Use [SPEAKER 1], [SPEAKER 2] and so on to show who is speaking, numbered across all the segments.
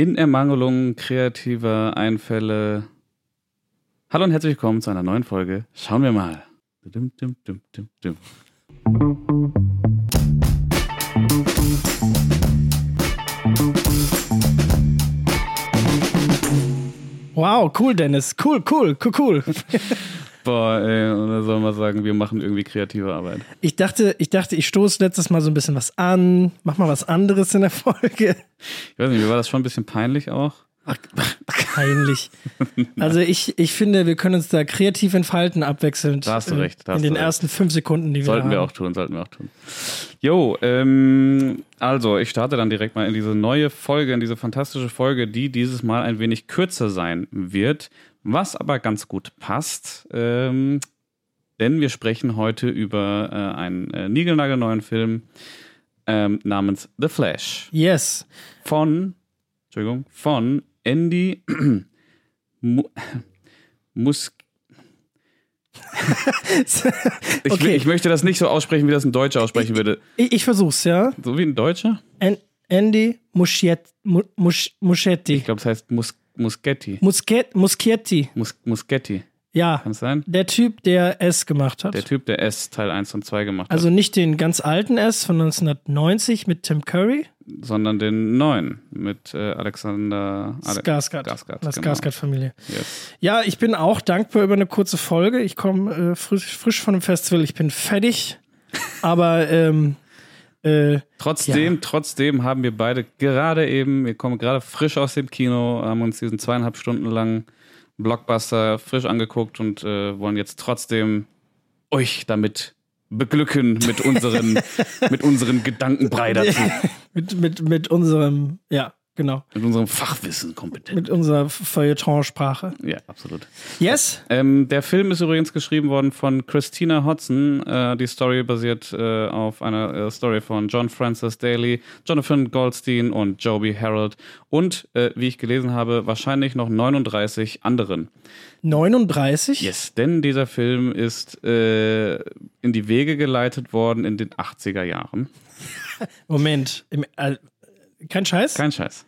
[SPEAKER 1] In Ermangelung kreativer Einfälle. Hallo und herzlich willkommen zu einer neuen Folge. Schauen wir mal. Dum, dum, dum, dum, dum.
[SPEAKER 2] Wow, cool, Dennis. Cool, cool, cool, cool.
[SPEAKER 1] Boah, ey, und dann soll man sagen, wir machen irgendwie kreative Arbeit.
[SPEAKER 2] Ich dachte, ich dachte, ich stoße letztes Mal so ein bisschen was an, mach mal was anderes in der Folge.
[SPEAKER 1] Ich weiß nicht, mir war das schon ein bisschen peinlich auch.
[SPEAKER 2] Peinlich. Also ich, ich finde, wir können uns da kreativ entfalten, abwechselnd.
[SPEAKER 1] Da hast du recht,
[SPEAKER 2] in den
[SPEAKER 1] recht.
[SPEAKER 2] ersten fünf Sekunden, die wir
[SPEAKER 1] Sollten
[SPEAKER 2] haben.
[SPEAKER 1] wir auch tun, sollten wir auch tun. Jo, ähm, also ich starte dann direkt mal in diese neue Folge, in diese fantastische Folge, die dieses Mal ein wenig kürzer sein wird, was aber ganz gut passt, ähm, denn wir sprechen heute über äh, einen äh, niegelnagelneuen Film ähm, namens The Flash
[SPEAKER 2] Yes.
[SPEAKER 1] von, Entschuldigung, von Andy Mu Mus ich,
[SPEAKER 2] Okay.
[SPEAKER 1] ich möchte das nicht so aussprechen, wie das ein Deutscher aussprechen würde.
[SPEAKER 2] Ich, ich versuch's, ja.
[SPEAKER 1] So wie ein Deutscher?
[SPEAKER 2] An Andy Muschietti. Mu- Musch Muschetti.
[SPEAKER 1] Ich glaube, es heißt Mus Muschetti.
[SPEAKER 2] Musket Muschietti.
[SPEAKER 1] Mus Muschetti.
[SPEAKER 2] Ja.
[SPEAKER 1] Kann es sein?
[SPEAKER 2] Der Typ, der S gemacht hat.
[SPEAKER 1] Der Typ, der S Teil 1 und 2 gemacht
[SPEAKER 2] also nicht den ganz alten S von 1990 mit Tim Curry.
[SPEAKER 1] hat, sondern den neuen mit äh, Alexander Ale
[SPEAKER 2] Skarsgård.
[SPEAKER 1] Skarsgård,
[SPEAKER 2] Das
[SPEAKER 1] genau.
[SPEAKER 2] Skarsgård-Familie.
[SPEAKER 1] Yes.
[SPEAKER 2] Ja, ich bin auch dankbar über eine kurze Folge. Ich komme äh, frisch, frisch von dem Festival. Ich bin fertig. Aber ähm, äh,
[SPEAKER 1] Trotzdem, trotzdem haben wir beide gerade eben, wir kommen gerade frisch aus dem Kino, haben uns diesen zweieinhalb Stunden langen Blockbuster frisch angeguckt und äh, wollen jetzt trotzdem euch damit beglücken mit unseren, mit unseren Gedankenbrei dazu,
[SPEAKER 2] mit, mit, mit unserem, ja, genau,
[SPEAKER 1] mit unserem Fachwissen kompetent.
[SPEAKER 2] mit unserer Feuilleton-Sprache.
[SPEAKER 1] Ja, absolut.
[SPEAKER 2] Yes?
[SPEAKER 1] Ähm, der Film ist übrigens geschrieben worden von Christina Hodson. Äh, die Story basiert äh, auf einer äh, Story von John Francis Daly, Jonathan Goldstein und Joby Harold und, äh, wie ich gelesen habe, wahrscheinlich noch 39 anderen.
[SPEAKER 2] 39?
[SPEAKER 1] Yes, denn dieser Film ist äh, in die Wege geleitet worden in den 80er Jahren.
[SPEAKER 2] Moment. Im, äh, kein Scheiß?
[SPEAKER 1] Kein Scheiß.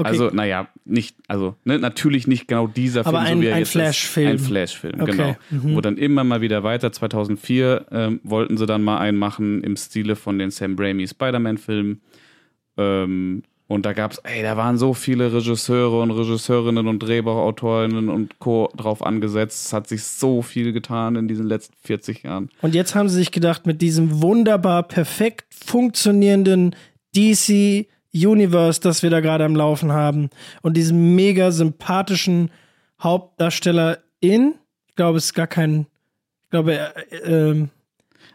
[SPEAKER 2] Okay.
[SPEAKER 1] Also, naja, nicht, also, ne, natürlich nicht genau dieser Film,
[SPEAKER 2] Aber ein-
[SPEAKER 1] so wie er
[SPEAKER 2] ein
[SPEAKER 1] jetzt.
[SPEAKER 2] Flash-Film.
[SPEAKER 1] Ein Flash-Film,
[SPEAKER 2] Okay,
[SPEAKER 1] genau.
[SPEAKER 2] mhm.
[SPEAKER 1] Wo dann immer mal wieder weiter, 2004 ähm, wollten sie dann mal einen machen im Stile von den Sam Raimi Spider-Man-Filmen. Ähm, und da gab's, ey, da waren so viele Regisseure und Regisseurinnen und Drehbuchautorinnen und Co. drauf angesetzt. Es hat sich so viel getan in diesen letzten 40 Jahren.
[SPEAKER 2] Und jetzt haben sie sich gedacht, mit diesem wunderbar perfekt funktionierenden DC Universe, das wir da gerade am Laufen haben, und diesem mega sympathischen Hauptdarsteller in, ich glaube, es ist gar kein, ich glaube, äh, ähm,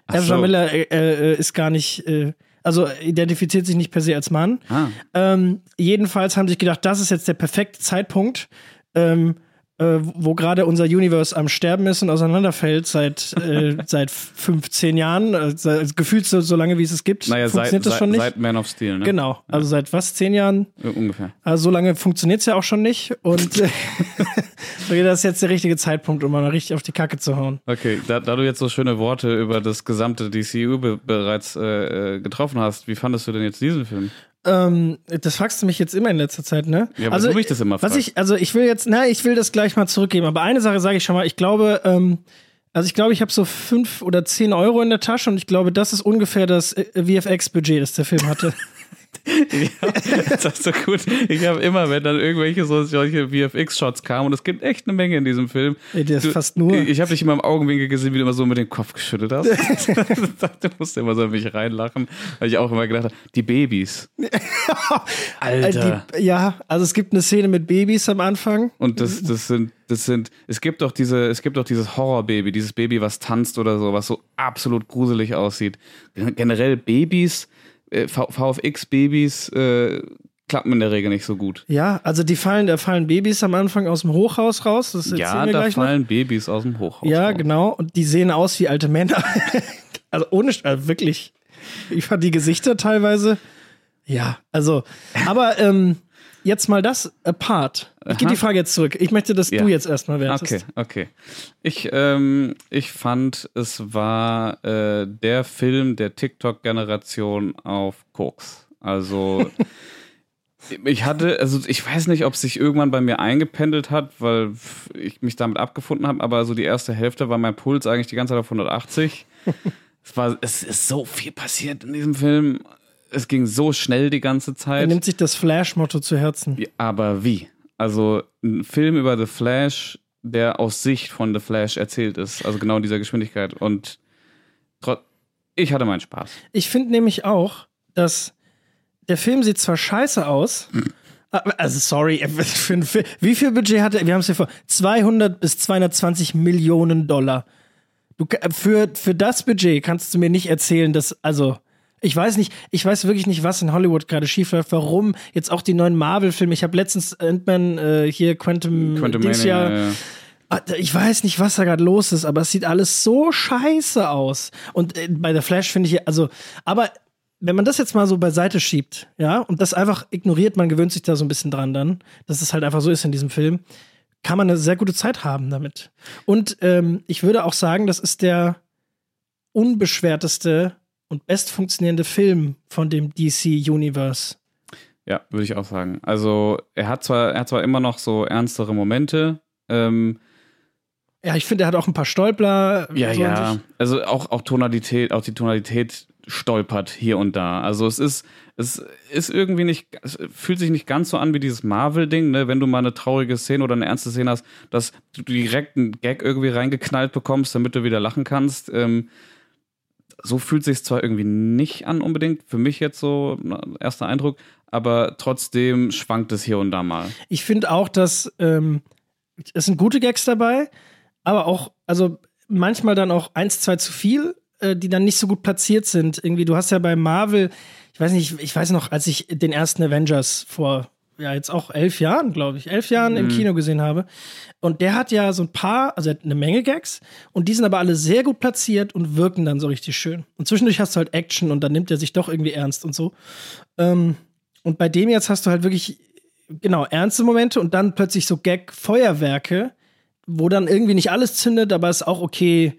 [SPEAKER 1] Ach
[SPEAKER 2] Ezra
[SPEAKER 1] so.
[SPEAKER 2] Miller äh, äh, ist gar nicht, äh, also identifiziert sich nicht per se als Mann.
[SPEAKER 1] Ah,
[SPEAKER 2] Ähm, jedenfalls haben sie sich gedacht, das ist jetzt der perfekte Zeitpunkt, ähm, äh, wo gerade unser Universe am Sterben ist und auseinanderfällt seit, äh, seit 15 Jahren, äh, seit, gefühlt so, so lange wie es es gibt.
[SPEAKER 1] naja, seit,
[SPEAKER 2] funktioniert das
[SPEAKER 1] seit,
[SPEAKER 2] schon nicht?
[SPEAKER 1] seit Man of Steel, ne?
[SPEAKER 2] genau, also seit was, zehn Jahren?
[SPEAKER 1] Äh, Ungefähr.
[SPEAKER 2] Also so lange funktioniert es ja auch schon nicht und das ist jetzt der richtige Zeitpunkt, um mal richtig auf die Kacke zu hauen.
[SPEAKER 1] Okay, da, da du jetzt so schöne Worte über das gesamte DCU be bereits äh, äh, getroffen hast, wie fandest du denn jetzt diesen Film?
[SPEAKER 2] Ähm, das fragst du mich jetzt immer in letzter Zeit, ne?
[SPEAKER 1] Ja, du mich das immer
[SPEAKER 2] was
[SPEAKER 1] fragst.
[SPEAKER 2] ich, also ich will jetzt, na, ich will das gleich mal zurückgeben. Aber eine Sache sage ich schon mal. Ich glaube, ähm, also ich glaube, ich habe so fünf oder zehn Euro in der Tasche und ich glaube, das ist ungefähr das äh, VFX-Budget, das der Film hatte.
[SPEAKER 1] Ja, das ist so gut. Ich habe immer, wenn dann irgendwelche so, solche VFX-Shots kamen, und es gibt echt eine Menge in diesem Film.
[SPEAKER 2] Ey, ist
[SPEAKER 1] Du-
[SPEAKER 2] fast nur.
[SPEAKER 1] Ich habe dich immer im Augenwinkel gesehen, wie du immer so mit dem Kopf geschüttelt hast. du musst immer so in mich reinlachen, weil ich auch immer gedacht habe, die Babys. Alter.
[SPEAKER 2] Äh, die, ja, also es gibt eine Szene mit Babys am Anfang.
[SPEAKER 1] Und das, das sind, das sind, es gibt doch diese, es gibt doch dieses Horrorbaby, dieses Baby, was tanzt oder so, was so absolut gruselig aussieht. Generell Babys, äh, VFX-Babys, äh, klappen in der Regel nicht so gut.
[SPEAKER 2] Ja, also die fallen, da fallen Babys am Anfang aus dem Hochhaus raus. Das
[SPEAKER 1] Ja, da
[SPEAKER 2] gleich noch.
[SPEAKER 1] fallen Babys aus dem Hochhaus.
[SPEAKER 2] Ja,
[SPEAKER 1] raus.
[SPEAKER 2] genau. Und die sehen aus wie alte Männer. also ohne, also wirklich. Ich fand die Gesichter teilweise. Ja, also. Aber ähm, jetzt mal das apart. Ich gehe die Frage jetzt zurück. Ich möchte, dass
[SPEAKER 1] Ja.
[SPEAKER 2] du jetzt erstmal wertest.
[SPEAKER 1] Okay, okay. Ich, ähm, ich fand, es war äh, der Film der TikTok-Generation auf Koks. Also Ich hatte, also ich weiß nicht, ob es sich irgendwann bei mir eingependelt hat, weil ich mich damit abgefunden habe, aber so die erste Hälfte war mein Puls eigentlich die ganze Zeit auf 180. es, war, es ist so viel passiert in diesem Film. Es ging so schnell die ganze Zeit.
[SPEAKER 2] Er nimmt sich das Flash-Motto zu Herzen.
[SPEAKER 1] Ja, aber wie? Also ein Film über The Flash, der aus Sicht von The Flash erzählt ist, also genau in dieser Geschwindigkeit. Und ich hatte meinen Spaß.
[SPEAKER 2] Ich finde nämlich auch, dass der Film sieht zwar scheiße aus, hm. also sorry, wie viel Budget hat er? Wir haben es hier vor 200 bis 220 Millionen Dollar. Du, für, für das Budget kannst du mir nicht erzählen, dass, also, ich weiß nicht, ich weiß wirklich nicht, was in Hollywood gerade schiefläuft, warum jetzt auch die neuen Marvel-Filme. Ich habe letztens Ant-Man äh, hier Quantum,
[SPEAKER 1] Quantum Dings ja.
[SPEAKER 2] Ah, ich weiß nicht, was da gerade los ist, aber es sieht alles so scheiße aus. Und äh, bei The Flash finde ich, also, aber wenn man das jetzt mal so beiseite schiebt, ja, und das einfach ignoriert, man gewöhnt sich da so ein bisschen dran dann, dass es halt einfach so ist in diesem Film, kann man eine sehr gute Zeit haben damit. Und ähm, ich würde auch sagen, das ist der unbeschwerteste und best funktionierende Film von dem DC Universe.
[SPEAKER 1] Ja, würde ich auch sagen. Also er hat zwar, er hat zwar immer noch so ernstere Momente. Ähm,
[SPEAKER 2] ja, ich finde, er hat auch ein paar Stolpler.
[SPEAKER 1] Ja, so ja. Also auch, auch Tonalität, auch die Tonalität stolpert hier und da. Also es ist, es ist irgendwie nicht, es fühlt sich nicht ganz so an wie dieses Marvel-Ding, ne? wenn du mal eine traurige Szene oder eine ernste Szene hast, dass du direkt einen Gag irgendwie reingeknallt bekommst, damit du wieder lachen kannst. Ähm, so fühlt sich zwar irgendwie nicht an unbedingt, für mich jetzt so erster Eindruck, aber trotzdem schwankt es hier und da mal.
[SPEAKER 2] Ich finde auch, dass ähm, es sind gute Gags dabei, aber auch, also manchmal dann auch eins, zwei zu viel äh, die dann nicht so gut platziert sind. Irgendwie, du hast ja bei Marvel, ich weiß nicht, ich weiß noch, als ich den ersten Avengers vor ja, jetzt auch elf Jahren, glaube ich, elf Jahren mhm. im Kino gesehen habe. Und der hat ja so ein paar, also er hat eine Menge Gags und die sind aber alle sehr gut platziert und wirken dann so richtig schön. Und zwischendurch hast du halt Action und dann nimmt er sich doch irgendwie ernst und so. Ähm, und bei dem jetzt hast du halt wirklich, genau, ernste Momente und dann plötzlich so Gag-Feuerwerke, wo dann irgendwie nicht alles zündet, aber ist auch okay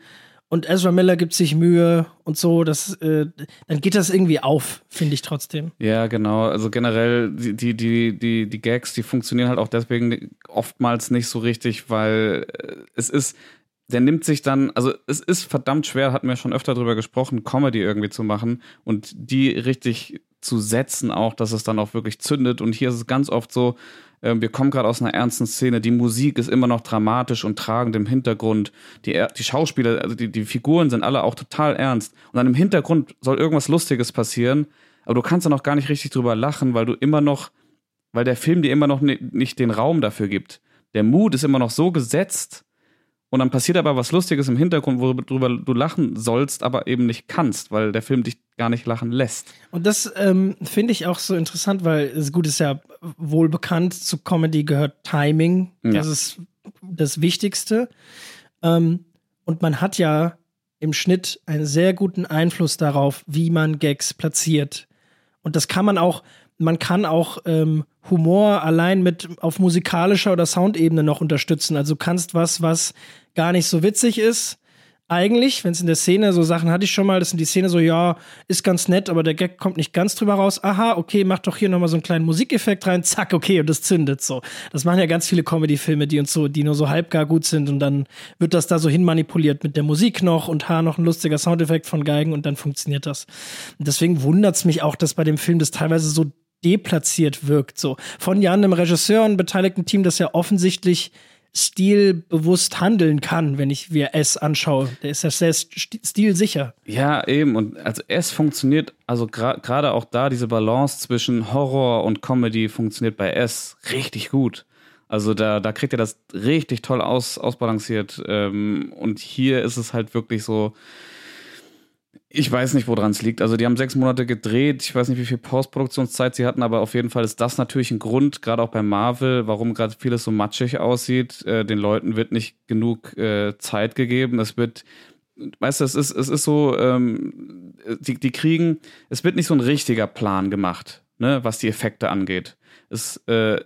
[SPEAKER 2] und Ezra Miller gibt sich Mühe und so, das, äh, dann geht das irgendwie auf, finde ich trotzdem.
[SPEAKER 1] Ja, genau. Also generell, die, die, die, die Gags, die funktionieren halt auch deswegen oftmals nicht so richtig, weil äh, es ist, der nimmt sich dann, also es ist verdammt schwer, hatten wir schon öfter drüber gesprochen, Comedy irgendwie zu machen und die richtig zu setzen auch, dass es dann auch wirklich zündet. Und hier ist es ganz oft so, wir kommen gerade aus einer ernsten Szene, die Musik ist immer noch dramatisch und tragend im Hintergrund. Die, die Schauspieler, also die, die Figuren sind alle auch total ernst. Und dann im Hintergrund soll irgendwas Lustiges passieren, aber du kannst dann auch gar nicht richtig drüber lachen, weil du immer noch, weil der Film dir immer noch nicht den Raum dafür gibt. Der Mut ist immer noch so gesetzt, und dann passiert aber was Lustiges im Hintergrund, worüber du lachen sollst, aber eben nicht kannst, weil der Film dich gar nicht lachen lässt.
[SPEAKER 2] Und das ähm, finde ich auch so interessant, weil es gut ist ja wohl bekannt, zu Comedy gehört Timing. Ja. Das ist das Wichtigste. Ähm, und man hat ja im Schnitt einen sehr guten Einfluss darauf, wie man Gags platziert. Und das kann man auch, man kann auch ähm, Humor allein mit auf musikalischer oder Soundebene noch unterstützen. Also du kannst was, was gar nicht so witzig ist, eigentlich, wenn es in der Szene so Sachen hatte ich schon mal, das sind die Szene so, ja, ist ganz nett, aber der Gag kommt nicht ganz drüber raus. Aha, okay, mach doch hier nochmal so einen kleinen Musikeffekt rein, zack, okay, und das zündet so. Das machen ja ganz viele Comedy-Filme, die uns so, die nur so halbgar gut sind und dann wird das da so hinmanipuliert mit der Musik noch und ha, noch ein lustiger Soundeffekt von Geigen und dann funktioniert das. Und deswegen wundert es mich auch, dass bei dem Film das teilweise so deplatziert wirkt. So von Jan, dem Regisseur und beteiligten Team, das ja offensichtlich stilbewusst handeln kann, wenn ich mir S anschaue. Der ist ja sehr stilsicher.
[SPEAKER 1] Ja, eben. Und also S funktioniert, also gerade auch da, diese Balance zwischen Horror und Comedy funktioniert bei S richtig gut. Also da, da kriegt er das richtig toll aus, ausbalanciert. Ähm, und hier ist es halt wirklich so, ich weiß nicht, woran es liegt. Also die haben sechs Monate gedreht. Ich weiß nicht, wie viel Postproduktionszeit sie hatten, aber auf jeden Fall ist das natürlich ein Grund, gerade auch bei Marvel, warum gerade vieles so matschig aussieht. Äh, den Leuten wird nicht genug äh, Zeit gegeben. Es wird, weißt du, es ist, es ist so, ähm, die, die kriegen, es wird nicht so ein richtiger Plan gemacht, ne, was die Effekte angeht. Es, äh,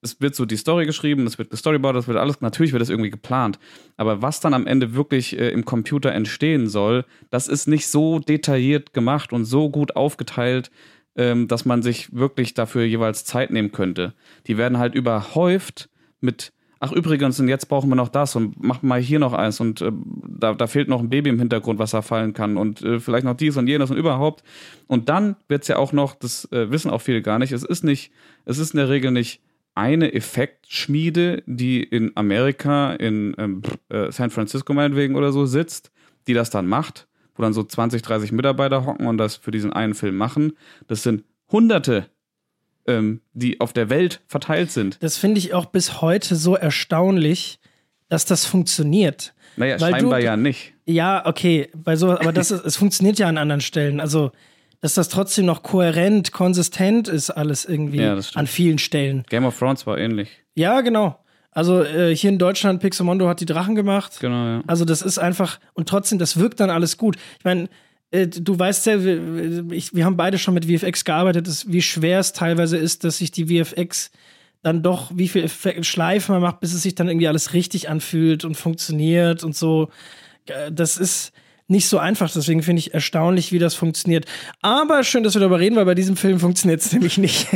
[SPEAKER 1] es wird so die Story geschrieben, es wird gestoryboardet, es wird alles, natürlich wird das irgendwie geplant. Aber was dann am Ende wirklich äh, im Computer entstehen soll, das ist nicht so detailliert gemacht und so gut aufgeteilt, ähm, dass man sich wirklich dafür jeweils Zeit nehmen könnte. Die werden halt überhäuft mit ach übrigens, und jetzt brauchen wir noch das und machen mal hier noch eins und äh, da, da fehlt noch ein Baby im Hintergrund, was da fallen kann und äh, vielleicht noch dies und jenes und überhaupt. Und dann wird es ja auch noch, das äh, wissen auch viele gar nicht, es ist nicht, es ist in der Regel nicht eine Effektschmiede, die in Amerika, in ähm, äh, San Francisco meinetwegen oder so sitzt, die das dann macht, wo dann so 20, 30 Mitarbeiter hocken und das für diesen einen Film machen. Das sind hunderte ähm, die auf der Welt verteilt sind.
[SPEAKER 2] Das finde ich auch bis heute so erstaunlich, dass das funktioniert.
[SPEAKER 1] Naja, Weil scheinbar du, ja nicht.
[SPEAKER 2] Ja, okay, bei sowas, aber das ist, es funktioniert ja an anderen Stellen. Also, dass das trotzdem noch kohärent, konsistent ist, alles irgendwie ja, an vielen Stellen.
[SPEAKER 1] Game of Thrones war ähnlich.
[SPEAKER 2] Ja, genau. Also äh, hier in Deutschland, Pixemondo hat die Drachen gemacht.
[SPEAKER 1] Genau, ja.
[SPEAKER 2] Also das ist einfach, und trotzdem, das wirkt dann alles gut. Ich meine, äh, du weißt ja, wir, ich, wir haben beide schon mit VFX gearbeitet, dass, wie schwer es teilweise ist, dass sich die VFX dann doch, wie viel Schleifen man macht, bis es sich dann irgendwie alles richtig anfühlt und funktioniert und so. Äh, das ist, nicht so einfach. Deswegen finde ich erstaunlich, wie das funktioniert. Aber schön, dass wir darüber reden, weil bei diesem Film funktioniert es nämlich nicht.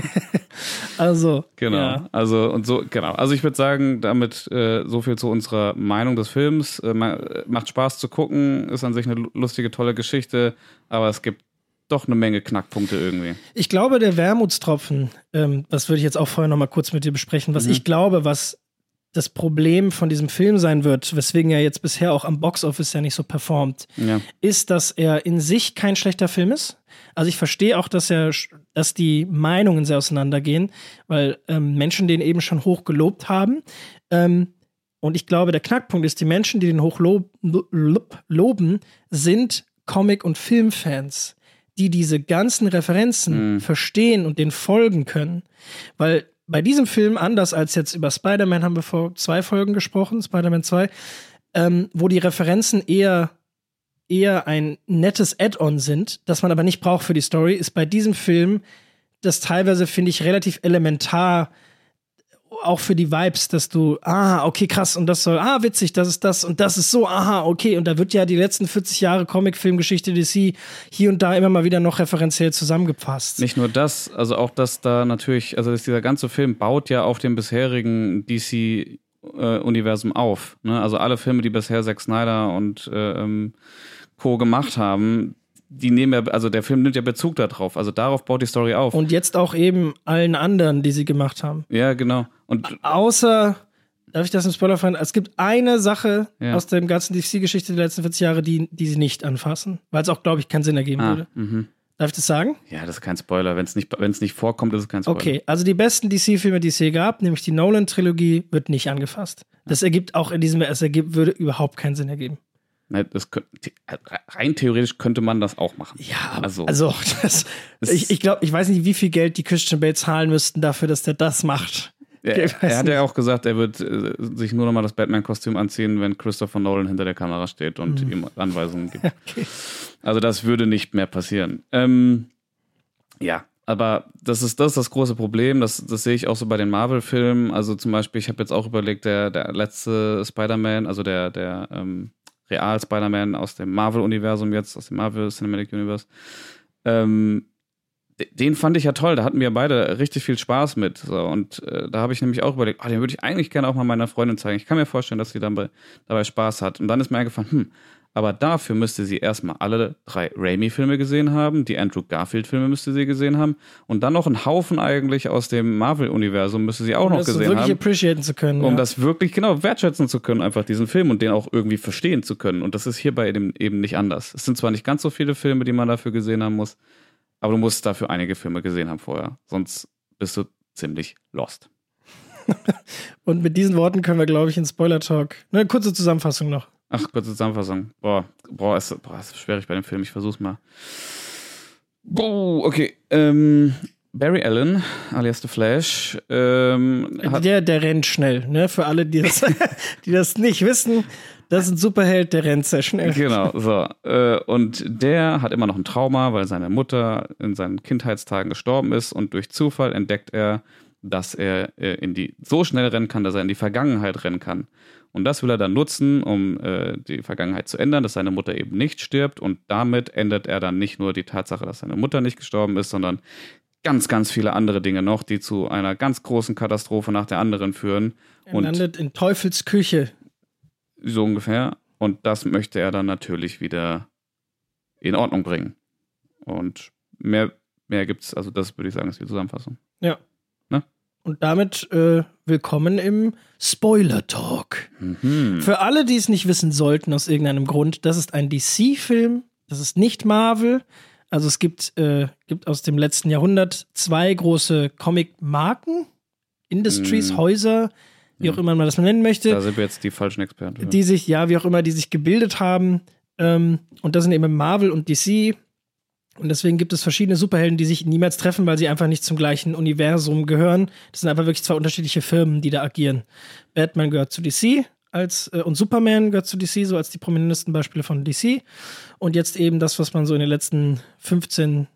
[SPEAKER 2] also.
[SPEAKER 1] Genau. Ja. Also und so, genau. Also ich würde sagen, damit äh, so viel zu unserer Meinung des Films. Äh, macht Spaß zu gucken, ist an sich eine lustige, tolle Geschichte, aber es gibt doch eine Menge Knackpunkte irgendwie.
[SPEAKER 2] Ich glaube, der Wermutstropfen, ähm, das würde ich jetzt auch vorher noch mal kurz mit dir besprechen, was mhm. ich glaube, was das Problem von diesem Film sein wird, weswegen er jetzt bisher auch am Boxoffice ja nicht so performt, ja. ist, dass er in sich kein schlechter Film ist. Also ich verstehe auch, dass er, dass die Meinungen sehr auseinandergehen, weil ähm, Menschen den eben schon hoch gelobt haben. Ähm, und ich glaube, der Knackpunkt ist, die Menschen, die den hoch lob, lob, loben, sind Comic- und Filmfans, die diese ganzen Referenzen mhm. verstehen und den folgen können. Weil bei diesem Film, anders als jetzt über Spider-Man, haben wir vor zwei Folgen gesprochen, Spider-Man 2, ähm, wo die Referenzen eher, eher ein nettes Add-on sind, das man aber nicht braucht für die Story, ist bei diesem Film das teilweise, finde ich, relativ elementar auch für die Vibes, dass du, ah, okay, krass, und das soll, ah, witzig, das ist das und das ist so, aha, okay. Und da wird ja die letzten 40 Jahre Comic-Filmgeschichte DC hier und da immer mal wieder noch referenziell zusammengefasst.
[SPEAKER 1] Nicht nur das, also auch, dass da natürlich, also dieser ganze Film baut ja auf dem bisherigen DC äh, Universum auf. Ne? Also alle Filme, die bisher Zack Snyder und äh, ähm, Co. gemacht haben, die nehmen ja, also der Film nimmt ja Bezug darauf. Also darauf baut die Story auf.
[SPEAKER 2] Und jetzt auch eben allen anderen, die sie gemacht haben.
[SPEAKER 1] Ja, genau. Und
[SPEAKER 2] außer, darf ich das im Spoiler fahren? Es gibt eine Sache ja. aus der ganzen DC-Geschichte der letzten 40 Jahre, die, die sie nicht anfassen, weil es auch, glaube ich, keinen Sinn ergeben ah, würde. Mhm. Darf ich das sagen?
[SPEAKER 1] Ja, das ist kein Spoiler. Wenn es nicht, nicht vorkommt, ist es kein Spoiler.
[SPEAKER 2] Okay, also die besten DC-Filme, die es je gab, nämlich die Nolan-Trilogie, wird nicht angefasst. Das ergibt auch in diesem, es ergibt, würde überhaupt keinen Sinn ergeben.
[SPEAKER 1] Ne, das, rein theoretisch könnte man das auch machen.
[SPEAKER 2] Ja, also, also das, ich, ich glaube, ich weiß nicht, wie viel Geld die Christian Bale zahlen müssten dafür, dass der das macht.
[SPEAKER 1] Er hat ja auch gesagt, er wird äh, sich nur noch mal das Batman-Kostüm anziehen, wenn Christopher Nolan hinter der Kamera steht und mhm. ihm Anweisungen gibt. Okay. Also das würde nicht mehr passieren. Ähm, ja, aber das ist das, ist das große Problem. Das, das sehe ich auch so bei den Marvel-Filmen. Also zum Beispiel, ich habe jetzt auch überlegt, der, der letzte Spider-Man, also der, der ähm, Real Spider-Man aus dem Marvel-Universum jetzt, aus dem Marvel Cinematic Universe. Ähm, den fand ich ja toll, da hatten wir beide richtig viel Spaß mit. So. Und äh, da habe ich nämlich auch überlegt, oh, den würde ich eigentlich gerne auch mal meiner Freundin zeigen. Ich kann mir vorstellen, dass sie dann bei, dabei Spaß hat. Und dann ist mir eingefallen, hm, aber dafür müsste sie erstmal alle drei Raimi-Filme gesehen haben, die Andrew Garfield-Filme müsste sie gesehen haben und dann noch einen Haufen eigentlich aus dem Marvel-Universum müsste sie auch um noch gesehen
[SPEAKER 2] wirklich
[SPEAKER 1] haben.
[SPEAKER 2] appreciaten zu können.
[SPEAKER 1] Um ja. das wirklich, genau, wertschätzen zu können, einfach diesen Film und den auch irgendwie verstehen zu können. Und das ist hier bei dem eben nicht anders. Es sind zwar nicht ganz so viele Filme, die man dafür gesehen haben muss, aber du musst dafür einige Filme gesehen haben vorher. Sonst bist du ziemlich lost.
[SPEAKER 2] und mit diesen Worten können wir, glaube ich, in Spoiler-Talk. Eine kurze Zusammenfassung noch.
[SPEAKER 1] Ach, kurze Zusammenfassung. Boah, boah, ist, boah, ist schwierig bei dem Film. Ich versuch's mal. Boah, okay. Ähm, Barry Allen, alias The Flash. Ähm,
[SPEAKER 2] der, der rennt schnell, ne? Für alle, die das, die das nicht wissen. Das ist ein Superheld, der rennt sehr schnell.
[SPEAKER 1] Genau, so. Äh, und der hat immer noch ein Trauma, weil seine Mutter in seinen Kindheitstagen gestorben ist und durch Zufall entdeckt er dass er äh, in die so schnell rennen kann, dass er in die Vergangenheit rennen kann. Und das will er dann nutzen, um äh, die Vergangenheit zu ändern, dass seine Mutter eben nicht stirbt. Und damit ändert er dann nicht nur die Tatsache, dass seine Mutter nicht gestorben ist, sondern ganz, ganz viele andere Dinge noch, die zu einer ganz großen Katastrophe nach der anderen führen.
[SPEAKER 2] Er
[SPEAKER 1] und
[SPEAKER 2] landet in Teufels Küche.
[SPEAKER 1] So ungefähr. Und das möchte er dann natürlich wieder in Ordnung bringen. Und mehr, mehr gibt's, also das würde ich sagen, ist die Zusammenfassung.
[SPEAKER 2] Ja.
[SPEAKER 1] Ne?
[SPEAKER 2] Und damit äh, willkommen im Spoiler Talk.
[SPEAKER 1] Mhm.
[SPEAKER 2] Für alle, die es nicht wissen sollten, aus irgendeinem Grund, das ist ein DC-Film, das ist nicht Marvel. Also es gibt, äh, gibt aus dem letzten Jahrhundert zwei große Comic-Marken, Industries,
[SPEAKER 1] Mm.
[SPEAKER 2] Häuser, wie auch immer man das nennen möchte,
[SPEAKER 1] Da sind wir jetzt die falschen Experten.
[SPEAKER 2] die sich, ja, wie auch immer, die sich gebildet haben. Ähm, und das sind eben Marvel und DC. Und deswegen gibt es verschiedene Superhelden, die sich niemals treffen, weil sie einfach nicht zum gleichen Universum gehören. Das sind einfach wirklich zwei unterschiedliche Firmen, die da agieren. Batman gehört zu DC als, äh, und Superman gehört zu DC, so als die prominentesten Beispiele von DC. Und jetzt eben das, was man so in den letzten 15,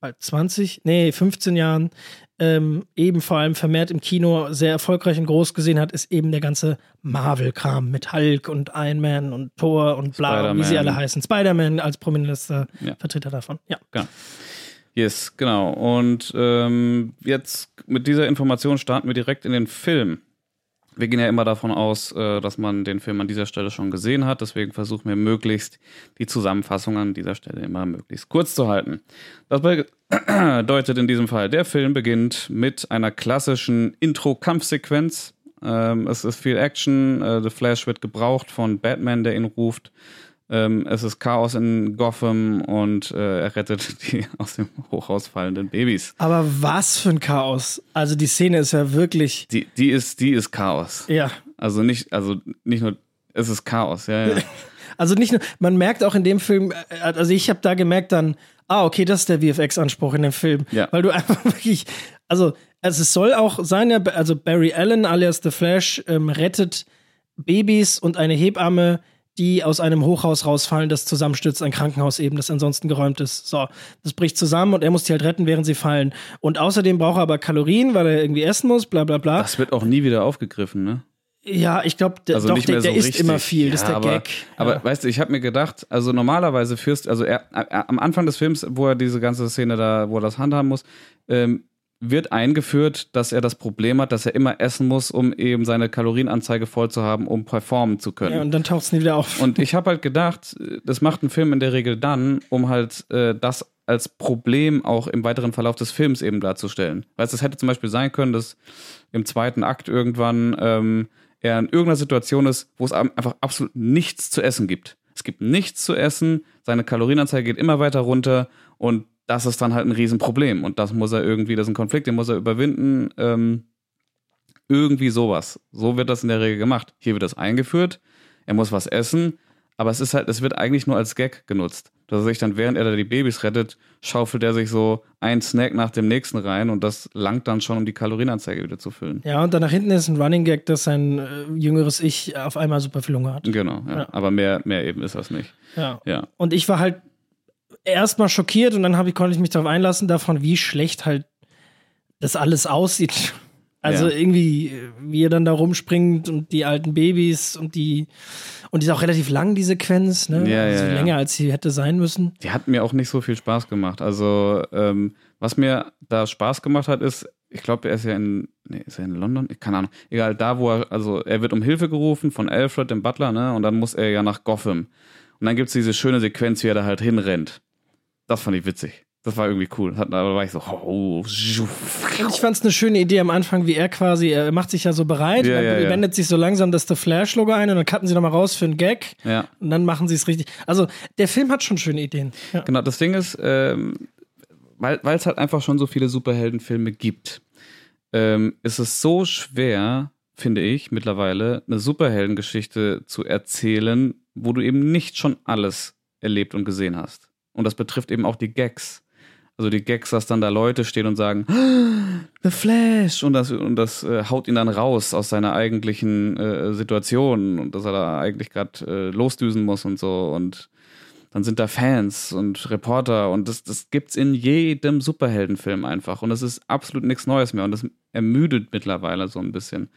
[SPEAKER 2] bald 20, nee, 15 Jahren ähm, eben vor allem vermehrt im Kino sehr erfolgreich und groß gesehen hat, ist eben der ganze Marvel-Kram mit Hulk und Iron Man und Thor und bla, wie sie alle heißen. Spider-Man als prominentester
[SPEAKER 1] Ja.
[SPEAKER 2] Vertreter davon. Ja.
[SPEAKER 1] Yes, genau. Und ähm, jetzt mit dieser Information starten wir direkt in den Film. Wir gehen ja immer davon aus, äh, dass man den Film an dieser Stelle schon gesehen hat. Deswegen versuchen wir möglichst die Zusammenfassung an dieser Stelle immer möglichst kurz zu halten. Das bedeutet in diesem Fall, der Film beginnt mit einer klassischen Intro-Kampfsequenz. Ähm, es ist viel Action. Äh, The Flash wird gebraucht von Batman, der ihn ruft. Ähm, es ist Chaos in Gotham und äh, er rettet die aus dem Hochhaus fallenden Babys.
[SPEAKER 2] Aber was für ein Chaos. Also die Szene ist ja wirklich,
[SPEAKER 1] Die, die ist, die ist Chaos.
[SPEAKER 2] ja.
[SPEAKER 1] Also nicht, also nicht nur, es ist Chaos, ja, ja.
[SPEAKER 2] Also nicht nur, man merkt auch in dem Film, äh, also ich habe da gemerkt dann, ah, okay, das ist der VFX-Anspruch in dem Film.
[SPEAKER 1] Ja.
[SPEAKER 2] Weil du einfach wirklich, also, also es soll auch sein, ja, also Barry Allen alias The Flash ähm, rettet Babys und eine Hebamme, die aus einem Hochhaus rausfallen, das zusammenstürzt, ein Krankenhaus eben, das ansonsten geräumt ist. So, das bricht zusammen und er muss die halt retten, während sie fallen. Und außerdem braucht er aber Kalorien, weil er irgendwie essen muss, bla bla bla.
[SPEAKER 1] Das wird auch nie wieder aufgefgriffen, ne?
[SPEAKER 2] ja, ich glaube,
[SPEAKER 1] Also
[SPEAKER 2] doch, der,
[SPEAKER 1] so
[SPEAKER 2] der isst immer viel, das ist
[SPEAKER 1] Ja,
[SPEAKER 2] der
[SPEAKER 1] aber,
[SPEAKER 2] Gag.
[SPEAKER 1] Aber
[SPEAKER 2] ja.
[SPEAKER 1] weißt du, ich habe mir gedacht, also normalerweise führst, also er, er, am Anfang des Films, wo er diese ganze Szene da, wo er das handhaben muss, ähm, wird eingeführt, dass er das Problem hat, dass er immer essen muss, um eben seine Kalorienanzeige voll zu haben, um performen zu können.
[SPEAKER 2] ja, und dann taucht es nie wieder auf.
[SPEAKER 1] Und ich habe halt gedacht, das macht ein Film in der Regel dann, um halt äh, das als Problem auch im weiteren Verlauf des Films eben darzustellen. Du, es hätte zum Beispiel sein können, dass im zweiten Akt irgendwann ähm, er in irgendeiner Situation ist, wo es einfach absolut nichts zu essen gibt. Es gibt nichts zu essen, seine Kalorienanzeige geht immer weiter runter und das ist dann halt ein Riesenproblem. Und das muss er irgendwie, das ist ein Konflikt, den muss er überwinden. Ähm, irgendwie sowas. So wird das in der Regel gemacht. Hier wird das eingeführt, er muss was essen, aber es ist halt, es wird eigentlich nur als Gag genutzt. Dass er sich dann, während er da die Babys rettet, schaufelt er sich so ein Snack nach dem nächsten rein und das langt dann schon, um die Kalorienanzeige wieder zu füllen.
[SPEAKER 2] Ja, und dann nach hinten ist ein Running Gag, dass sein äh, jüngeres Ich auf einmal super viel Hunger hat.
[SPEAKER 1] Genau, ja.
[SPEAKER 2] Ja.
[SPEAKER 1] aber mehr, mehr eben ist das nicht.
[SPEAKER 2] Ja.
[SPEAKER 1] Ja.
[SPEAKER 2] Und ich war halt erstmal schockiert und dann hab ich, konnte ich mich darauf einlassen, davon, wie schlecht halt das alles aussieht. Also
[SPEAKER 1] Ja.
[SPEAKER 2] irgendwie, wie er dann da rumspringt und die alten Babys und die und die ist auch relativ lang, die Sequenz, ne?
[SPEAKER 1] Ja,
[SPEAKER 2] also
[SPEAKER 1] ja,
[SPEAKER 2] länger als sie hätte sein müssen.
[SPEAKER 1] Die hat mir auch nicht so viel Spaß gemacht. Also, ähm, was mir da Spaß gemacht hat, ist, ich glaube, er ist ja in, nee, ist er in London? Ich- Keine Ahnung. Egal, da, wo er, also er wird um Hilfe gerufen von Alfred, dem Butler, ne? Und dann muss er ja nach Gotham. Und dann gibt's diese schöne Sequenz, wie er da halt hinrennt. Das fand ich witzig. Das war irgendwie cool. Hat, da war ich so, oh,
[SPEAKER 2] ich fand es eine schöne Idee am Anfang, wie er quasi, er macht sich ja so bereit,
[SPEAKER 1] Ja,
[SPEAKER 2] dann
[SPEAKER 1] ja, ja.
[SPEAKER 2] wendet sich so langsam das The Flash-Logo ein und dann cutten sie nochmal raus für einen Gag
[SPEAKER 1] ja.
[SPEAKER 2] und dann machen sie es richtig. Also der Film hat schon schöne Ideen. Ja.
[SPEAKER 1] Genau, das Ding ist, ähm, weil es halt einfach schon so viele Superheldenfilme gibt, ähm, ist es so schwer, finde ich, mittlerweile eine Superheldengeschichte zu erzählen, wo du eben nicht schon alles erlebt und gesehen hast. Und das betrifft eben auch die Gags. Also die Gags, dass dann da Leute stehen und sagen, "Ah, The Flash! Und das, und das äh, haut ihn dann raus aus seiner eigentlichen äh, Situation und dass er da eigentlich gerade äh, losdüsen muss und so. Und dann sind da Fans und Reporter und das, das gibt's in jedem Superheldenfilm einfach. Und das ist absolut nichts Neues mehr. Und das ermüdet mittlerweile so ein bisschen.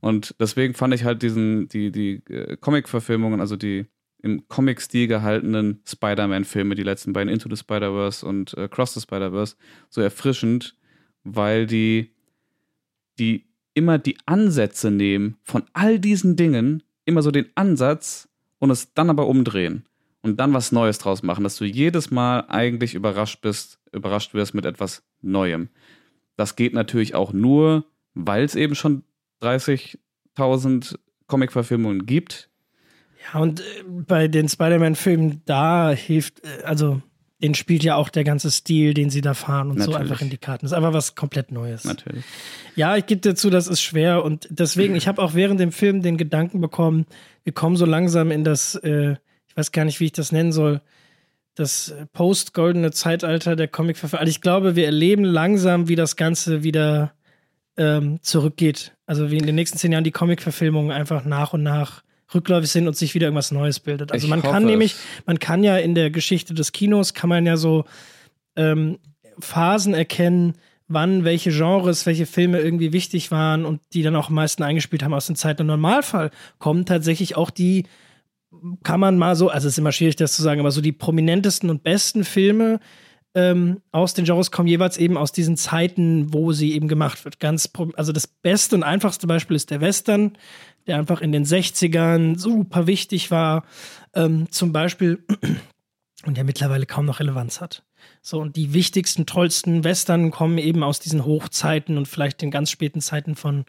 [SPEAKER 1] Und deswegen fand ich halt diesen, die, die äh, Comic-Verfilmungen, also die im Comic-Stil gehaltenen Spider-Man-Filme, die letzten beiden Into the Spider-Verse und äh, Cross the Spider-Verse, so erfrischend, weil die, die immer die Ansätze nehmen von all diesen Dingen, immer so den Ansatz und es dann aber umdrehen und dann was Neues draus machen, dass du jedes Mal eigentlich überrascht bist, überrascht wirst mit etwas Neuem. Das geht natürlich auch nur, weil es eben schon 30.000 Comic-Verfilmungen gibt,
[SPEAKER 2] ja, und äh, bei den Spider-Man-Filmen, da hilft, äh, also den spielt ja auch der ganze Stil, den sie da fahren und Natürlich. so einfach in die Karten. Das ist einfach was komplett Neues.
[SPEAKER 1] Natürlich.
[SPEAKER 2] Ja, ich gebe dir zu, das ist schwer und deswegen, ich habe auch während dem Film den Gedanken bekommen, wir kommen so langsam in das, äh, ich weiß gar nicht, wie ich das nennen soll, das post-goldene Zeitalter der comic Also ich glaube, wir erleben langsam, wie das Ganze wieder ähm, zurückgeht. Also wie in den nächsten zehn Jahren die Comic-Verfilmungen einfach nach und nach rückläufig sind und sich wieder irgendwas Neues bildet. Also ich man kann nämlich, man kann ja in der Geschichte des Kinos, kann man ja so ähm, Phasen erkennen, wann welche Genres, welche Filme irgendwie wichtig waren und die dann auch am meisten eingespielt haben aus den Zeiten. Im Normalfall kommen tatsächlich auch die, kann man mal so, also es ist immer schwierig, das zu sagen, aber so die prominentesten und besten Filme ähm, aus den Genres kommen jeweils eben aus diesen Zeiten, wo sie eben gemacht wird. Ganz, also das beste und einfachste Beispiel ist der Western, der einfach in den 60ern super wichtig war, ähm, zum Beispiel, und der mittlerweile kaum noch Relevanz hat. So, und die wichtigsten, tollsten Western kommen eben aus diesen Hochzeiten und vielleicht den ganz späten Zeiten von,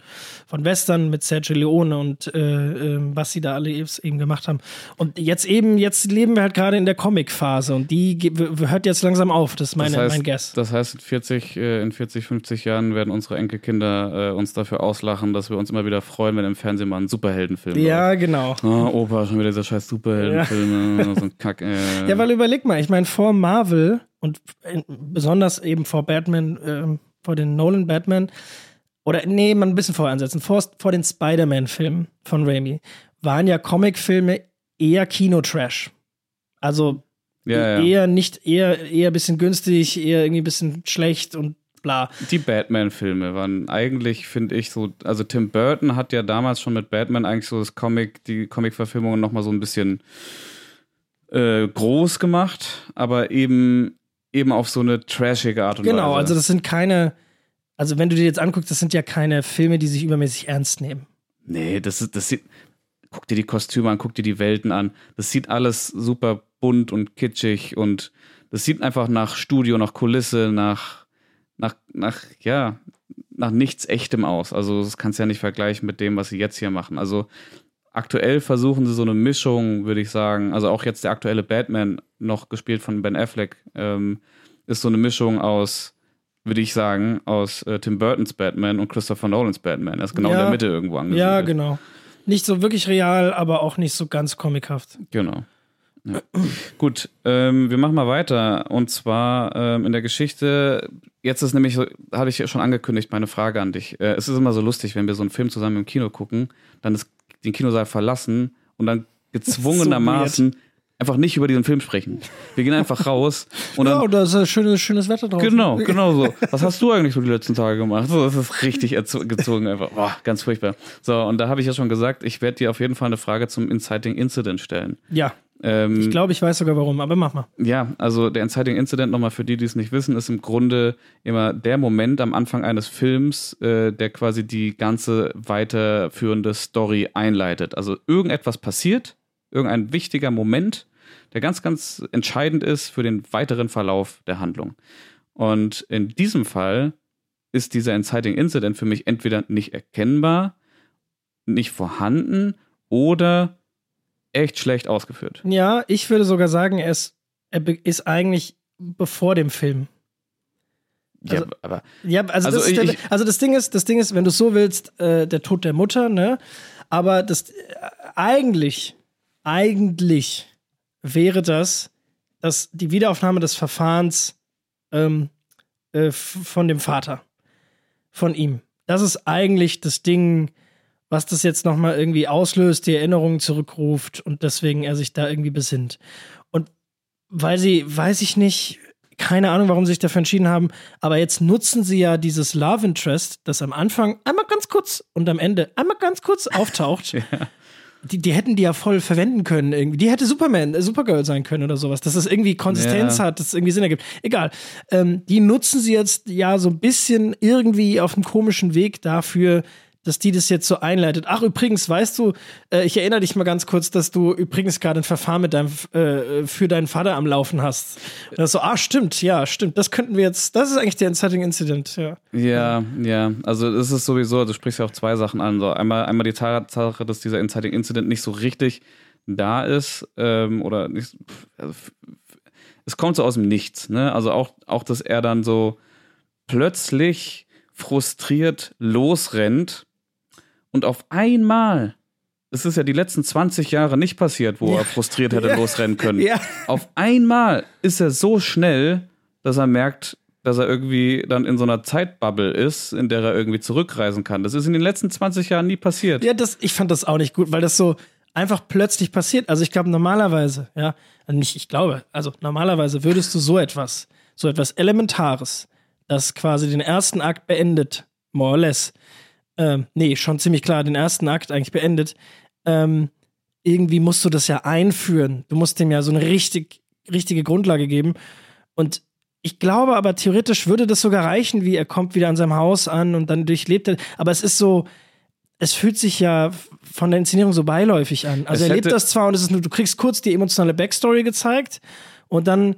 [SPEAKER 2] von Western mit Sergio Leone und äh, äh, was sie da alle eben gemacht haben. Und jetzt eben, jetzt leben wir halt gerade in der Comic-Phase und die hört jetzt langsam auf, das ist meine,
[SPEAKER 1] das heißt,
[SPEAKER 2] mein Guess.
[SPEAKER 1] Das heißt, in 40, äh, in 40, 50 Jahren werden unsere Enkelkinder äh, uns dafür auslachen, dass wir uns immer wieder freuen, wenn im Fernsehen mal ein Superheldenfilm
[SPEAKER 2] Ja, läuft. genau.
[SPEAKER 1] Oh, Opa, schon wieder dieser scheiß Superheldenfilm. Ja. so ein Kack, äh.
[SPEAKER 2] ja, weil überleg mal, ich meine, vor Marvel und besonders eben vor Batman, äh, vor den Nolan Batman, oder nee, mal ein bisschen vorher ansetzen, vor, vor den Spider-Man-Filmen von Raimi, waren ja Comic-Filme eher Kinotrash. Also ja, ja. eher nicht, eher, eher ein bisschen günstig, eher irgendwie ein bisschen schlecht und bla.
[SPEAKER 1] Die Batman-Filme waren eigentlich, finde ich, so, also Tim Burton hat ja damals schon mit Batman eigentlich so das Comic, die Comic-Verfilmungen nochmal so ein bisschen äh, groß gemacht, aber eben eben auf so eine trashige Art und
[SPEAKER 2] genau, Weise. Genau, also das sind keine, also wenn du dir jetzt anguckst, das sind ja keine Filme, die sich übermäßig ernst nehmen.
[SPEAKER 1] Nee, das ist, das sieht, guck dir die Kostüme an, guck dir die Welten an. Das sieht alles super bunt und kitschig und das sieht einfach nach Studio, nach Kulisse, nach, nach, nach, ja, nach nichts Echtem aus. Also das kannst du ja nicht vergleichen mit dem, was sie jetzt hier machen. Also aktuell versuchen sie so eine Mischung, würde ich sagen. Also auch jetzt der aktuelle Batman, noch gespielt von Ben Affleck, ähm, ist so eine Mischung aus, würde ich sagen, aus äh, Tim Burtons Batman und Christopher Nolans Batman. Er ist genau ja, in der Mitte irgendwo angesiedelt.
[SPEAKER 2] Ja, genau. Nicht so wirklich real, aber auch nicht so ganz comichaft.
[SPEAKER 1] Genau. Ja. Gut, ähm, wir machen mal weiter. Und zwar ähm, in der Geschichte, jetzt ist nämlich, so, hatte ich schon angekündigt, meine Frage an dich. Äh, es ist immer so lustig, wenn wir so einen Film zusammen im Kino gucken, dann ist den Kinosaal verlassen und dann gezwungenermaßen so einfach nicht über diesen Film sprechen. Wir gehen einfach raus und dann.
[SPEAKER 2] Ja, da ist ein schönes, schönes Wetter drauf.
[SPEAKER 1] Genau, genau so. Was hast du eigentlich so die letzten Tage gemacht? So, das ist richtig gezogen einfach. Boah, ganz furchtbar. So, und da habe ich ja schon gesagt, ich werde dir auf jeden Fall eine Frage zum Inciting Incident stellen.
[SPEAKER 2] Ja. Ähm, ich glaube, ich weiß sogar warum, aber mach mal.
[SPEAKER 1] Ja, also der Inciting Incident, nochmal für die, die es nicht wissen, ist im Grunde immer der Moment am Anfang eines Films, äh, der quasi die ganze weiterführende Story einleitet. Also irgendetwas passiert, irgendein wichtiger Moment, der ganz, ganz entscheidend ist für den weiteren Verlauf der Handlung. Und in diesem Fall ist dieser Inciting Incident für mich entweder nicht erkennbar, nicht vorhanden oder echt schlecht ausgeführt.
[SPEAKER 2] Ja, ich würde sogar sagen, er ist, er ist eigentlich bevor dem Film.
[SPEAKER 1] Also, ja, aber.
[SPEAKER 2] Ja, also, also, das, ich, der, also das Ding ist, das Ding ist, wenn du so willst, äh, der Tod der Mutter, ne? Aber das äh, eigentlich, eigentlich wäre das, dass die Wiederaufnahme des Verfahrens ähm, äh, von dem Vater, von ihm. Das ist eigentlich das Ding, was das jetzt nochmal irgendwie auslöst, die Erinnerungen zurückruft und deswegen er sich da irgendwie besinnt. Und weil sie, weiß ich nicht, keine Ahnung, warum sie sich dafür entschieden haben. Aber jetzt nutzen sie ja dieses Love Interest, das am Anfang einmal ganz kurz und am Ende einmal ganz kurz auftaucht. ja. Die, die hätten die ja voll verwenden können irgendwie. Die hätte Superman, äh, Supergirl sein können oder sowas, dass das irgendwie Konsistenz ja. hat, dass es irgendwie Sinn ergibt. Egal. Ähm, die nutzen sie jetzt ja so ein bisschen irgendwie auf einem komischen Weg dafür, dass die das jetzt so einleitet. Ach, übrigens, weißt du, äh, ich erinnere dich mal ganz kurz, dass du übrigens gerade ein Verfahren mit deinem, äh, für deinen Vater am Laufen hast. Und das so, ah, stimmt, ja, stimmt. Das könnten wir jetzt, das ist eigentlich der Inciting Incident, ja.
[SPEAKER 1] Ja, ja. Also, es ist sowieso, du sprichst ja auch zwei Sachen an. So, einmal, einmal die Tatsache, dass dieser Inciting Incident nicht so richtig da ist, ähm, oder nicht, also, es kommt so aus dem Nichts, ne? Also auch, auch, dass er dann so plötzlich frustriert losrennt und auf einmal, es ist ja die letzten 20 Jahre nicht passiert, wo ja. er frustriert hätte ja. losrennen können. Ja. Auf einmal ist er so schnell, dass er merkt, dass er irgendwie dann in so einer Zeitbubble ist, in der er irgendwie zurückreisen kann. Das ist in den letzten 20 Jahren nie passiert.
[SPEAKER 2] Ja, das, ich fand das auch nicht gut, weil das so einfach plötzlich passiert. Also ich glaube normalerweise, ja, also nicht ich glaube, also normalerweise würdest du so etwas, so etwas Elementares, das quasi den ersten Akt beendet, more or less, ähm, nee, schon ziemlich klar, den ersten Akt eigentlich beendet. Ähm, irgendwie musst du das ja einführen. Du musst dem ja so eine richtig, richtige Grundlage geben. Und ich glaube aber theoretisch würde das sogar reichen, wie er kommt wieder an seinem Haus an und dann durchlebt er. Aber es ist so, es fühlt sich ja von der Inszenierung so beiläufig an. Also es er lebt das zwar und es ist nur, du kriegst kurz die emotionale Backstory gezeigt und dann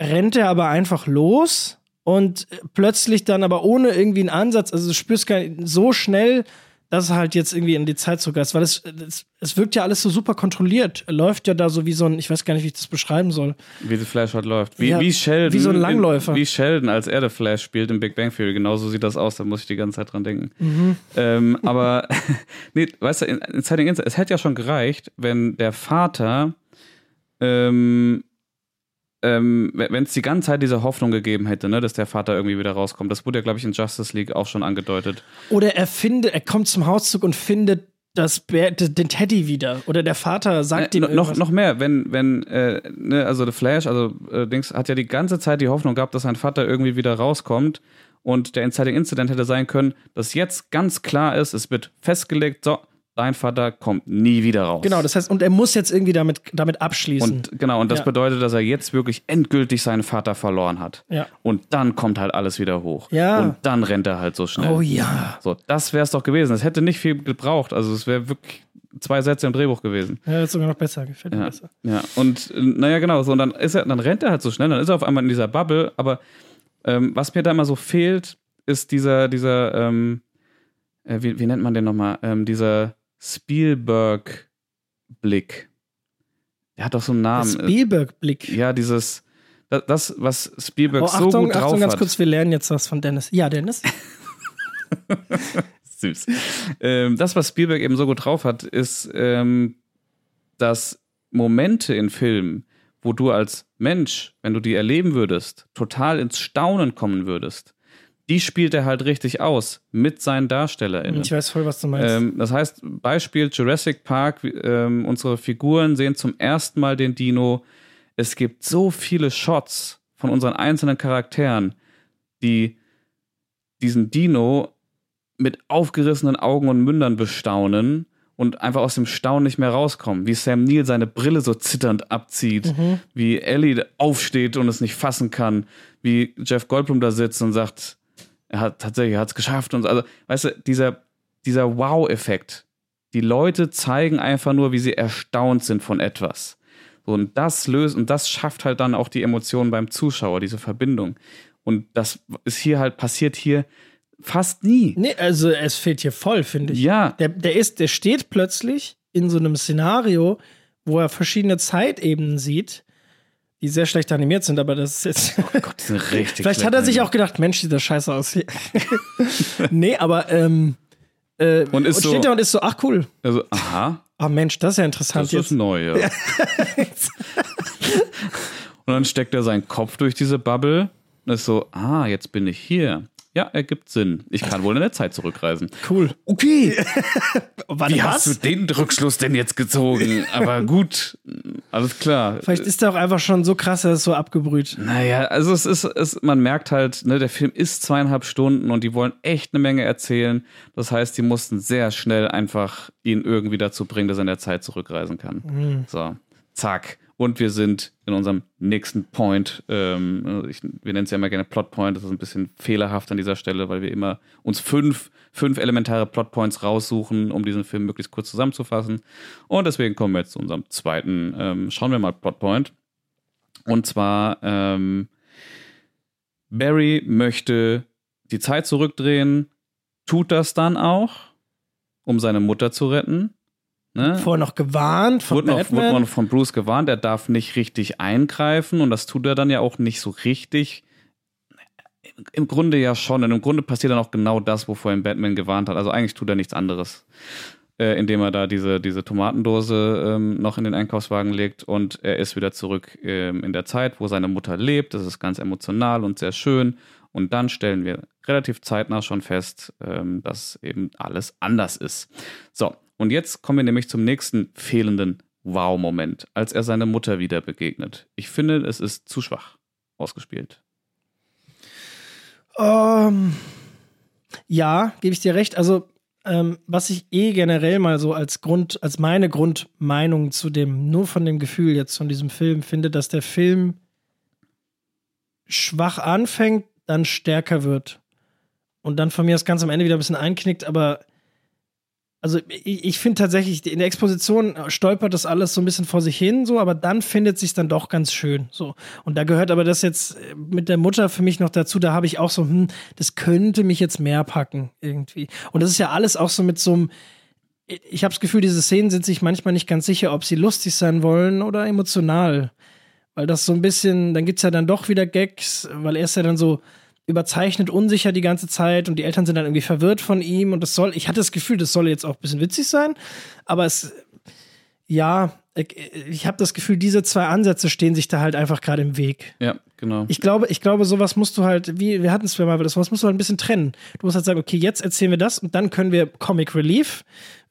[SPEAKER 2] rennt er aber einfach los und plötzlich dann aber ohne irgendwie einen Ansatz, also du spürst gar nicht so schnell, dass es halt jetzt irgendwie in die Zeit zurückgeht, weil es, es, es wirkt ja alles so super kontrolliert. Er läuft ja da so wie so ein, ich weiß gar nicht, wie ich das beschreiben soll.
[SPEAKER 1] Wie The Flash halt läuft. Wie, ja, wie Sheldon.
[SPEAKER 2] Wie so ein Langläufer.
[SPEAKER 1] In, wie Sheldon, als er The Flash spielt im Big Bang Theory. Genauso sieht das aus, da muss ich die ganze Zeit dran denken. Mhm. Ähm, aber, nee, weißt du, in, in Setting es hätte ja schon gereicht, wenn der Vater ähm, ähm, wenn es die ganze Zeit diese Hoffnung gegeben hätte, ne, dass der Vater irgendwie wieder rauskommt. Das wurde ja, glaube ich, in Justice League auch schon angedeutet.
[SPEAKER 2] Oder er findet, er kommt zum Hauszug und findet das den Teddy wieder. Oder der Vater sagt äh, ihm
[SPEAKER 1] noch, noch mehr, wenn, wenn, äh, ne, also The Flash, also äh, Dings, hat ja die ganze Zeit die Hoffnung gehabt, dass sein Vater irgendwie wieder rauskommt. Und der Inciting Incident hätte sein können, dass jetzt ganz klar ist, es wird festgelegt, so, dein Vater kommt nie wieder raus.
[SPEAKER 2] Genau, das heißt, und er muss jetzt irgendwie damit, damit abschließen.
[SPEAKER 1] Und genau, und das ja. bedeutet, dass er jetzt wirklich endgültig seinen Vater verloren hat.
[SPEAKER 2] Ja.
[SPEAKER 1] Und dann kommt halt alles wieder hoch.
[SPEAKER 2] Ja.
[SPEAKER 1] Und dann rennt er halt so schnell.
[SPEAKER 2] Oh ja.
[SPEAKER 1] So, das wäre es doch gewesen. Es hätte nicht viel gebraucht. Also es wäre wirklich zwei Sätze im Drehbuch gewesen.
[SPEAKER 2] Ja, ist sogar noch besser, gefällt
[SPEAKER 1] mir
[SPEAKER 2] ja. besser.
[SPEAKER 1] Ja, und naja, genau, so, und dann ist er, dann rennt er halt so schnell, dann ist er auf einmal in dieser Bubble, aber ähm, was mir da immer so fehlt, ist dieser, dieser, ähm, äh, wie, wie nennt man den nochmal? Ähm, dieser Spielberg-Blick. Der hat doch so einen Namen.
[SPEAKER 2] Spielberg-Blick.
[SPEAKER 1] Ja, dieses, das, das, was Spielberg oh,
[SPEAKER 2] Achtung,
[SPEAKER 1] so gut drauf
[SPEAKER 2] Achtung, ganz
[SPEAKER 1] hat.
[SPEAKER 2] kurz, wir lernen jetzt was von Dennis. Ja, Dennis.
[SPEAKER 1] Süß. Ähm, das, was Spielberg eben so gut drauf hat, ist, ähm, dass Momente in Filmen, wo du als Mensch, wenn du die erleben würdest, total ins Staunen kommen würdest, die spielt er halt richtig aus mit seinen DarstellerInnen.
[SPEAKER 2] Ich weiß voll, was du meinst.
[SPEAKER 1] Ähm, das heißt, Beispiel Jurassic Park, ähm, unsere Figuren sehen zum ersten Mal den Dino. Es gibt so viele Shots von unseren einzelnen Charakteren, die diesen Dino mit aufgerissenen Augen und Mündern bestaunen und einfach aus dem Staunen nicht mehr rauskommen. Wie Sam Neill seine Brille so zitternd abzieht, mhm. wie Ellie aufsteht und es nicht fassen kann, wie Jeff Goldblum da sitzt und sagt, er hat tatsächlich hat es geschafft und so. also weißt du dieser dieser Wow-Effekt. Die Leute zeigen einfach nur, wie sie erstaunt sind von etwas. So, und das löst und das schafft halt dann auch die Emotionen beim Zuschauer, diese Verbindung. Und das ist hier halt passiert hier fast nie.
[SPEAKER 2] Nee, also es fehlt hier voll, finde ich.
[SPEAKER 1] Ja.
[SPEAKER 2] Der, der ist, der steht plötzlich in so einem Szenario, wo er verschiedene Zeitebenen sieht die sehr schlecht animiert sind, aber das ist jetzt.
[SPEAKER 1] Oh Gott, die sind richtig
[SPEAKER 2] Vielleicht hat er sich auch gedacht, Mensch, sieht das scheiße aus. nee, aber ähm, äh,
[SPEAKER 1] und, ist
[SPEAKER 2] und
[SPEAKER 1] so,
[SPEAKER 2] steht da und ist so, ach cool.
[SPEAKER 1] Also, aha.
[SPEAKER 2] Ah Mensch, das ist ja interessant.
[SPEAKER 1] Das ist jetzt. neu, ja. und dann steckt er seinen Kopf durch diese Bubble und ist so, ah, jetzt bin ich hier. Ja, ergibt Sinn. Ich kann wohl in der Zeit zurückreisen.
[SPEAKER 2] Cool.
[SPEAKER 1] Okay. Wie hast du den Rückschluss denn jetzt gezogen? Aber gut. Alles klar.
[SPEAKER 2] Vielleicht ist er auch einfach schon so krass, er ist so abgebrüht.
[SPEAKER 1] Naja, also es ist, es, man merkt halt, ne, der Film ist zweieinhalb Stunden und die wollen echt eine Menge erzählen. Das heißt, die mussten sehr schnell einfach ihn irgendwie dazu bringen, dass er in der Zeit zurückreisen kann.
[SPEAKER 2] Mhm.
[SPEAKER 1] So, zack. Und wir sind in unserem nächsten Point. Ähm, ich, wir nennen es ja immer gerne Plotpoint. Das ist ein bisschen fehlerhaft an dieser Stelle, weil wir immer uns fünf, fünf elementare Plotpoints raussuchen, um diesen Film möglichst kurz zusammenzufassen. Und deswegen kommen wir jetzt zu unserem zweiten. Ähm, schauen wir mal Plotpoint. Und zwar ähm, Barry möchte die Zeit zurückdrehen, tut das dann auch, um seine Mutter zu retten. Ne?
[SPEAKER 2] Vorher noch gewarnt von
[SPEAKER 1] Wurde noch,
[SPEAKER 2] Batman.
[SPEAKER 1] wurde noch von Bruce gewarnt, er darf nicht richtig eingreifen und das tut er dann ja auch nicht so richtig. Im Grunde ja schon. Und im Grunde passiert dann auch genau das, wovor ihn Batman gewarnt hat. Also eigentlich tut er nichts anderes. Äh, indem er da diese, diese Tomatendose ähm, noch in den Einkaufswagen legt und er ist wieder zurück ähm, in der Zeit, wo seine Mutter lebt. Das ist ganz emotional und sehr schön. Und dann stellen wir relativ zeitnah schon fest, ähm, dass eben alles anders ist. So, und jetzt kommen wir nämlich zum nächsten fehlenden Wow-Moment, als er seine Mutter wieder begegnet. Ich finde, es ist zu schwach ausgespielt.
[SPEAKER 2] Ähm, ja, gebe ich dir recht. Also, ähm, was ich eh generell mal so als Grund, als meine Grundmeinung zu dem, nur von dem Gefühl jetzt von diesem Film finde, dass der Film schwach anfängt, dann stärker wird. Und dann von mir das Ganze am Ende wieder ein bisschen einknickt, aber also ich, ich finde tatsächlich, in der Exposition stolpert das alles so ein bisschen vor sich hin, so, aber dann findet sich dann doch ganz schön. So. Und da gehört aber das jetzt mit der Mutter für mich noch dazu, da habe ich auch so, hm, das könnte mich jetzt mehr packen, irgendwie. Und das ist ja alles auch so mit so einem. Ich habe das Gefühl, diese Szenen sind sich manchmal nicht ganz sicher, ob sie lustig sein wollen oder emotional. Weil das so ein bisschen, dann gibt's ja dann doch wieder Gags, weil er ist ja dann so überzeichnet unsicher die ganze Zeit und die Eltern sind dann irgendwie verwirrt von ihm und das soll, ich hatte das Gefühl, das soll jetzt auch ein bisschen witzig sein, aber es, ja, ich, habe das Gefühl, diese zwei Ansätze stehen sich da halt einfach gerade im Weg.
[SPEAKER 1] Ja, genau.
[SPEAKER 2] Ich glaube, ich glaube, sowas musst du halt, wie wir hatten es mal, sowas musst du halt ein bisschen trennen. Du musst halt sagen, okay, jetzt erzählen wir das und dann können wir Comic Relief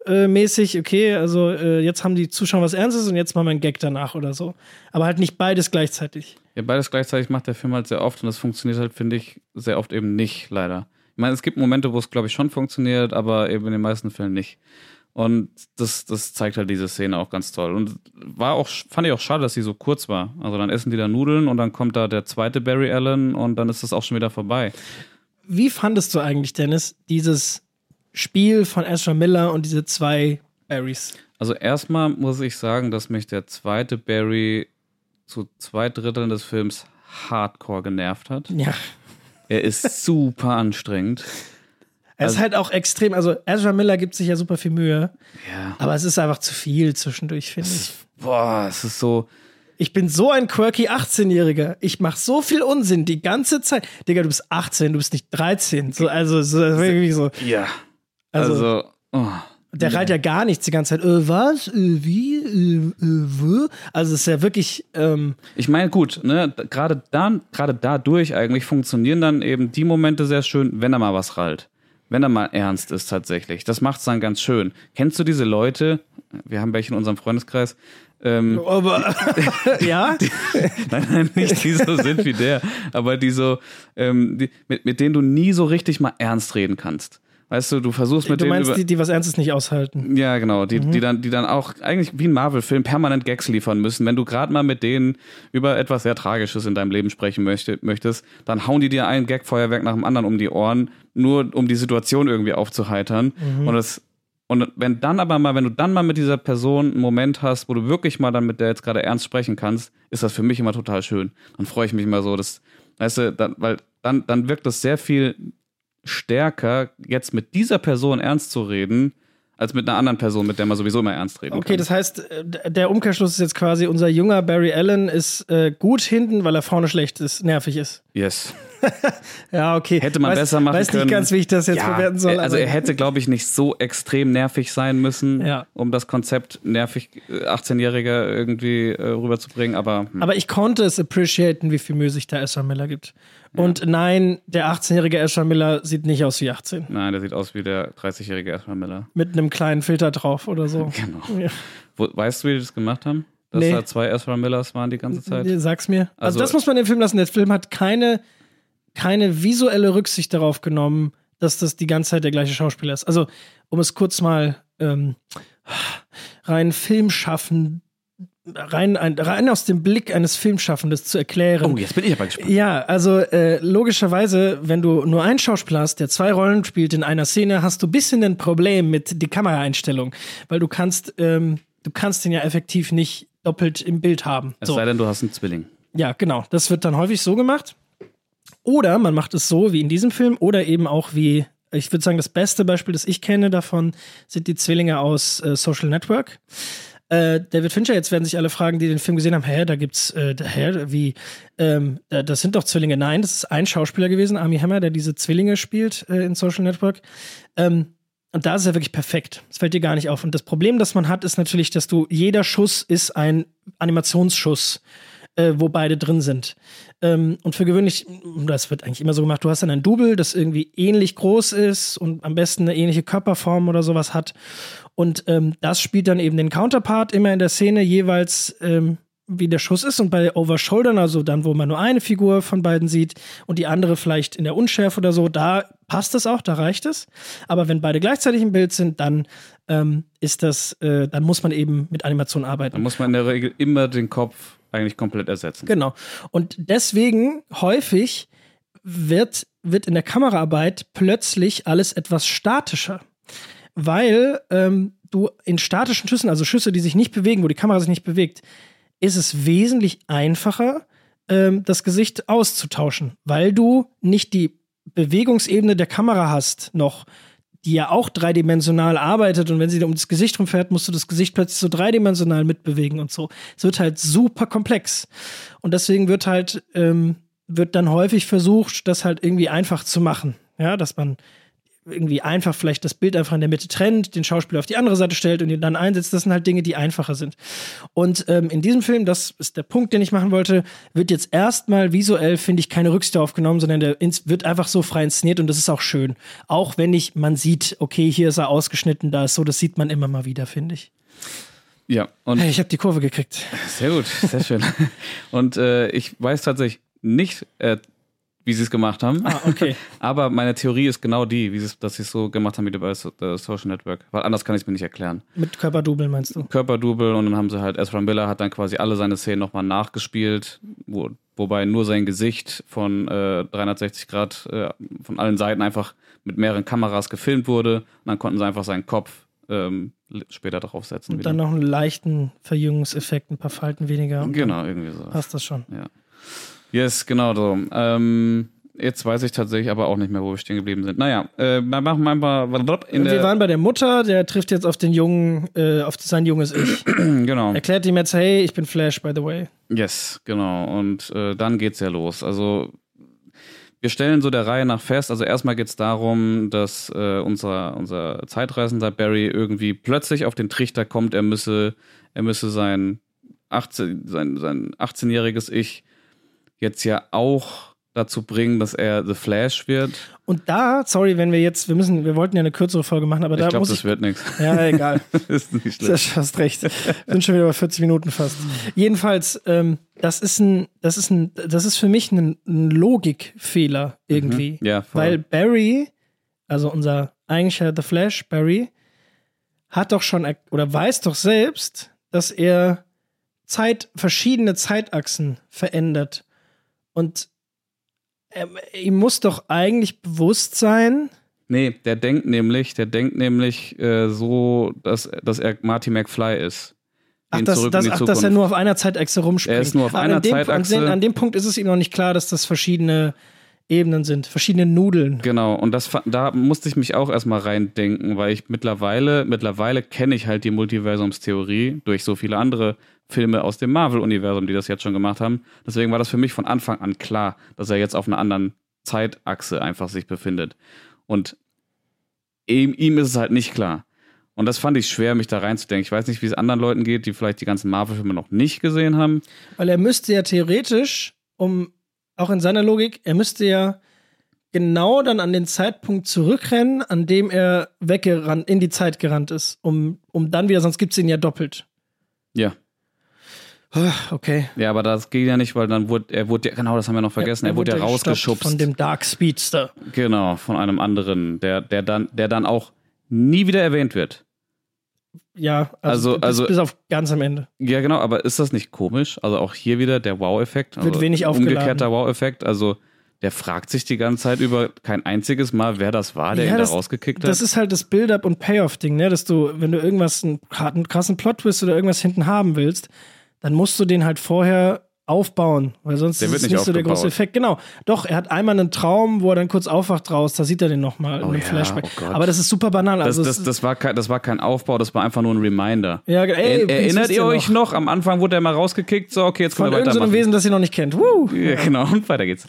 [SPEAKER 2] äh, mäßig, okay, also äh, jetzt haben die Zuschauer was Ernstes und jetzt machen wir einen Gag danach oder so. Aber halt nicht beides gleichzeitig.
[SPEAKER 1] Ja, beides gleichzeitig macht der Film halt sehr oft und das funktioniert halt, finde ich, sehr oft eben nicht, leider. Ich meine, es gibt Momente, wo es, glaube ich, schon funktioniert, aber eben in den meisten Fällen nicht. Und das, das zeigt halt diese Szene auch ganz toll. Und war auch, fand ich auch schade, dass sie so kurz war. Also dann essen die da Nudeln und dann kommt da der zweite Barry Allen und dann ist das auch schon wieder vorbei.
[SPEAKER 2] Wie fandest du eigentlich, Dennis, dieses Spiel von Ezra Miller und diese zwei Barrys?
[SPEAKER 1] Also erstmal muss ich sagen, dass mich der zweite Barry zu zwei Dritteln des Films hardcore genervt hat.
[SPEAKER 2] Ja.
[SPEAKER 1] Er ist super anstrengend.
[SPEAKER 2] Er ist
[SPEAKER 1] Also-
[SPEAKER 2] halt auch extrem, also Ezra Miller gibt sich ja super viel Mühe,
[SPEAKER 1] Ja.
[SPEAKER 2] aber es ist einfach zu viel zwischendurch, finde ich.
[SPEAKER 1] Boah, es ist so.
[SPEAKER 2] Ich bin so ein quirky 18-Jähriger. Ich mache so viel Unsinn die ganze Zeit. Digga, du bist 18, du bist nicht 13. So, also, so, so.
[SPEAKER 1] Ja.
[SPEAKER 2] Also,
[SPEAKER 1] Also. oh.
[SPEAKER 2] der reiht ja gar nichts die ganze Zeit. Äh, was? Äh, wie? Äh, äh, wo? Also, es ist ja wirklich. Ähm,
[SPEAKER 1] Ich meine, gut, ne, gerade dann, gerade dadurch eigentlich funktionieren dann eben die Momente sehr schön, wenn er mal was rallt. Wenn er mal ernst ist tatsächlich. Das macht's dann ganz schön. Kennst du diese Leute? Wir haben welche in unserem Freundeskreis. Ähm,
[SPEAKER 2] aber. ja?
[SPEAKER 1] nein, nein, nicht die so sind wie der, aber die so, ähm, die, mit, mit denen du nie so richtig mal ernst reden kannst. Weißt du, du versuchst mit
[SPEAKER 2] Du
[SPEAKER 1] denen
[SPEAKER 2] meinst
[SPEAKER 1] über,
[SPEAKER 2] die, die was Ernstes nicht aushalten.
[SPEAKER 1] Ja, genau. Die,
[SPEAKER 2] Mhm.
[SPEAKER 1] die, dann, die dann auch eigentlich wie ein Marvel-Film permanent Gags liefern müssen. Wenn du gerade mal mit denen über etwas sehr Tragisches in deinem Leben sprechen möchte, möchtest, dann hauen die dir ein Gag-Feuerwerk nach dem anderen um die Ohren, nur um die Situation irgendwie aufzuheitern.
[SPEAKER 2] Mhm.
[SPEAKER 1] Und das und wenn dann aber mal, wenn du dann mal mit dieser Person einen Moment hast, wo du wirklich mal dann mit der jetzt gerade ernst sprechen kannst, ist das für mich immer total schön. Dann freue ich mich immer so, dass, weißt du, dann, weil dann, dann wirkt es sehr viel stärker, jetzt mit dieser Person ernst zu reden, als mit einer anderen Person, mit der man sowieso immer ernst reden
[SPEAKER 2] Okay,
[SPEAKER 1] kann.
[SPEAKER 2] das heißt, äh, der Umkehrschluss ist jetzt quasi, unser junger Barry Allen ist äh, gut hinten, weil er vorne schlecht ist, nervig ist.
[SPEAKER 1] yes.
[SPEAKER 2] Ja, okay.
[SPEAKER 1] Hätte man
[SPEAKER 2] weiß,
[SPEAKER 1] besser machen
[SPEAKER 2] weiß
[SPEAKER 1] können.
[SPEAKER 2] nicht ganz, wie ich das jetzt
[SPEAKER 1] Ja,
[SPEAKER 2] bewerten soll.
[SPEAKER 1] er- also er hätte, glaube ich, nicht so extrem nervig sein müssen,
[SPEAKER 2] Ja.
[SPEAKER 1] um das Konzept nervig äh, 18-Jähriger irgendwie äh, rüberzubringen, aber hm.
[SPEAKER 2] Aber ich konnte es appreciaten, wie viel Mühe sich da Ezra Miller gibt. Und nein, der 18-jährige Ezra Miller sieht nicht aus wie 18.
[SPEAKER 1] nein, der sieht aus wie der 30-jährige Ezra Miller.
[SPEAKER 2] Mit einem kleinen Filter drauf oder so.
[SPEAKER 1] Genau.
[SPEAKER 2] Ja.
[SPEAKER 1] Wo, weißt du, wie die das gemacht haben? dass
[SPEAKER 2] Nee.
[SPEAKER 1] da zwei Ezra Millers waren die ganze Zeit?
[SPEAKER 2] Sag's mir. Also,
[SPEAKER 1] Also-
[SPEAKER 2] das muss man dem Film lassen. Der Film hat keine, keine visuelle Rücksicht darauf genommen, dass das die ganze Zeit der gleiche Schauspieler ist. Also, um es kurz mal ähm, rein Filmschaffen, rein, ein, rein aus dem Blick eines Filmschaffendes zu erklären.
[SPEAKER 1] Oh, jetzt bin ich aber gespannt.
[SPEAKER 2] Ja, also äh, logischerweise, wenn du nur einen Schauspieler hast, der zwei Rollen spielt in einer Szene, hast du ein bisschen ein Problem mit die Kameraeinstellung, weil du kannst, ähm, du kannst den ja effektiv nicht doppelt im Bild haben.
[SPEAKER 1] Es
[SPEAKER 2] So.
[SPEAKER 1] sei denn, du hast einen Zwilling.
[SPEAKER 2] Ja, genau. Das wird dann häufig so gemacht. Oder man macht es so wie in diesem Film oder eben auch wie, ich würde sagen, das beste Beispiel, das ich kenne davon, sind die Zwillinge aus äh, Social Network. Äh, David Fincher, jetzt werden sich alle fragen, die den Film gesehen haben, hä, da gibt's, äh, hä, wie, ähm, da- das sind doch Zwillinge. Nein, das ist ein Schauspieler gewesen, Army Hammer, der diese Zwillinge spielt äh, in Social Network. Ähm, und da ist er wirklich perfekt. Das fällt dir gar nicht auf. Und das Problem, das man hat, ist natürlich, dass du, jeder Schuss ist ein Animationsschuss, äh, wo beide drin sind. Ähm, und für gewöhnlich, das wird eigentlich immer so gemacht, du hast dann ein Double, das irgendwie ähnlich groß ist und am besten eine ähnliche Körperform oder sowas hat. Und ähm, das spielt dann eben den Counterpart immer in der Szene jeweils, ähm, wie der Schuss ist. Und bei Overshouldern, also dann, wo man nur eine Figur von beiden sieht und die andere vielleicht in der Unschärfe oder so, da passt es auch, da reicht es. Aber wenn beide gleichzeitig im Bild sind, dann ähm, ist das, äh, dann muss man eben mit Animation arbeiten.
[SPEAKER 1] Da muss man in der Regel immer den Kopf eigentlich komplett ersetzen.
[SPEAKER 2] Genau. Und deswegen häufig wird, wird in der Kameraarbeit plötzlich alles etwas statischer. Weil ähm, du in statischen Schüssen, also Schüsse, die sich nicht bewegen, wo die Kamera sich nicht bewegt, ist es wesentlich einfacher, ähm, das Gesicht auszutauschen, weil du nicht die Bewegungsebene der Kamera hast noch, die ja auch dreidimensional arbeitet und wenn sie um das Gesicht rumfährt, musst du das Gesicht plötzlich so dreidimensional mitbewegen und so. Es wird halt super komplex. Und deswegen wird halt, ähm, wird dann häufig versucht, das halt irgendwie einfach zu machen. Ja, dass man irgendwie einfach vielleicht das Bild einfach in der Mitte trennt, den Schauspieler auf die andere Seite stellt und ihn dann einsetzt. Das sind halt Dinge, die einfacher sind. Und ähm, in diesem Film, das ist der Punkt, den ich machen wollte, wird jetzt erstmal visuell, finde ich, keine Rücksicht aufgenommen, sondern der ins wird einfach so frei inszeniert und das ist auch schön. Auch wenn ich, man sieht, okay, hier ist er ausgeschnitten, da ist so, das sieht man immer mal wieder, finde ich.
[SPEAKER 1] Ja, und
[SPEAKER 2] Hey, ich habe die Kurve gekriegt.
[SPEAKER 1] sehr gut, sehr schön. Und äh, ich weiß tatsächlich nicht, äh, wie sie es gemacht haben.
[SPEAKER 2] Ah, okay.
[SPEAKER 1] Aber meine Theorie ist genau die, wie dass sie es so gemacht haben wie bei so, äh, Social Network. Weil anders kann ich es mir nicht erklären.
[SPEAKER 2] Mit Körperdouble meinst du?
[SPEAKER 1] Körperdouble und dann haben sie halt, Ezra Miller hat dann quasi alle seine Szenen nochmal nachgespielt, wo, wobei nur sein Gesicht von äh, 360 Grad äh, von allen Seiten einfach mit mehreren Kameras gefilmt wurde und dann konnten sie einfach seinen Kopf ähm, später draufsetzen.
[SPEAKER 2] Und dann noch einen leichten Verjüngungseffekt, ein paar Falten weniger.
[SPEAKER 1] Genau, irgendwie so.
[SPEAKER 2] Passt das schon.
[SPEAKER 1] Yes, genau so. Ähm, jetzt weiß ich tatsächlich aber auch nicht mehr, wo wir stehen geblieben sind. Naja, äh, wir machen mal
[SPEAKER 2] Wir waren bei der Mutter, der trifft jetzt auf den Jungen, äh, auf sein junges Ich.
[SPEAKER 1] genau.
[SPEAKER 2] Erklärt ihm jetzt, hey, ich bin Flash, by the way.
[SPEAKER 1] Yes, genau. Und äh, dann geht's ja los. Also wir stellen so der Reihe nach fest, also erstmal geht's darum, dass äh, unser, unser Zeitreisender Barry irgendwie plötzlich auf den Trichter kommt, er müsse, er müsse sein, 18, sein, sein 18-jähriges Ich jetzt ja auch dazu bringen, dass er The Flash wird.
[SPEAKER 2] Und da, sorry, wenn wir jetzt, wir müssen, wir wollten ja eine kürzere Folge machen, aber
[SPEAKER 1] Ich
[SPEAKER 2] da
[SPEAKER 1] glaube,
[SPEAKER 2] muss
[SPEAKER 1] das
[SPEAKER 2] ich.
[SPEAKER 1] wird nichts.
[SPEAKER 2] Ja, egal.
[SPEAKER 1] ist nicht
[SPEAKER 2] Du
[SPEAKER 1] schlimm.
[SPEAKER 2] hast recht. Wir sind schon wieder bei 40 Minuten fast. Jedenfalls, ähm, das ist ein, das ist ein, das ist für mich ein, ein Logikfehler irgendwie.
[SPEAKER 1] Mhm. Ja, voll.
[SPEAKER 2] Weil Barry, also unser eigentlicher The Flash, Barry, hat doch schon er- oder weiß doch selbst, dass er Zeit, verschiedene Zeitachsen verändert. Und ähm, ihm muss doch eigentlich bewusst sein,
[SPEAKER 1] Nee, der denkt nämlich, der denkt nämlich äh, so, dass, dass er Marty McFly ist.
[SPEAKER 2] Ach, das, das, ach, dass er nur auf einer Zeitachse rumspringt.
[SPEAKER 1] Er ist nur auf
[SPEAKER 2] Aber
[SPEAKER 1] einer
[SPEAKER 2] an dem,
[SPEAKER 1] Zeitachse.
[SPEAKER 2] An, den, an dem Punkt ist es ihm noch nicht klar, dass das verschiedene Ebenen sind, verschiedene Nudeln.
[SPEAKER 1] Genau, und das da musste ich mich auch erstmal reindenken, weil ich mittlerweile, mittlerweile kenne ich halt die Multiversumstheorie durch so viele andere Filme aus dem Marvel-Universum, die das jetzt schon gemacht haben. Deswegen war das für mich von Anfang an klar, dass er jetzt auf einer anderen Zeitachse einfach sich befindet. Und ihm, ihm ist es halt nicht klar. Und das fand ich schwer, mich da reinzudenken. Ich weiß nicht, wie es anderen Leuten geht, die vielleicht die ganzen Marvel-Filme noch nicht gesehen haben.
[SPEAKER 2] Weil er müsste ja theoretisch, um auch in seiner Logik, er müsste ja genau dann an den Zeitpunkt zurückrennen, an dem er weggerannt, in die Zeit gerannt ist, um, um dann wieder, sonst gibt es ihn ja doppelt.
[SPEAKER 1] Ja.
[SPEAKER 2] Okay.
[SPEAKER 1] Ja, aber das ging ja nicht, weil dann wurde, er wurde, ja- genau, das haben wir noch vergessen, er, wurde ja rausgeschubst.
[SPEAKER 2] Von dem Dark Speedster.
[SPEAKER 1] Genau, von einem anderen, der, der dann, der dann auch nie wieder erwähnt wird.
[SPEAKER 2] Ja, also,
[SPEAKER 1] Also-
[SPEAKER 2] bis,
[SPEAKER 1] also-
[SPEAKER 2] bis auf ganz am Ende.
[SPEAKER 1] Ja, genau, aber ist das nicht komisch? Also auch hier wieder der Wow-Effekt. Also
[SPEAKER 2] Wird wenig aufgeladen.
[SPEAKER 1] Umgekehrter Wow-Effekt. Also der fragt sich die ganze Zeit über kein einziges Mal, wer das war, der
[SPEAKER 2] Ja,
[SPEAKER 1] ihn
[SPEAKER 2] das-
[SPEAKER 1] da rausgekickt hat.
[SPEAKER 2] Das ist halt das Build-up und Payoff-Ding, ne? Dass du, wenn du irgendwas, einen krassen Plot-Twist oder irgendwas hinten haben willst, dann musst du den halt vorher aufbauen, weil sonst
[SPEAKER 1] Der
[SPEAKER 2] ist es
[SPEAKER 1] nicht
[SPEAKER 2] nicht so der große. Effekt. Genau. Doch, er hat einmal einen Traum, wo er dann kurz aufwacht raus, da sieht er den nochmal
[SPEAKER 1] Oh
[SPEAKER 2] in einem
[SPEAKER 1] ja,
[SPEAKER 2] Flashback.
[SPEAKER 1] oh.
[SPEAKER 2] Aber das ist super banal.
[SPEAKER 1] das,
[SPEAKER 2] Also
[SPEAKER 1] das,
[SPEAKER 2] es-
[SPEAKER 1] das, war kein, das war kein Aufbau, das war einfach nur ein Reminder.
[SPEAKER 2] ja, ey,
[SPEAKER 1] Er, erinnert ihr euch noch? Am Anfang wurde er mal rausgekickt. So, okay, jetzt können
[SPEAKER 2] Von
[SPEAKER 1] wir
[SPEAKER 2] irgendeinem
[SPEAKER 1] weitermachen.
[SPEAKER 2] Wesen, das ihr noch nicht kennt. Woo!
[SPEAKER 1] Ja, genau, und weiter geht's.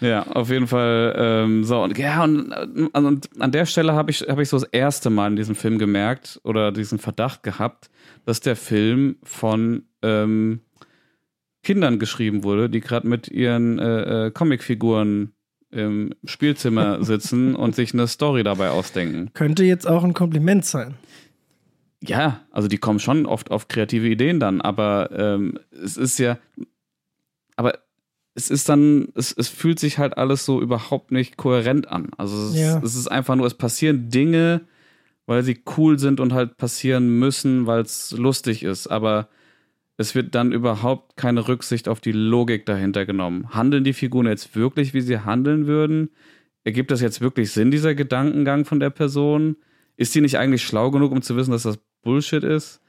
[SPEAKER 1] Ja, auf jeden Fall. Ähm, so, und ja, und, äh, und an der Stelle habe ich, hab ich so das erste Mal in diesem Film gemerkt oder diesen Verdacht gehabt, dass der Film von ähm, Kindern geschrieben wurde, die gerade mit ihren äh, äh, Comicfiguren im Spielzimmer sitzen und sich eine Story dabei ausdenken.
[SPEAKER 2] Könnte jetzt auch ein Kompliment sein.
[SPEAKER 1] Ja, also die kommen schon oft auf kreative Ideen dann, aber ähm, es ist ja, aber es ist dann, es, es fühlt sich halt alles so überhaupt nicht kohärent an. Also es,
[SPEAKER 2] Ja.
[SPEAKER 1] es ist einfach nur, es passieren Dinge, weil sie cool sind und halt passieren müssen, weil es lustig ist, aber es wird dann überhaupt keine Rücksicht auf die Logik dahinter genommen. Handeln die Figuren jetzt wirklich, wie sie handeln würden? Ergibt das jetzt wirklich Sinn, dieser Gedankengang von der Person? Ist die nicht eigentlich schlau genug, um zu wissen, dass das Bullshit ist?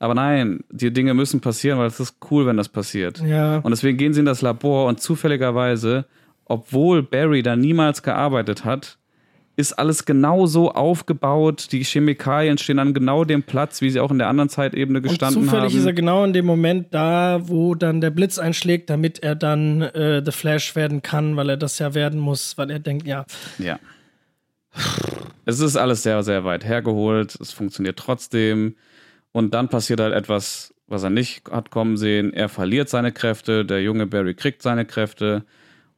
[SPEAKER 1] Aber nein, die Dinge müssen passieren, weil es ist cool, wenn das passiert.
[SPEAKER 2] Ja.
[SPEAKER 1] Und deswegen gehen sie in das Labor und zufälligerweise, obwohl Barry da niemals gearbeitet hat, ist alles genau so aufgebaut. Die Chemikalien stehen an genau dem Platz, wie sie auch in der anderen Zeitebene
[SPEAKER 2] Und
[SPEAKER 1] gestanden
[SPEAKER 2] zufällig ist er
[SPEAKER 1] haben.
[SPEAKER 2] genau in dem Moment da, wo dann der Blitz einschlägt, damit er dann äh, The Flash werden kann, weil er das ja werden muss, weil er denkt, ja,
[SPEAKER 1] Ja. Es ist alles sehr, sehr weit hergeholt. Es funktioniert trotzdem. Und dann passiert halt etwas, was er nicht hat kommen sehen. Er verliert seine Kräfte. Der junge Barry kriegt seine Kräfte.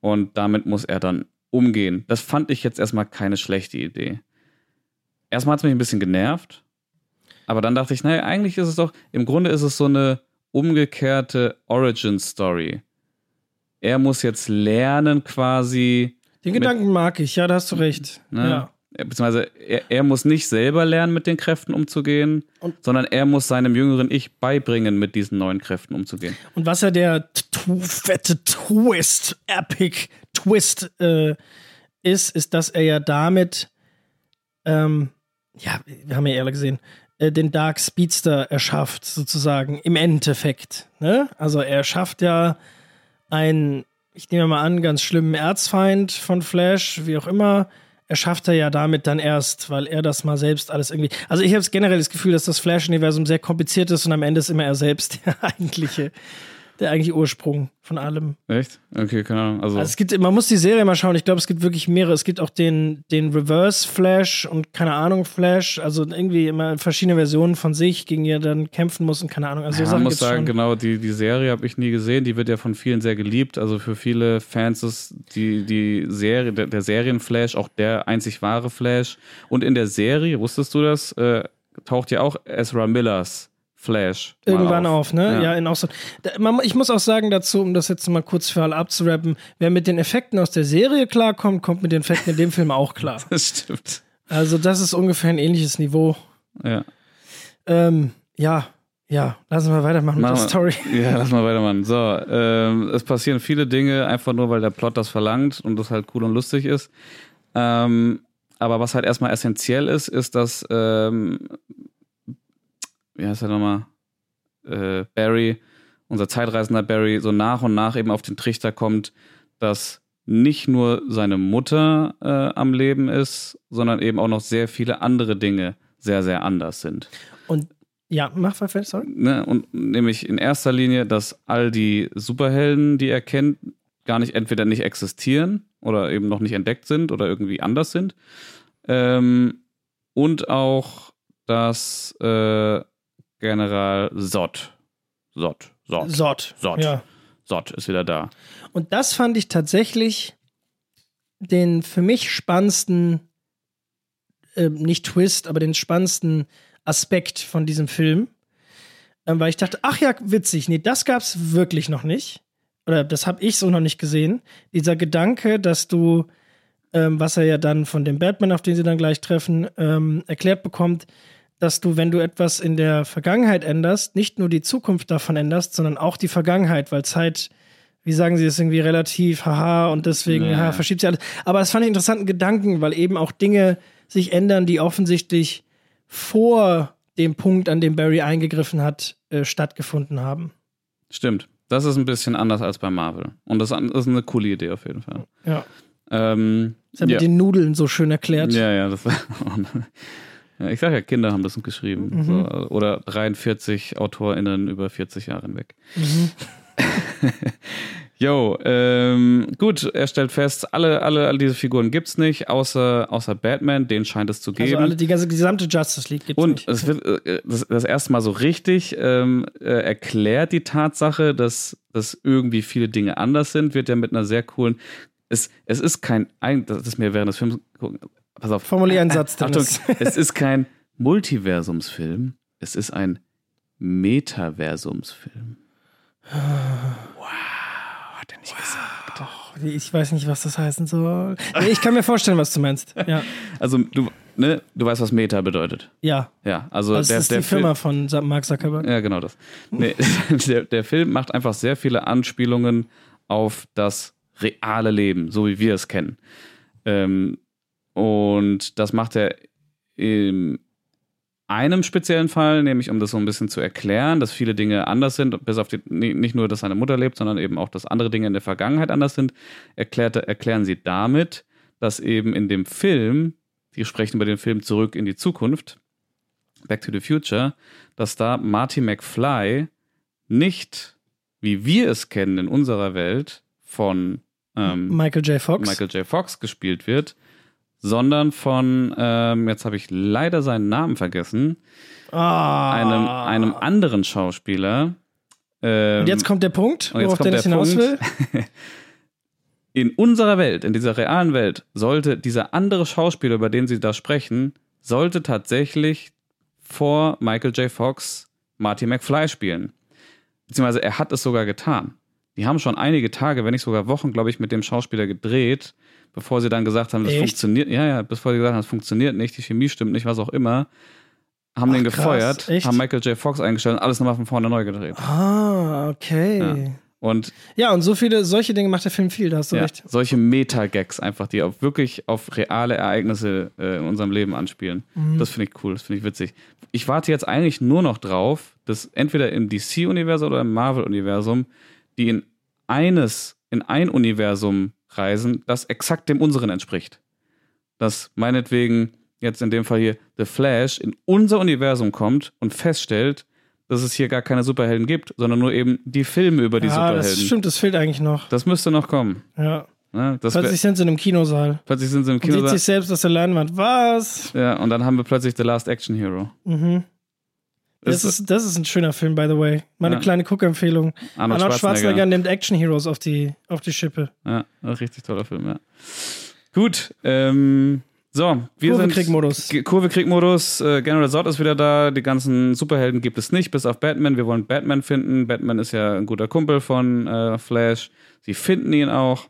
[SPEAKER 1] Und damit muss er dann umgehen. Das fand ich jetzt erstmal keine schlechte Idee. Erstmal hat es mich ein bisschen genervt. Aber dann dachte ich, naja, eigentlich ist es doch, im Grunde ist es so eine umgekehrte Origin-Story. Er muss jetzt lernen, quasi,
[SPEAKER 2] den Gedanken mag ich, ja, da hast du recht.
[SPEAKER 1] Ne?
[SPEAKER 2] Ja.
[SPEAKER 1] Er- Beziehungsweise er, er muss nicht selber lernen, mit den Kräften umzugehen,
[SPEAKER 2] Und-
[SPEAKER 1] sondern er muss seinem jüngeren Ich beibringen, mit diesen neuen Kräften umzugehen.
[SPEAKER 2] Und was ja der fette Twist, Epic Twist äh, ist, ist, dass er ja damit, ähm, ja, wir haben ja ehrlich gesehen, äh, den Dark Speedster erschafft, sozusagen, im Endeffekt. Ne? Also er schafft ja einen, ich nehme mal an, ganz schlimmen Erzfeind von Flash, wie auch immer. Erschafft er ja damit dann erst, weil er das mal selbst alles irgendwie. Also ich habe generell das Gefühl, dass das Flash-Universum sehr kompliziert ist und am Ende ist immer er selbst der eigentliche, der eigentliche Ursprung von allem.
[SPEAKER 1] Echt? Okay, keine Ahnung. Also,
[SPEAKER 2] Also es gibt, man muss die Serie mal schauen. Ich glaube, es gibt wirklich mehrere. Es gibt auch den, den Reverse Flash und keine Ahnung Flash. Also irgendwie immer verschiedene Versionen von sich, gegen die er dann kämpfen muss und keine Ahnung. Also so
[SPEAKER 1] ja, man
[SPEAKER 2] Sachen
[SPEAKER 1] muss sagen,
[SPEAKER 2] schon.
[SPEAKER 1] genau, die, die Serie habe ich nie gesehen. Die wird ja von vielen sehr geliebt. Also für viele Fans ist die, die Serie, der, der Serienflash auch der einzig wahre Flash. Und in der Serie, wusstest du das, äh, taucht ja auch Ezra Millers Flash.
[SPEAKER 2] Irgendwann auf, ne?
[SPEAKER 1] Ja.
[SPEAKER 2] Ja, in auch so. Da, man, ich muss auch sagen dazu, um das jetzt mal kurz für alle abzurappen, wer mit den Effekten aus der Serie klarkommt, kommt mit den Effekten in dem Film auch klar.
[SPEAKER 1] Das stimmt.
[SPEAKER 2] Also das ist ungefähr ein ähnliches Niveau.
[SPEAKER 1] Ja.
[SPEAKER 2] Ähm, ja, ja, lassen wir weitermachen mit
[SPEAKER 1] Machen
[SPEAKER 2] der
[SPEAKER 1] wir-
[SPEAKER 2] Story.
[SPEAKER 1] Ja, lass mal weitermachen. So, ähm, es passieren viele Dinge, einfach nur, weil der Plot das verlangt und das halt cool und lustig ist. Ähm, aber was halt erstmal essentiell ist, ist, dass, ähm, wie heißt er nochmal? Äh, Barry, unser zeitreisender Barry, so nach und nach eben auf den Trichter kommt, dass nicht nur seine Mutter äh, am Leben ist, sondern eben auch noch sehr viele andere Dinge sehr, sehr anders sind.
[SPEAKER 2] Und ja, mach weiter, sorry.
[SPEAKER 1] Ne? Und nämlich in erster Linie, dass all die Superhelden, die er kennt, gar nicht entweder nicht existieren oder eben noch nicht entdeckt sind oder irgendwie anders sind. Ähm, und auch, dass äh, General Zod, Zod, Zod,
[SPEAKER 2] Sort.
[SPEAKER 1] Sod.
[SPEAKER 2] Ja.
[SPEAKER 1] Zod ist wieder da.
[SPEAKER 2] Und das fand ich tatsächlich den für mich spannendsten, äh, nicht Twist, aber den spannendsten Aspekt von diesem Film. ähm, weil ich dachte, ach ja, witzig, nee, das gab's wirklich noch nicht. Oder das habe ich so noch nicht gesehen. Dieser Gedanke, dass du, ähm, was er ja dann von dem Batman, auf den sie dann gleich treffen, ähm, erklärt bekommt, dass du, wenn du etwas in der Vergangenheit änderst, nicht nur die Zukunft davon änderst, sondern auch die Vergangenheit, weil Zeit, wie sagen sie, ist irgendwie relativ, haha, und deswegen,
[SPEAKER 1] Ja.
[SPEAKER 2] haha, verschiebt sich alles. Aber das fand ich einen interessanten Gedanken, weil eben auch Dinge sich ändern, die offensichtlich vor dem Punkt, an dem Barry eingegriffen hat, äh, stattgefunden haben.
[SPEAKER 1] Stimmt. Das ist ein bisschen anders als bei Marvel. Und das ist eine coole Idee auf jeden Fall.
[SPEAKER 2] Ja.
[SPEAKER 1] Ähm,
[SPEAKER 2] Das hat
[SPEAKER 1] ja.
[SPEAKER 2] mit den Nudeln so schön erklärt.
[SPEAKER 1] Ja, ja, das war. ja, ich sage ja, Kinder haben das geschrieben.
[SPEAKER 2] Mhm.
[SPEAKER 1] So, oder 43 AutorInnen über 40 Jahre hinweg.
[SPEAKER 2] Mhm.
[SPEAKER 1] Jo, ähm, gut, er stellt fest, alle, alle, alle diese Figuren gibt's nicht, außer, außer Batman, den scheint es zu geben.
[SPEAKER 2] Also alle, die ganze die gesamte Justice League gibt's
[SPEAKER 1] Und
[SPEAKER 2] nicht.
[SPEAKER 1] es wird äh, das, das erste Mal so richtig ähm, äh, erklärt die Tatsache, dass, dass irgendwie viele Dinge anders sind, wird ja mit einer sehr coolen. Es, es ist kein, ein, das ist mir während des Films. Pass auf.
[SPEAKER 2] Formulier einen Satz,
[SPEAKER 1] Achtung,
[SPEAKER 2] Dennis.
[SPEAKER 1] es ist kein Multiversumsfilm, es ist ein Metaversumsfilm. Wow, hat er nicht gesagt.
[SPEAKER 2] Ich weiß nicht, was das heißen soll. Nee, Ich kann mir vorstellen, was du meinst. Ja,
[SPEAKER 1] Also, du, ne, du weißt, was Meta bedeutet.
[SPEAKER 2] ja.
[SPEAKER 1] Ja, also
[SPEAKER 2] Das
[SPEAKER 1] der,
[SPEAKER 2] ist
[SPEAKER 1] der
[SPEAKER 2] die Firma von Mark Zuckerberg.
[SPEAKER 1] Ja, genau das. Nee, der, der Film macht einfach sehr viele Anspielungen auf das reale Leben, so wie wir es kennen. Ähm, und das macht er in einem speziellen Fall, nämlich um das so ein bisschen zu erklären, dass viele Dinge anders sind, bis auf die, nicht nur, dass seine Mutter lebt, sondern eben auch, dass andere Dinge in der Vergangenheit anders sind, erklärt, erklären sie damit, dass eben in dem Film, die sprechen über den Film Zurück in die Zukunft, Back to the Future, dass da Marty McFly nicht, wie wir es kennen in unserer Welt, von ähm,
[SPEAKER 2] Michael J. Fox.
[SPEAKER 1] Michael J. Fox gespielt wird, sondern von, ähm, jetzt habe ich leider seinen Namen vergessen,
[SPEAKER 2] ah.
[SPEAKER 1] einem, einem anderen Schauspieler. Ähm,
[SPEAKER 2] Und jetzt kommt der Punkt, worauf
[SPEAKER 1] kommt
[SPEAKER 2] Dennis
[SPEAKER 1] der
[SPEAKER 2] hinaus will.
[SPEAKER 1] Punkt. in unserer Welt, in dieser realen Welt, sollte dieser andere Schauspieler, über den sie da sprechen, sollte tatsächlich vor Michael J. Fox Marty McFly spielen. Beziehungsweise er hat es sogar getan. Die haben schon einige Tage, wenn nicht sogar Wochen, glaube ich, mit dem Schauspieler gedreht, bevor sie dann gesagt haben, das
[SPEAKER 2] Echt?
[SPEAKER 1] funktioniert. Ja, ja, bevor sie gesagt haben, das funktioniert nicht, die Chemie stimmt nicht, was auch immer. Haben
[SPEAKER 2] Ach,
[SPEAKER 1] den
[SPEAKER 2] krass,
[SPEAKER 1] gefeuert,
[SPEAKER 2] echt?
[SPEAKER 1] haben Michael J. Fox eingestellt und alles nochmal von vorne neu gedreht.
[SPEAKER 2] Ah, okay.
[SPEAKER 1] Und
[SPEAKER 2] Ja. und so viele, solche Dinge macht der Film viel, da hast du
[SPEAKER 1] ja,
[SPEAKER 2] recht.
[SPEAKER 1] solche Meta-Gags einfach, die auch wirklich auf reale Ereignisse äh, in unserem Leben anspielen.
[SPEAKER 2] Mhm.
[SPEAKER 1] Das finde ich cool, das finde ich witzig. Ich warte jetzt eigentlich nur noch drauf, dass entweder im DC-Universum oder im Marvel-Universum die in eines, in ein Universum reisen, das exakt dem unseren entspricht. Dass meinetwegen jetzt in dem Fall hier The Flash in unser Universum kommt und feststellt, dass es hier gar keine Superhelden gibt, sondern nur eben die Filme über die
[SPEAKER 2] ja,
[SPEAKER 1] Superhelden.
[SPEAKER 2] das stimmt, das fehlt eigentlich noch.
[SPEAKER 1] Das müsste noch kommen.
[SPEAKER 2] Ja.
[SPEAKER 1] Ne?
[SPEAKER 2] Plötzlich sind sie in einem Kinosaal.
[SPEAKER 1] plötzlich sind sie im
[SPEAKER 2] Und
[SPEAKER 1] Kino.
[SPEAKER 2] sieht sich selbst aus der Leinwand. Was?
[SPEAKER 1] ja, und dann haben wir plötzlich The Last Action Hero.
[SPEAKER 2] Mhm. Das ist, das ist ein schöner Film, by the way. Meine
[SPEAKER 1] Ja.
[SPEAKER 2] kleine Guckempfehlung.
[SPEAKER 1] Arnold,
[SPEAKER 2] Arnold Schwarzenegger
[SPEAKER 1] Schwarzenegger.
[SPEAKER 2] nimmt Action Heroes auf die, auf die Schippe.
[SPEAKER 1] Ja, ein richtig toller Film, ja. Gut, ähm, so, wir sind.
[SPEAKER 2] Kurvenkriegmodus.
[SPEAKER 1] Ge- Kurve-Krieg-Modus. Äh, General Zod ist wieder da. Die ganzen Superhelden gibt es nicht, bis auf Batman. Wir wollen Batman finden. Batman ist ja ein guter Kumpel von äh, Flash. Sie finden ihn auch.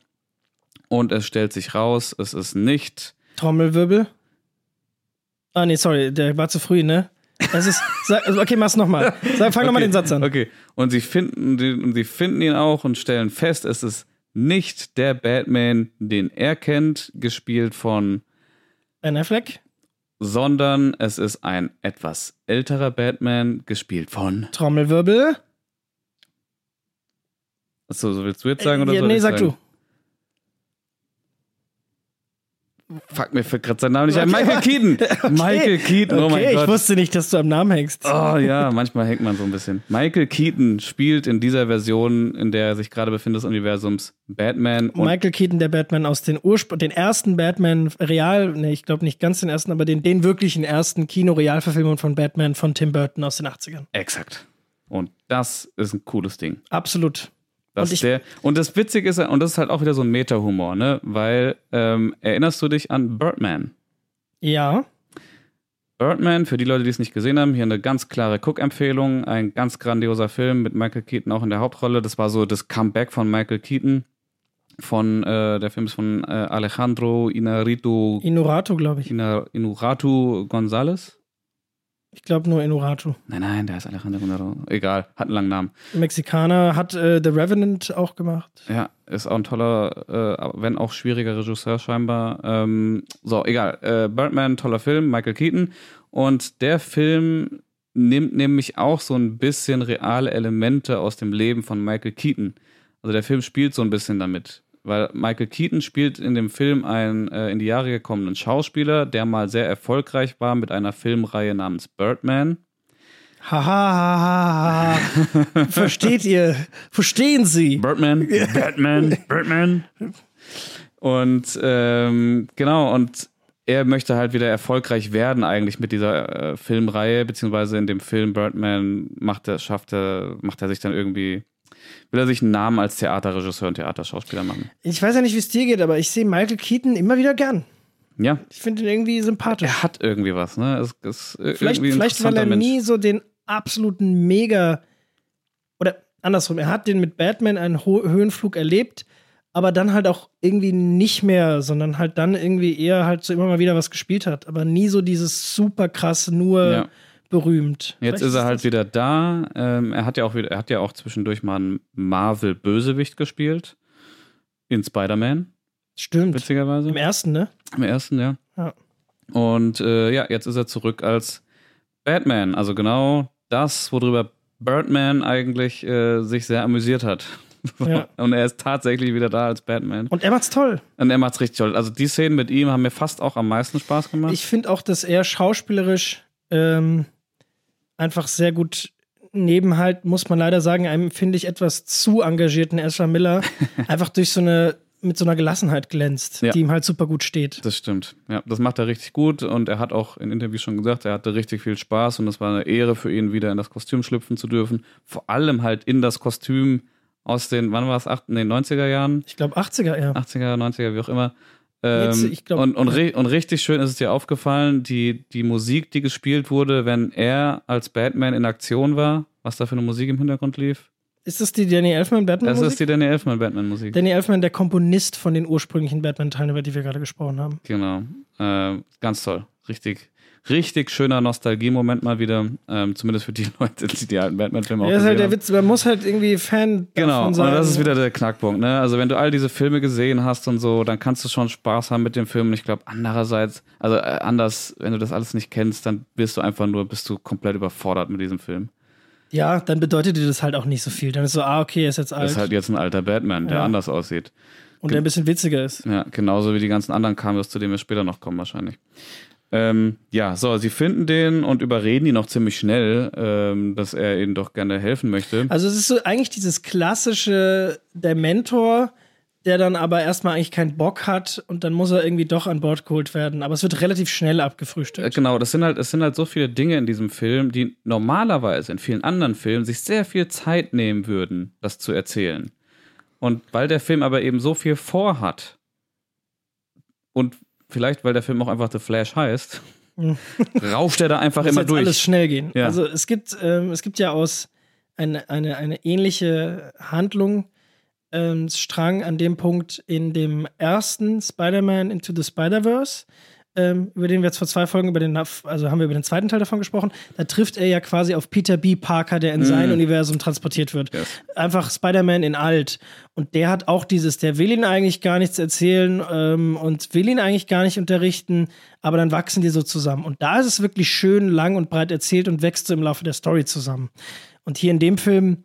[SPEAKER 1] Und es stellt sich raus, es ist nicht.
[SPEAKER 2] Trommelwirbel. Ah, nee, sorry, der war zu früh, ne? Es ist. Sag, also, okay, mach's nochmal. Fang nochmal
[SPEAKER 1] Okay,
[SPEAKER 2] den Satz an.
[SPEAKER 1] Okay. Und sie finden, den- und sie finden ihn auch und stellen fest, es ist nicht der Batman, den er kennt, gespielt von,
[SPEAKER 2] Ben Affleck,
[SPEAKER 1] sondern es ist ein etwas älterer Batman, gespielt von.
[SPEAKER 2] Trommelwirbel.
[SPEAKER 1] Achso, so willst du jetzt sagen oder
[SPEAKER 2] Äh,
[SPEAKER 1] soll
[SPEAKER 2] nee, sag
[SPEAKER 1] sagen?
[SPEAKER 2] du.
[SPEAKER 1] Fuck, mir fällt gerade sein Name nicht ein.
[SPEAKER 2] Okay.
[SPEAKER 1] Michael Keaton. Michael Keaton, oh mein
[SPEAKER 2] okay, ich
[SPEAKER 1] Gott.
[SPEAKER 2] wusste nicht, dass du am Namen hängst.
[SPEAKER 1] Oh ja, manchmal hängt man so ein bisschen. Michael Keaton spielt in dieser Version, in der er sich gerade befindet, des Universums Batman.
[SPEAKER 2] Michael Keaton, der Batman aus den Urspr den ersten Batman real, nee, ich glaube nicht ganz den ersten, aber den, den wirklichen ersten Kino-Realverfilmung von Batman von Tim Burton aus den 80ern.
[SPEAKER 1] exakt. Und das ist ein cooles Ding.
[SPEAKER 2] Absolut.
[SPEAKER 1] Dass
[SPEAKER 2] Und ich-
[SPEAKER 1] der, und das Witzige ist, und das ist halt auch wieder so ein Meta-Humor, ne? Weil, ähm, erinnerst du dich an Birdman?
[SPEAKER 2] Ja.
[SPEAKER 1] Birdman, für die Leute, die es nicht gesehen haben, hier eine ganz klare Cook-Empfehlung. Ein ganz grandioser Film mit Michael Keaton auch in der Hauptrolle. Das war so das Comeback von Michael Keaton. Von, äh, der Film ist von äh, Alejandro Inarritu,
[SPEAKER 2] Inuratu, glaube ich.
[SPEAKER 1] Ina, Inuratu González.
[SPEAKER 2] Ich glaube nur Inuratu.
[SPEAKER 1] Nein, nein, der ist Alejandro González. Egal, hat einen langen Namen.
[SPEAKER 2] Mexikaner hat äh, The Revenant auch gemacht.
[SPEAKER 1] Ja, ist auch ein toller, äh, wenn auch schwieriger Regisseur scheinbar. Ähm, so, egal. Äh, Birdman, toller Film, Michael Keaton. Und der Film nimmt nämlich auch so ein bisschen reale Elemente aus dem Leben von Michael Keaton. Also der Film spielt so ein bisschen damit. Weil Michael Keaton spielt in dem Film einen äh, in die Jahre gekommenen Schauspieler, der mal sehr erfolgreich war mit einer Filmreihe namens Birdman.
[SPEAKER 2] Haha, ha, ha, ha. versteht ihr? Verstehen Sie?
[SPEAKER 1] Birdman, Batman, Birdman. Und ähm, genau, und er möchte halt wieder erfolgreich werden eigentlich mit dieser äh, Filmreihe, beziehungsweise in dem Film Birdman macht er, schafft er, macht er sich dann irgendwie, will er sich einen Namen als Theaterregisseur und Theaterschauspieler machen.
[SPEAKER 2] Ich weiß ja nicht, wie es dir geht, aber ich sehe Michael Keaton immer wieder gern.
[SPEAKER 1] Ja,
[SPEAKER 2] Ich finde ihn irgendwie sympathisch.
[SPEAKER 1] er hat irgendwie was, ne? Es, es, äh,
[SPEAKER 2] Vielleicht,
[SPEAKER 1] irgendwie ein
[SPEAKER 2] vielleicht weil er
[SPEAKER 1] interessanter
[SPEAKER 2] nie so den absoluten Mega oder andersrum, er hat den mit Batman einen Ho Höhenflug erlebt, aber dann halt auch irgendwie nicht mehr, sondern halt dann irgendwie eher halt so immer mal wieder was gespielt hat, aber nie so dieses super krass nur
[SPEAKER 1] Ja.
[SPEAKER 2] Berühmt.
[SPEAKER 1] Jetzt
[SPEAKER 2] Vielleicht
[SPEAKER 1] ist er halt
[SPEAKER 2] das-
[SPEAKER 1] wieder da. Ähm, er hat ja auch wieder, er hat ja auch zwischendurch mal einen Marvel-Bösewicht gespielt. In Spider-Man,
[SPEAKER 2] Stimmt.
[SPEAKER 1] witzigerweise.
[SPEAKER 2] Im ersten, ne?
[SPEAKER 1] Im ersten, ja.
[SPEAKER 2] Ja.
[SPEAKER 1] Und äh, ja, jetzt ist er zurück als Batman. Also genau das, worüber Birdman eigentlich äh, sich sehr amüsiert hat.
[SPEAKER 2] Ja.
[SPEAKER 1] Und er ist tatsächlich wieder da als Batman.
[SPEAKER 2] Und er macht's toll.
[SPEAKER 1] Und er macht's richtig toll. Also die Szenen mit ihm haben mir fast auch am meisten Spaß gemacht.
[SPEAKER 2] Ich finde auch, dass er schauspielerisch ähm, einfach sehr gut neben halt, muss man leider sagen, einem, finde ich, etwas zu engagierten Ezra Miller einfach durch so eine, mit so einer Gelassenheit glänzt,
[SPEAKER 1] Ja.
[SPEAKER 2] die ihm halt super gut steht.
[SPEAKER 1] Das stimmt. Ja, das macht er richtig gut und er hat auch in Interviews schon gesagt, er hatte richtig viel Spaß und es war eine Ehre für ihn, wieder in das Kostüm schlüpfen zu dürfen. Vor allem halt in das Kostüm aus den, wann war es, acht- in den 90er Jahren?
[SPEAKER 2] Ich glaube 80er eher.
[SPEAKER 1] 80er, 90er, wie auch immer. Ähm,
[SPEAKER 2] Jetzt, ich glaub-
[SPEAKER 1] und, und, und richtig schön ist es dir aufgefallen, die, die Musik, die gespielt wurde, wenn er als Batman in Aktion war, was da für eine Musik im Hintergrund lief.
[SPEAKER 2] Ist das die Danny Elfman Batman
[SPEAKER 1] Das
[SPEAKER 2] Musik?
[SPEAKER 1] ist die Danny Elfman Batman Musik.
[SPEAKER 2] Danny Elfman, der Komponist von den ursprünglichen Batman-Teilen, über die wir gerade gesprochen haben.
[SPEAKER 1] Genau. Äh, ganz toll. Richtig, richtig schöner Nostalgie-Moment mal wieder. Ähm, zumindest für die Leute, die die alten Batman-Filme auch
[SPEAKER 2] Ja, ist halt der
[SPEAKER 1] haben.
[SPEAKER 2] Witz, man muss halt irgendwie Fan
[SPEAKER 1] Genau,
[SPEAKER 2] sein.
[SPEAKER 1] das ist wieder der Knackpunkt. Ne? Also wenn du all diese Filme gesehen hast und so, dann kannst du schon Spaß haben mit dem Film. Und ich glaube, andererseits, also äh, anders, wenn du das alles nicht kennst, dann bist du einfach nur, bist du komplett überfordert mit diesem Film.
[SPEAKER 2] Ja, dann bedeutet dir das halt auch nicht so viel. Dann ist so, ah, okay, ist jetzt alt
[SPEAKER 1] Das ist halt jetzt ein alter Batman, der
[SPEAKER 2] Ja.
[SPEAKER 1] anders aussieht.
[SPEAKER 2] und der ein bisschen witziger ist.
[SPEAKER 1] Ja, genauso wie die ganzen anderen Cameos, zu denen wir später noch kommen wahrscheinlich. Ähm, ja, so, sie finden den und überreden ihn auch ziemlich schnell, ähm, dass er ihnen doch gerne helfen möchte.
[SPEAKER 2] Also es ist so eigentlich dieses klassische, der Mentor, der dann aber erstmal eigentlich keinen Bock hat und dann muss er irgendwie doch an Bord geholt werden. Aber es wird relativ schnell
[SPEAKER 1] Äh,
[SPEAKER 2] abgefrühstückt.
[SPEAKER 1] Genau, das sind halt, es sind halt so viele Dinge in diesem Film, die normalerweise in vielen anderen Filmen sich sehr viel Zeit nehmen würden, das zu erzählen. Und weil der Film aber eben so viel vorhat und vielleicht, weil der Film auch einfach The Flash heißt, rauscht er da einfach
[SPEAKER 2] Muss
[SPEAKER 1] immer durch.
[SPEAKER 2] alles schnell gehen.
[SPEAKER 1] Ja.
[SPEAKER 2] Also es gibt, ähm, es gibt ja aus eine, eine, eine ähnliche Handlung, ähm, Strang an dem Punkt in dem ersten Spider-Man Into the Spider-Verse, ähm, über den wir jetzt vor zwei Folgen über den, also haben wir über den zweiten Teil davon gesprochen. Da trifft er ja quasi auf Peter B. Parker, der in sein Universum transportiert wird.
[SPEAKER 1] Mhm. Yes.
[SPEAKER 2] Einfach Spider-Man in alt. Und der hat auch dieses, der will ihn eigentlich gar nichts erzählen ähm, und will ihn eigentlich gar nicht unterrichten, aber dann wachsen die so zusammen. Und da ist es wirklich schön lang und breit erzählt und wächst so im Laufe der Story zusammen. Und hier in dem Film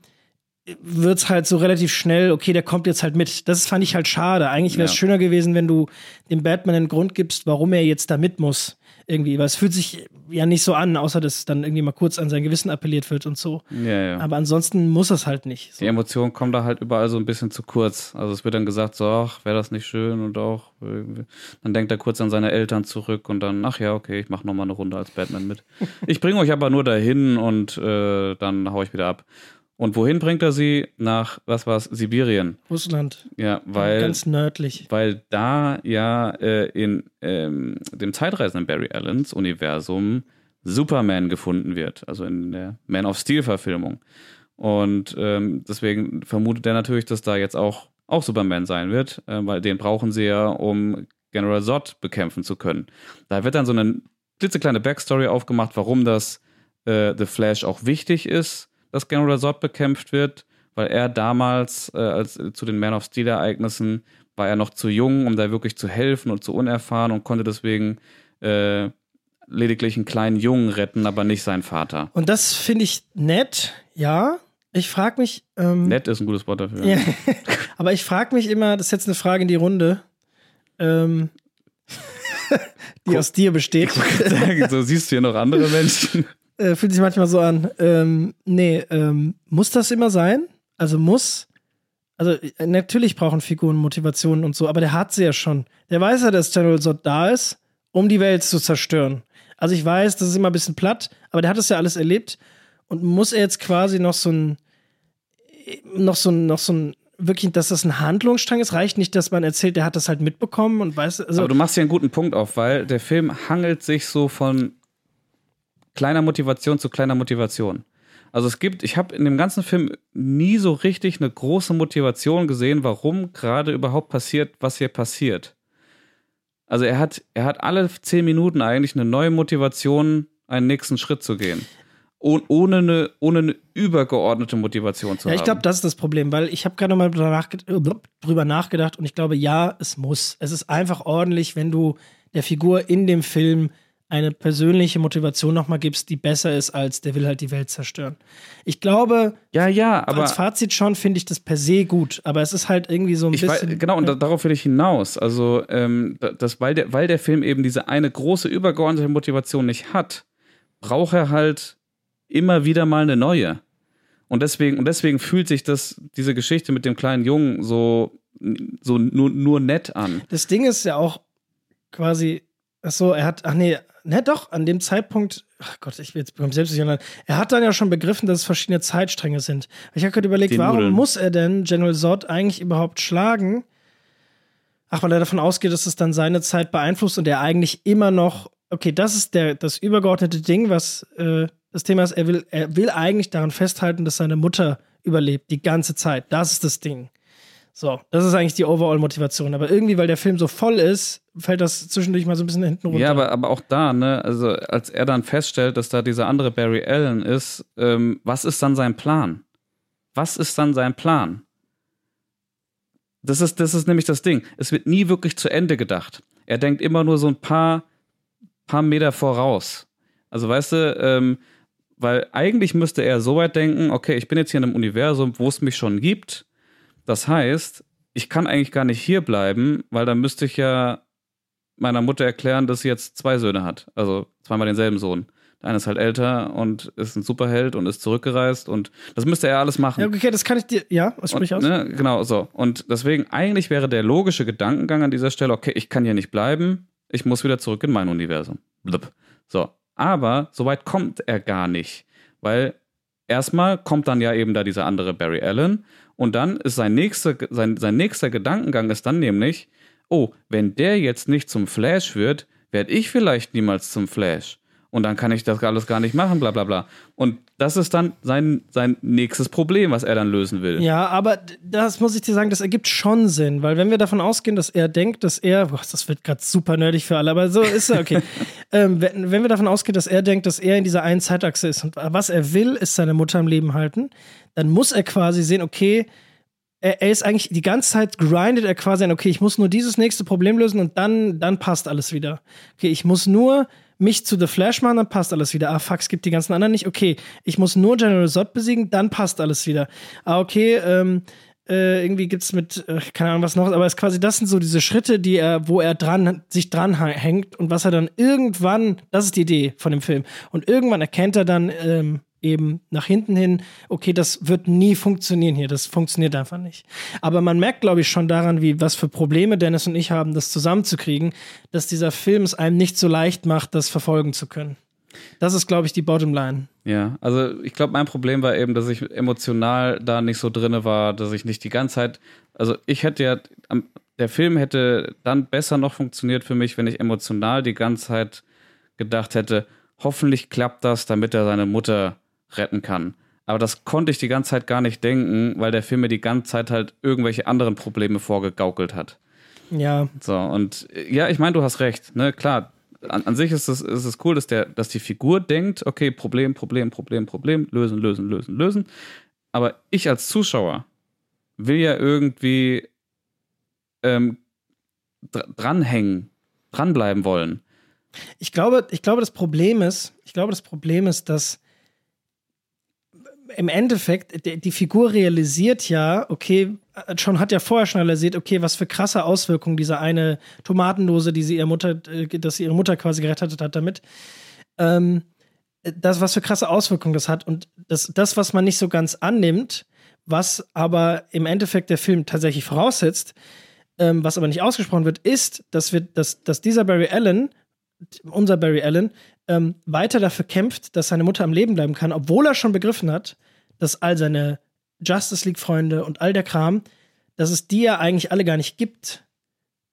[SPEAKER 2] wird es halt so relativ schnell, okay, der kommt jetzt halt mit. Das fand ich halt schade. Eigentlich wäre es
[SPEAKER 1] Ja.
[SPEAKER 2] schöner gewesen, wenn du dem Batman einen Grund gibst, warum er jetzt da mit muss. Irgendwie. Weil es fühlt sich ja nicht so an, außer dass dann irgendwie mal kurz an sein Gewissen appelliert wird und so.
[SPEAKER 1] ja, ja.
[SPEAKER 2] Aber ansonsten muss es halt nicht. So.
[SPEAKER 1] Die Emotionen kommen da halt überall so ein bisschen zu kurz. Also es wird dann gesagt, so, ach, wäre das nicht schön und auch, dann denkt er kurz an seine Eltern zurück und dann, ach ja, okay, ich mache nochmal eine Runde als Batman mit. Ich bringe euch aber nur dahin und äh, dann hau ich wieder ab. Und wohin bringt er sie? Nach, was war's, Sibirien.
[SPEAKER 2] Russland.
[SPEAKER 1] Ja, weil,
[SPEAKER 2] Ganz nördlich.
[SPEAKER 1] weil da ja äh, in ähm, dem zeitreisenden Barry Allens Universum Superman gefunden wird, also in der Man of Steel-Verfilmung. Und ähm, deswegen vermutet er natürlich, dass da jetzt auch, auch Superman sein wird, äh, weil den brauchen sie ja, um General Zod bekämpfen zu können. Da wird dann so eine klitzekleine Backstory aufgemacht, warum das äh, The Flash auch wichtig ist, dass General Zod bekämpft wird, weil er damals, äh, als äh, zu den Man of Steel-Ereignissen, war er noch zu jung, um da wirklich zu helfen und zu unerfahren und konnte deswegen äh, lediglich einen kleinen Jungen retten, aber nicht seinen Vater.
[SPEAKER 2] Und das finde ich nett, ja. Ich frage mich. Ähm,
[SPEAKER 1] nett ist ein gutes Wort dafür.
[SPEAKER 2] Ja, aber ich frage mich immer, das ist jetzt eine Frage in die Runde, ähm, die Guck, aus dir besteht.
[SPEAKER 1] Sagen, so siehst du hier noch andere Menschen.
[SPEAKER 2] Äh, fühlt sich manchmal so an. Ähm, nee, ähm, muss das immer sein? Also muss. Also äh, natürlich brauchen Figuren Motivationen und so, aber der hat sie ja schon. Der weiß ja, dass General Zod da ist, um die Welt zu zerstören. Also ich weiß, das ist immer ein bisschen platt, aber der hat das ja alles erlebt und muss er jetzt quasi noch so ein noch so ein noch so ein wirklich, dass das ein Handlungsstrang ist, reicht nicht, dass man erzählt, der hat das halt mitbekommen und weiß.
[SPEAKER 1] Also aber du machst hier einen guten Punkt auf, weil der Film hangelt sich so von kleiner Motivation zu kleiner Motivation. Also es gibt, ich habe in dem ganzen Film nie so richtig eine große Motivation gesehen, warum gerade überhaupt passiert, was hier passiert. Also er hat, er hat alle zehn Minuten eigentlich eine neue Motivation, einen nächsten Schritt zu gehen. Oh, ohne eine, ohne eine übergeordnete Motivation zu
[SPEAKER 2] ja,
[SPEAKER 1] haben.
[SPEAKER 2] Ja, ich glaube, das ist das Problem, weil ich habe gerade mal drüber nachgedacht und ich glaube, ja, es muss. Es ist einfach ordentlich, wenn du der Figur in dem Film eine persönliche Motivation nochmal gibst, die besser ist als der will halt die Welt zerstören. Ich glaube,
[SPEAKER 1] ja, ja, aber
[SPEAKER 2] als Fazit schon finde ich das per se gut, aber es ist halt irgendwie so ein bisschen.
[SPEAKER 1] Weiß, genau, und da, darauf will ich hinaus. Also, ähm, das, weil, der, weil der Film eben diese eine große übergeordnete Motivation nicht hat, braucht er halt immer wieder mal eine neue. Und deswegen, und deswegen fühlt sich das, diese Geschichte mit dem kleinen Jungen so, so nur, nur nett an.
[SPEAKER 2] Das Ding ist ja auch quasi, ach so, er hat, ach nee, ne, doch, an dem Zeitpunkt, ach Gott, ich will jetzt beim selbst nicht er hat dann ja schon begriffen, dass es verschiedene Zeitstränge sind. Ich habe gerade überlegt, Den warum Nudeln. muss er denn General Zod eigentlich überhaupt schlagen? Ach, weil er davon ausgeht, dass es dann seine Zeit beeinflusst und er eigentlich immer noch, okay, das ist der, das übergeordnete Ding, was äh, das Thema ist, er will, er will eigentlich daran festhalten, dass seine Mutter überlebt, die ganze Zeit. Das ist das Ding. So, das ist eigentlich die Overall-Motivation. Aber irgendwie, weil der Film so voll ist, fällt das zwischendurch mal so ein bisschen hinten runter.
[SPEAKER 1] Ja, aber, aber auch da, ne, also als er dann feststellt, dass da dieser andere Barry Allen ist, ähm, was ist dann sein Plan? Was ist dann sein Plan? Das ist, das ist nämlich das Ding. Es wird nie wirklich zu Ende gedacht. Er denkt immer nur so ein paar, paar Meter voraus. Also weißt du, ähm, weil eigentlich müsste er so weit denken, okay, ich bin jetzt hier in einem Universum, wo es mich schon gibt. Das heißt, ich kann eigentlich gar nicht hier bleiben, weil dann müsste ich ja meiner Mutter erklären, dass sie jetzt zwei Söhne hat. Also zweimal denselben Sohn. Der eine ist halt älter und ist ein Superheld und ist zurückgereist und das müsste er alles machen.
[SPEAKER 2] Ja, okay, das kann ich dir, ja, was sprich aus?
[SPEAKER 1] Ne, genau, so. Und deswegen, eigentlich wäre der logische Gedankengang an dieser Stelle, okay, ich kann hier nicht bleiben, ich muss wieder zurück in mein Universum. Blub. So, aber so weit kommt er gar nicht, weil erstmal kommt dann ja eben da dieser andere Barry Allen und dann ist sein nächster, sein, sein nächster Gedankengang ist dann nämlich, oh, wenn der jetzt nicht zum Flash wird, werde ich vielleicht niemals zum Flash und dann kann ich das alles gar nicht machen, bla bla bla. Und das ist dann sein, sein nächstes Problem, was er dann lösen will.
[SPEAKER 2] Ja, aber das muss ich dir sagen, das ergibt schon Sinn, weil wenn wir davon ausgehen, dass er denkt, dass er, boah, das wird gerade super nerdig für alle, aber so ist er, okay. ähm, wenn, wenn wir davon ausgehen, dass er denkt, dass er in dieser einen Zeitachse ist und was er will, ist seine Mutter am Leben halten, dann muss er quasi sehen, okay, er, er, ist eigentlich die ganze Zeit grindet er quasi an, okay, ich muss nur dieses nächste Problem lösen und dann, dann passt alles wieder. Okay, ich muss nur mich zu The Flash machen, dann passt alles wieder. Ah, fuck, es gibt die ganzen anderen nicht. Okay, ich muss nur General Zod besiegen, dann passt alles wieder. Ah, okay, ähm, äh, irgendwie gibt's mit, äh, keine Ahnung was noch, aber es quasi, das sind so diese Schritte, die er, wo er dran, sich dran hängt und was er dann irgendwann, das ist die Idee von dem Film. Und irgendwann erkennt er dann, ähm, eben nach hinten hin, okay, das wird nie funktionieren hier, das funktioniert einfach nicht. Aber man merkt, glaube ich, schon daran, wie was für Probleme Dennis und ich haben, das zusammenzukriegen, dass dieser Film es einem nicht so leicht macht, das verfolgen zu können. Das ist, glaube ich, die Bottomline.
[SPEAKER 1] Ja, also ich glaube, mein Problem war eben, dass ich emotional da nicht so drinne war, dass ich nicht die ganze Zeit, also ich hätte ja, der Film hätte dann besser noch funktioniert für mich, wenn ich emotional die ganze Zeit gedacht hätte, hoffentlich klappt das, damit er seine Mutter retten kann. Aber das konnte ich die ganze Zeit gar nicht denken, weil der Film mir die ganze Zeit halt irgendwelche anderen Probleme vorgegaukelt hat.
[SPEAKER 2] Ja.
[SPEAKER 1] So, und ja, ich meine, du hast recht. Ne? Klar, an, an sich ist es, ist es cool, dass, der, dass die Figur denkt, okay, Problem, Problem, Problem, Problem, lösen, lösen, lösen, lösen. Aber ich als Zuschauer will ja irgendwie ähm, dr dranhängen, dranbleiben wollen.
[SPEAKER 2] Ich glaube, ich glaube, das Problem ist, ich glaube, das Problem ist, dass im Endeffekt die, die Figur realisiert ja, okay, schon hat ja vorher schon realisiert, okay, was für krasse Auswirkungen diese eine Tomatendose, die sie ihre Mutter, äh, dass sie ihre Mutter quasi gerettet hat damit, ähm, das, was für krasse Auswirkungen das hat. Und das, das, was man nicht so ganz annimmt, was aber im Endeffekt der Film tatsächlich voraussetzt, ähm, was aber nicht ausgesprochen wird, ist, dass, wir, dass, dass dieser Barry Allen, unser Barry Allen, ähm, weiter dafür kämpft, dass seine Mutter am Leben bleiben kann, obwohl er schon begriffen hat, dass all seine Justice League-Freunde und all der Kram, dass es die ja eigentlich alle gar nicht gibt.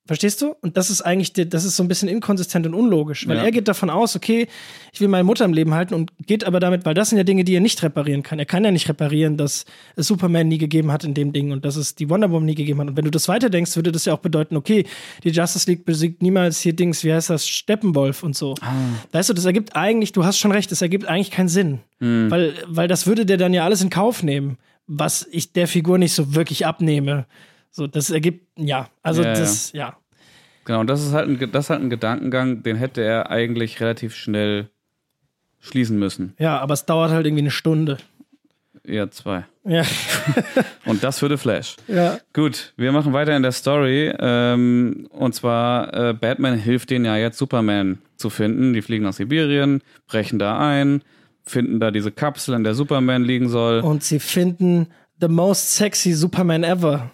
[SPEAKER 2] Verstehst du? Und das ist eigentlich, das ist so ein bisschen inkonsistent und unlogisch, weil ja. er geht davon aus, okay, ich will meine Mutter am Leben halten und geht aber damit, weil das sind ja Dinge, die er nicht reparieren kann. Er kann ja nicht reparieren, dass es Superman nie gegeben hat in dem Ding und dass es die Wonder Woman nie gegeben hat. Und wenn du das weiterdenkst, würde das ja auch bedeuten, okay, die Justice League besiegt niemals hier Dings, wie heißt das, Steppenwolf und so. Ah. Weißt du, das ergibt eigentlich, du hast schon recht, das ergibt eigentlich keinen Sinn. Mhm. Weil, weil das würde der dann ja alles in Kauf nehmen, was ich der Figur nicht so wirklich abnehme. So, das ergibt, ja, also ja, das, ja. ja.
[SPEAKER 1] Genau, und das ist halt ein, das ist halt ein Gedankengang, den hätte er eigentlich relativ schnell schließen müssen.
[SPEAKER 2] Ja, aber es dauert halt irgendwie eine Stunde.
[SPEAKER 1] Ja, zwei.
[SPEAKER 2] Ja.
[SPEAKER 1] und das für The Flash.
[SPEAKER 2] Ja.
[SPEAKER 1] Gut, wir machen weiter in der Story. Ähm, und zwar, äh, Batman hilft denen ja jetzt, Superman zu finden. Die fliegen nach Sibirien, brechen da ein, finden da diese Kapsel, in der Superman liegen soll.
[SPEAKER 2] Und sie finden the most sexy Superman ever.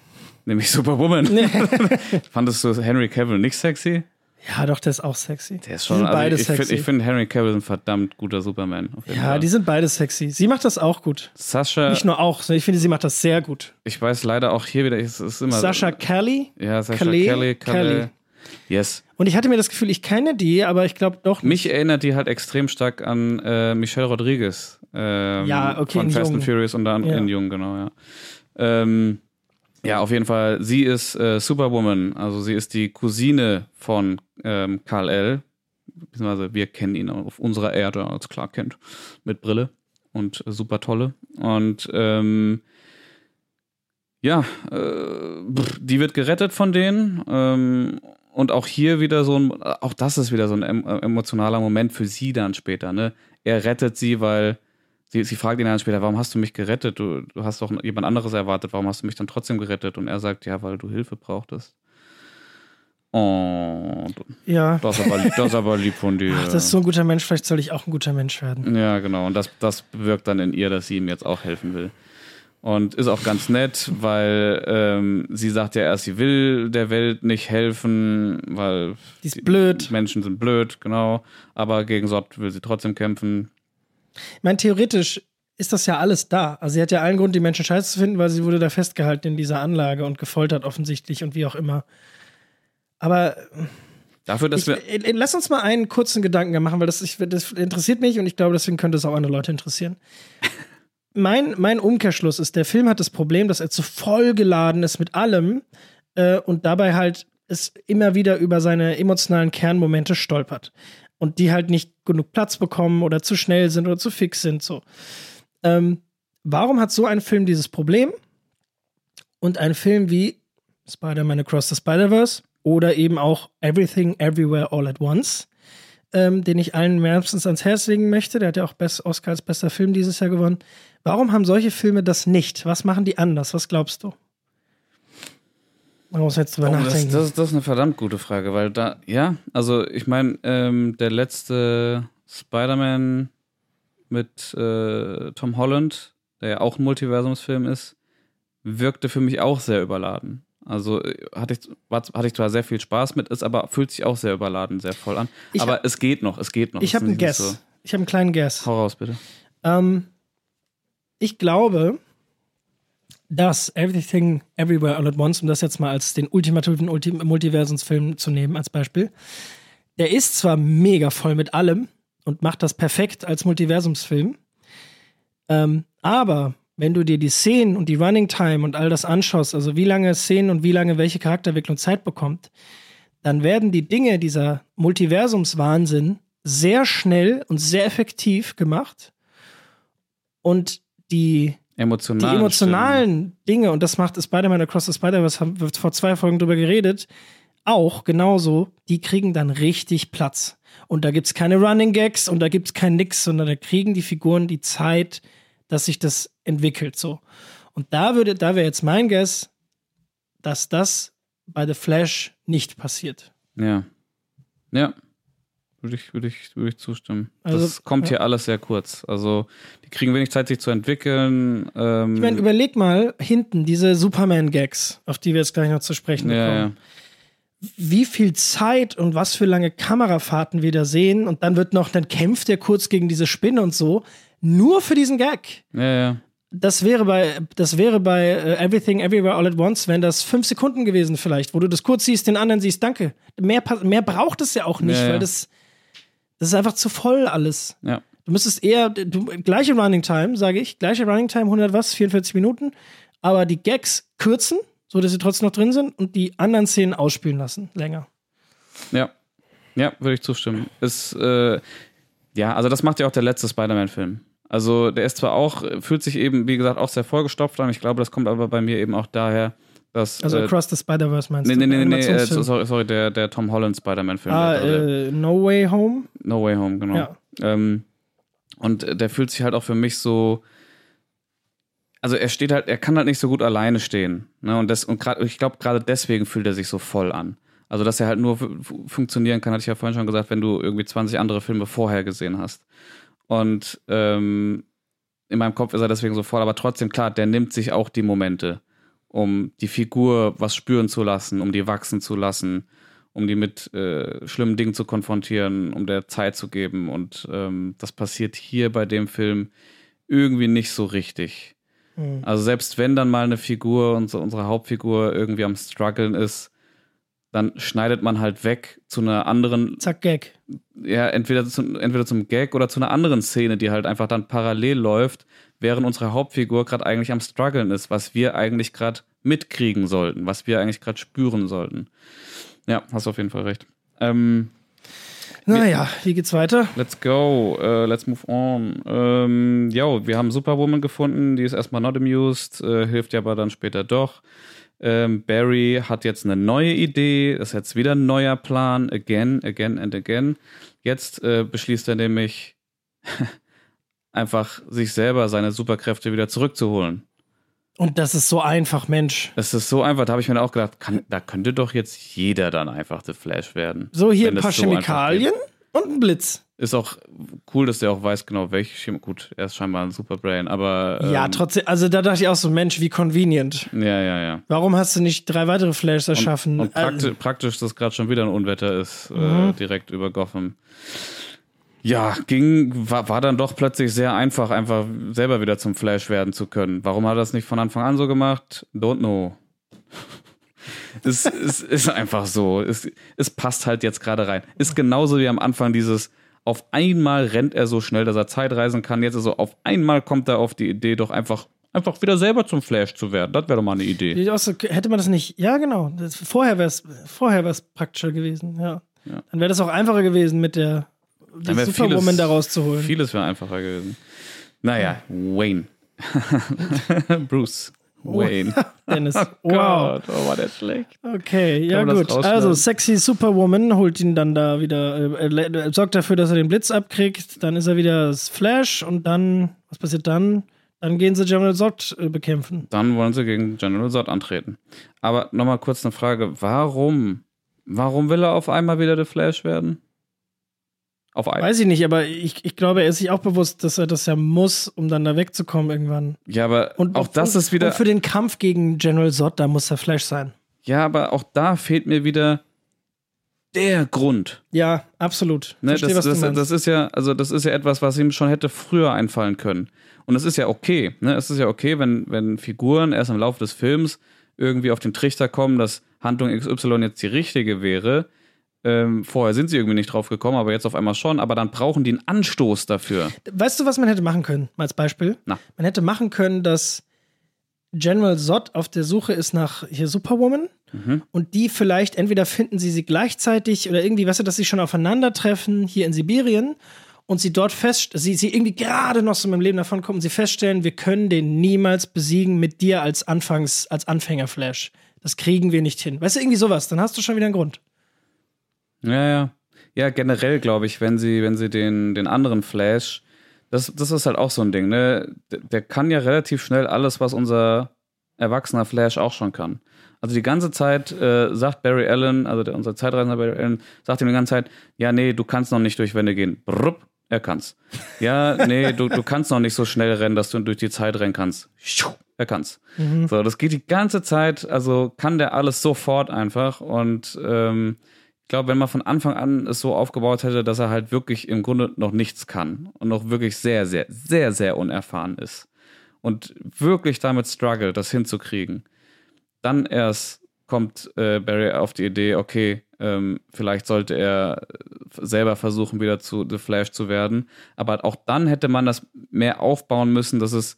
[SPEAKER 1] Nämlich Superwoman. Nee. Fandest du Henry Cavill nicht sexy?
[SPEAKER 2] Ja, doch, der ist auch sexy.
[SPEAKER 1] Der ist schon, die sind also beide ich, sexy. Ich finde Henry Cavill ein verdammt guter Superman.
[SPEAKER 2] Ja, Fall. die sind beide sexy. Sie macht das auch gut.
[SPEAKER 1] Sascha.
[SPEAKER 2] Nicht nur auch, sondern ich finde, sie macht das sehr gut.
[SPEAKER 1] Ich weiß leider auch hier wieder, es ist immer.
[SPEAKER 2] Sascha Kelly?
[SPEAKER 1] Ja, Sascha Kelly. Kelly. Kelly. Yes.
[SPEAKER 2] Und ich hatte mir das Gefühl, ich kenne die, aber ich glaube doch
[SPEAKER 1] nicht. Mich erinnert die halt extrem stark an äh, Michelle Rodriguez. Ähm,
[SPEAKER 2] ja, okay.
[SPEAKER 1] Von Fast Jung. and Furious und dann ja. in Jung, genau, ja. Ähm, ja, auf jeden Fall. Sie ist äh, Superwoman, also sie ist die Cousine von ähm, Karl L. Beziehungsweise wir kennen ihn auf unserer Erde als Clark Kent mit Brille und äh, super tolle. Und ähm, ja, äh, die wird gerettet von denen. Ähm, und auch hier wieder so ein, auch das ist wieder so ein emotionaler Moment für sie dann später. Ne? Er rettet sie, weil sie, sie fragt ihn dann später, warum hast du mich gerettet? Du, du hast doch jemand anderes erwartet, warum hast du mich dann trotzdem gerettet? Und er sagt, ja, weil du Hilfe brauchtest. Oh,
[SPEAKER 2] ja.
[SPEAKER 1] Das ist aber, das aber lieb von dir.
[SPEAKER 2] Ach, das ist so ein guter Mensch, vielleicht soll ich auch ein guter Mensch werden.
[SPEAKER 1] Ja, genau. Und das, das bewirkt dann in ihr, dass sie ihm jetzt auch helfen will. Und ist auch ganz nett, weil ähm, sie sagt ja erst, sie will der Welt nicht helfen, weil
[SPEAKER 2] die ist blöd.
[SPEAKER 1] Menschen sind blöd, genau. Aber gegen Sott will sie trotzdem kämpfen.
[SPEAKER 2] Ich meine, theoretisch ist das ja alles da. Also sie hat ja allen Grund, die Menschen scheiße zu finden, weil sie wurde da festgehalten in dieser Anlage und gefoltert offensichtlich und wie auch immer. Aber
[SPEAKER 1] Dafür, dass
[SPEAKER 2] ich,
[SPEAKER 1] wir.
[SPEAKER 2] Äh, lass uns mal einen kurzen Gedanken machen, weil das, ich, das interessiert mich und ich glaube, deswegen könnte es auch andere Leute interessieren. mein, mein Umkehrschluss ist, der Film hat das Problem, dass er zu voll geladen ist mit allem äh, und dabei halt es immer wieder über seine emotionalen Kernmomente stolpert und die halt nicht genug Platz bekommen oder zu schnell sind oder zu fix sind. So. Ähm, warum hat so ein Film dieses Problem? Und ein Film wie Spider-Man Across the Spider-Verse oder eben auch Everything Everywhere All at Once, ähm, den ich allen wärmstens ans Herz legen möchte. Der hat ja auch Best Oscar als bester Film dieses Jahr gewonnen. Warum haben solche Filme das nicht? Was machen die anders? Was glaubst du? Man muss jetzt drüber oh, nachdenken.
[SPEAKER 1] Das, das, das, ist eine verdammt gute Frage, weil da, ja, also ich meine, ähm, der letzte Spider-Man mit äh, Tom Holland, der ja auch ein Multiversumsfilm ist, wirkte für mich auch sehr überladen. Also äh, hatte ich, war, hatte ich zwar sehr viel Spaß mit, ist aber fühlt sich auch sehr überladen, sehr voll an. Ich aber hab, es geht noch, es geht noch.
[SPEAKER 2] Ich habe einen Guess. So. Ich habe einen kleinen Guess.
[SPEAKER 1] Hau raus, bitte.
[SPEAKER 2] Ähm, ich glaube, dass Everything Everywhere All at Once, um das jetzt mal als den ultimativen Ultim Multiversumsfilm zu nehmen als Beispiel, der ist zwar mega voll mit allem, und macht das perfekt als Multiversumsfilm. Ähm, aber wenn du dir die Szenen und die Running Time und all das anschaust, also wie lange Szenen und wie lange welche Charakterentwicklung Zeit bekommt, dann werden die Dinge dieser Multiversumswahnsinn sehr schnell und sehr effektiv gemacht. Und die,
[SPEAKER 1] Emotional.
[SPEAKER 2] die emotionalen Dinge, und das macht Spider-Man Across the Spider-Verse, haben wir vor zwei Folgen drüber geredet, auch genauso, die kriegen dann richtig Platz. Und da gibt's keine Running Gags und da gibt's kein Nix, sondern da kriegen die Figuren die Zeit, dass sich das entwickelt so. Und da würde, da wäre jetzt mein Guess, dass das bei The Flash nicht passiert.
[SPEAKER 1] Ja. Ja. Würde ich, würde ich, würde ich zustimmen.
[SPEAKER 2] Also,
[SPEAKER 1] das kommt
[SPEAKER 2] ja.
[SPEAKER 1] hier alles sehr kurz. Also, die kriegen wenig Zeit, sich zu entwickeln. Ähm,
[SPEAKER 2] Ich meine, überleg mal hinten diese Superman-Gags, auf die wir jetzt gleich noch zu sprechen
[SPEAKER 1] ja,
[SPEAKER 2] kommen.
[SPEAKER 1] ja.
[SPEAKER 2] Wie viel Zeit und was für lange Kamerafahrten wir da sehen und dann wird noch, dann kämpft er kurz gegen diese Spinne und so, nur für diesen Gag.
[SPEAKER 1] Ja, ja.
[SPEAKER 2] Das wäre bei, das wäre bei äh, Everything Everywhere All at Once, wenn das fünf Sekunden gewesen vielleicht, wo du das kurz siehst, den anderen siehst, danke. Mehr, mehr braucht es ja auch nicht,
[SPEAKER 1] Ja, ja.
[SPEAKER 2] weil das, das ist einfach zu voll alles.
[SPEAKER 1] ja.
[SPEAKER 2] Du müsstest eher, du, gleiche Running Time, sage ich, gleiche Running Time, 100 was, 44 Minuten, aber die Gags kürzen, so dass sie trotzdem noch drin sind und die anderen Szenen ausspielen lassen, länger.
[SPEAKER 1] Ja, ja, würde ich zustimmen. Ist, äh, ja, also das macht ja auch der letzte Spider-Man-Film. Also der ist zwar auch, fühlt sich eben, wie gesagt, auch sehr vollgestopft an. Ich glaube, das kommt aber bei mir eben auch daher, dass.
[SPEAKER 2] Also
[SPEAKER 1] äh,
[SPEAKER 2] Across the Spider-Verse meinst
[SPEAKER 1] Nee,
[SPEAKER 2] du?
[SPEAKER 1] nee, nee, nee, äh, sorry, sorry, der, der Tom Holland Spider-Man-Film.
[SPEAKER 2] ah, äh, No Way Home?
[SPEAKER 1] No Way Home, genau.
[SPEAKER 2] Ja.
[SPEAKER 1] Ähm, und der fühlt sich halt auch für mich so. Also er steht halt, er kann halt nicht so gut alleine stehen. Ne? Und, das, und grad, ich glaube, gerade deswegen fühlt er sich so voll an. Also, dass er halt nur fu- fu- funktionieren kann, hatte ich ja vorhin schon gesagt, wenn du irgendwie 20 andere Filme vorher gesehen hast. Und ähm, in meinem Kopf ist er deswegen so voll, aber trotzdem, klar, der nimmt sich auch die Momente, um die Figur was spüren zu lassen, um die wachsen zu lassen, um die mit äh, schlimmen Dingen zu konfrontieren, um der Zeit zu geben. Und ähm, das passiert hier bei dem Film irgendwie nicht so richtig.
[SPEAKER 2] Hm.
[SPEAKER 1] Also selbst wenn dann mal eine Figur, unsere, unsere Hauptfigur irgendwie am struggeln ist, dann schneidet man halt weg zu einer anderen,
[SPEAKER 2] Zack, Gag.
[SPEAKER 1] ja, entweder, zu, entweder zum Gag oder zu einer anderen Szene, die halt einfach dann parallel läuft, während unsere Hauptfigur gerade eigentlich am struggeln ist, was wir eigentlich gerade mitkriegen sollten, was wir eigentlich gerade spüren sollten. Ja, hast auf jeden Fall recht. Ähm,
[SPEAKER 2] Naja, wie geht's weiter?
[SPEAKER 1] Let's go, uh, let's move on. Ähm, jo, wir haben Superwoman gefunden, die ist erstmal not amused, äh, hilft ja aber dann später doch. Ähm, Barry hat jetzt eine neue Idee, das ist jetzt wieder ein neuer Plan, again, again and again. Jetzt äh, beschließt er nämlich einfach sich selber seine Superkräfte wieder zurückzuholen.
[SPEAKER 2] Und das ist so einfach, Mensch.
[SPEAKER 1] Es ist so einfach, da habe ich mir auch gedacht, kann, da könnte doch jetzt jeder dann einfach The Flash werden.
[SPEAKER 2] So, hier ein paar
[SPEAKER 1] so
[SPEAKER 2] Chemikalien und ein Blitz.
[SPEAKER 1] Ist auch cool, dass der auch weiß genau, welche Chemie. Gut, er ist scheinbar ein Superbrain, aber. Ähm,
[SPEAKER 2] Ja, trotzdem, also da dachte ich auch so, Mensch, wie convenient.
[SPEAKER 1] Ja, ja, ja.
[SPEAKER 2] Warum hast du nicht drei weitere Flashs erschaffen?
[SPEAKER 1] Und praktisch, praktisch dass gerade schon wieder ein Unwetter ist,
[SPEAKER 2] Mhm.
[SPEAKER 1] äh, direkt über Gotham. Ja, ging, war, war dann doch plötzlich sehr einfach, einfach selber wieder zum Flash werden zu können. Warum hat er das nicht von Anfang an so gemacht? Don't know. es, es ist einfach so. Es, es passt halt jetzt gerade rein. Ist genauso wie am Anfang dieses, auf einmal rennt er so schnell, dass er Zeit reisen kann. Jetzt ist so, auf einmal kommt er auf die Idee, doch einfach, einfach wieder selber zum Flash zu werden. Das wäre doch mal eine Idee.
[SPEAKER 2] Ich auch so, hätte man das nicht, ja genau, das, vorher wäre es vorher wär's praktischer gewesen, ja.
[SPEAKER 1] Ja.
[SPEAKER 2] Dann wäre das auch einfacher gewesen, mit der die Superwoman
[SPEAKER 1] vieles-
[SPEAKER 2] da rauszuholen.
[SPEAKER 1] Vieles wäre einfacher gewesen. Naja, Wayne. Bruce. Wayne.
[SPEAKER 2] Dennis.
[SPEAKER 1] Oh
[SPEAKER 2] wow.
[SPEAKER 1] Gott, oh, war der schlecht.
[SPEAKER 2] Okay, ja
[SPEAKER 1] Kann das
[SPEAKER 2] gut. Also sexy Superwoman holt ihn dann da wieder, äh, äh, sorgt dafür, dass er den Blitz abkriegt. Dann ist er wieder das Flash und dann, was passiert dann? Dann gehen sie General Zod äh, bekämpfen.
[SPEAKER 1] Dann wollen sie gegen General Zod antreten. Aber nochmal kurz eine Frage. Warum? Warum will er auf einmal wieder der Flash werden? Auf einmal?
[SPEAKER 2] Weiß ich nicht, aber ich, ich glaube, er ist sich auch bewusst, dass er das ja muss, um dann da wegzukommen irgendwann.
[SPEAKER 1] Ja, aber
[SPEAKER 2] Und
[SPEAKER 1] auch das ist wieder.
[SPEAKER 2] Und für den Kampf gegen General Zod, da muss der Flash sein.
[SPEAKER 1] Ja, aber auch da fehlt mir wieder der Grund.
[SPEAKER 2] Ja, absolut.
[SPEAKER 1] Ne,
[SPEAKER 2] Verstehe,
[SPEAKER 1] das,
[SPEAKER 2] was du
[SPEAKER 1] das,
[SPEAKER 2] meinst.
[SPEAKER 1] das ist ja, also das ist ja etwas, was ihm schon hätte früher einfallen können. Und es ist ja okay. Ne? Es ist ja okay, wenn, wenn Figuren erst im Laufe des Films irgendwie auf den Trichter kommen, dass Handlung XY jetzt die richtige wäre. Ähm, vorher sind sie irgendwie nicht drauf gekommen, aber jetzt auf einmal schon. Aber dann brauchen die einen Anstoß dafür.
[SPEAKER 2] Weißt du, was man hätte machen können, mal als Beispiel?
[SPEAKER 1] Na.
[SPEAKER 2] Man hätte machen können, dass General Zod auf der Suche ist nach hier Superwoman
[SPEAKER 1] Mhm.
[SPEAKER 2] und die vielleicht entweder finden sie sie gleichzeitig oder irgendwie, weißt du, dass sie schon aufeinandertreffen hier in Sibirien und sie dort fest, sie, sie irgendwie gerade noch so mit dem Leben davon kommen und sie feststellen, wir können den niemals besiegen mit dir als Anfangs, als Anfänger-Flash. Das kriegen wir nicht hin. Weißt du, irgendwie sowas, dann hast du schon wieder einen Grund.
[SPEAKER 1] Ja, ja. Ja, generell glaube ich, wenn sie, wenn sie den, den anderen Flash, das, das ist halt auch so ein Ding, ne? Der, der kann ja relativ schnell alles, was unser erwachsener Flash auch schon kann. Also die ganze Zeit äh, sagt Barry Allen, also der, unser Zeitreisender Barry Allen, sagt ihm die ganze Zeit, ja, nee, du kannst noch nicht durch Wände gehen. Brupp, er kann's. Ja, nee, du, du kannst noch nicht so schnell rennen, dass du durch die Zeit rennen kannst. Er kann's. So, das geht die ganze Zeit, also kann der alles sofort einfach. Und ähm, glaube, wenn man von Anfang an es so aufgebaut hätte, dass er halt wirklich im Grunde noch nichts kann und noch wirklich sehr, sehr, sehr, sehr unerfahren ist und wirklich damit struggelt, das hinzukriegen, dann erst kommt äh, Barry auf die Idee, okay, ähm, vielleicht sollte er selber versuchen, wieder zu The Flash zu werden. Aber auch dann hätte man das mehr aufbauen müssen, dass es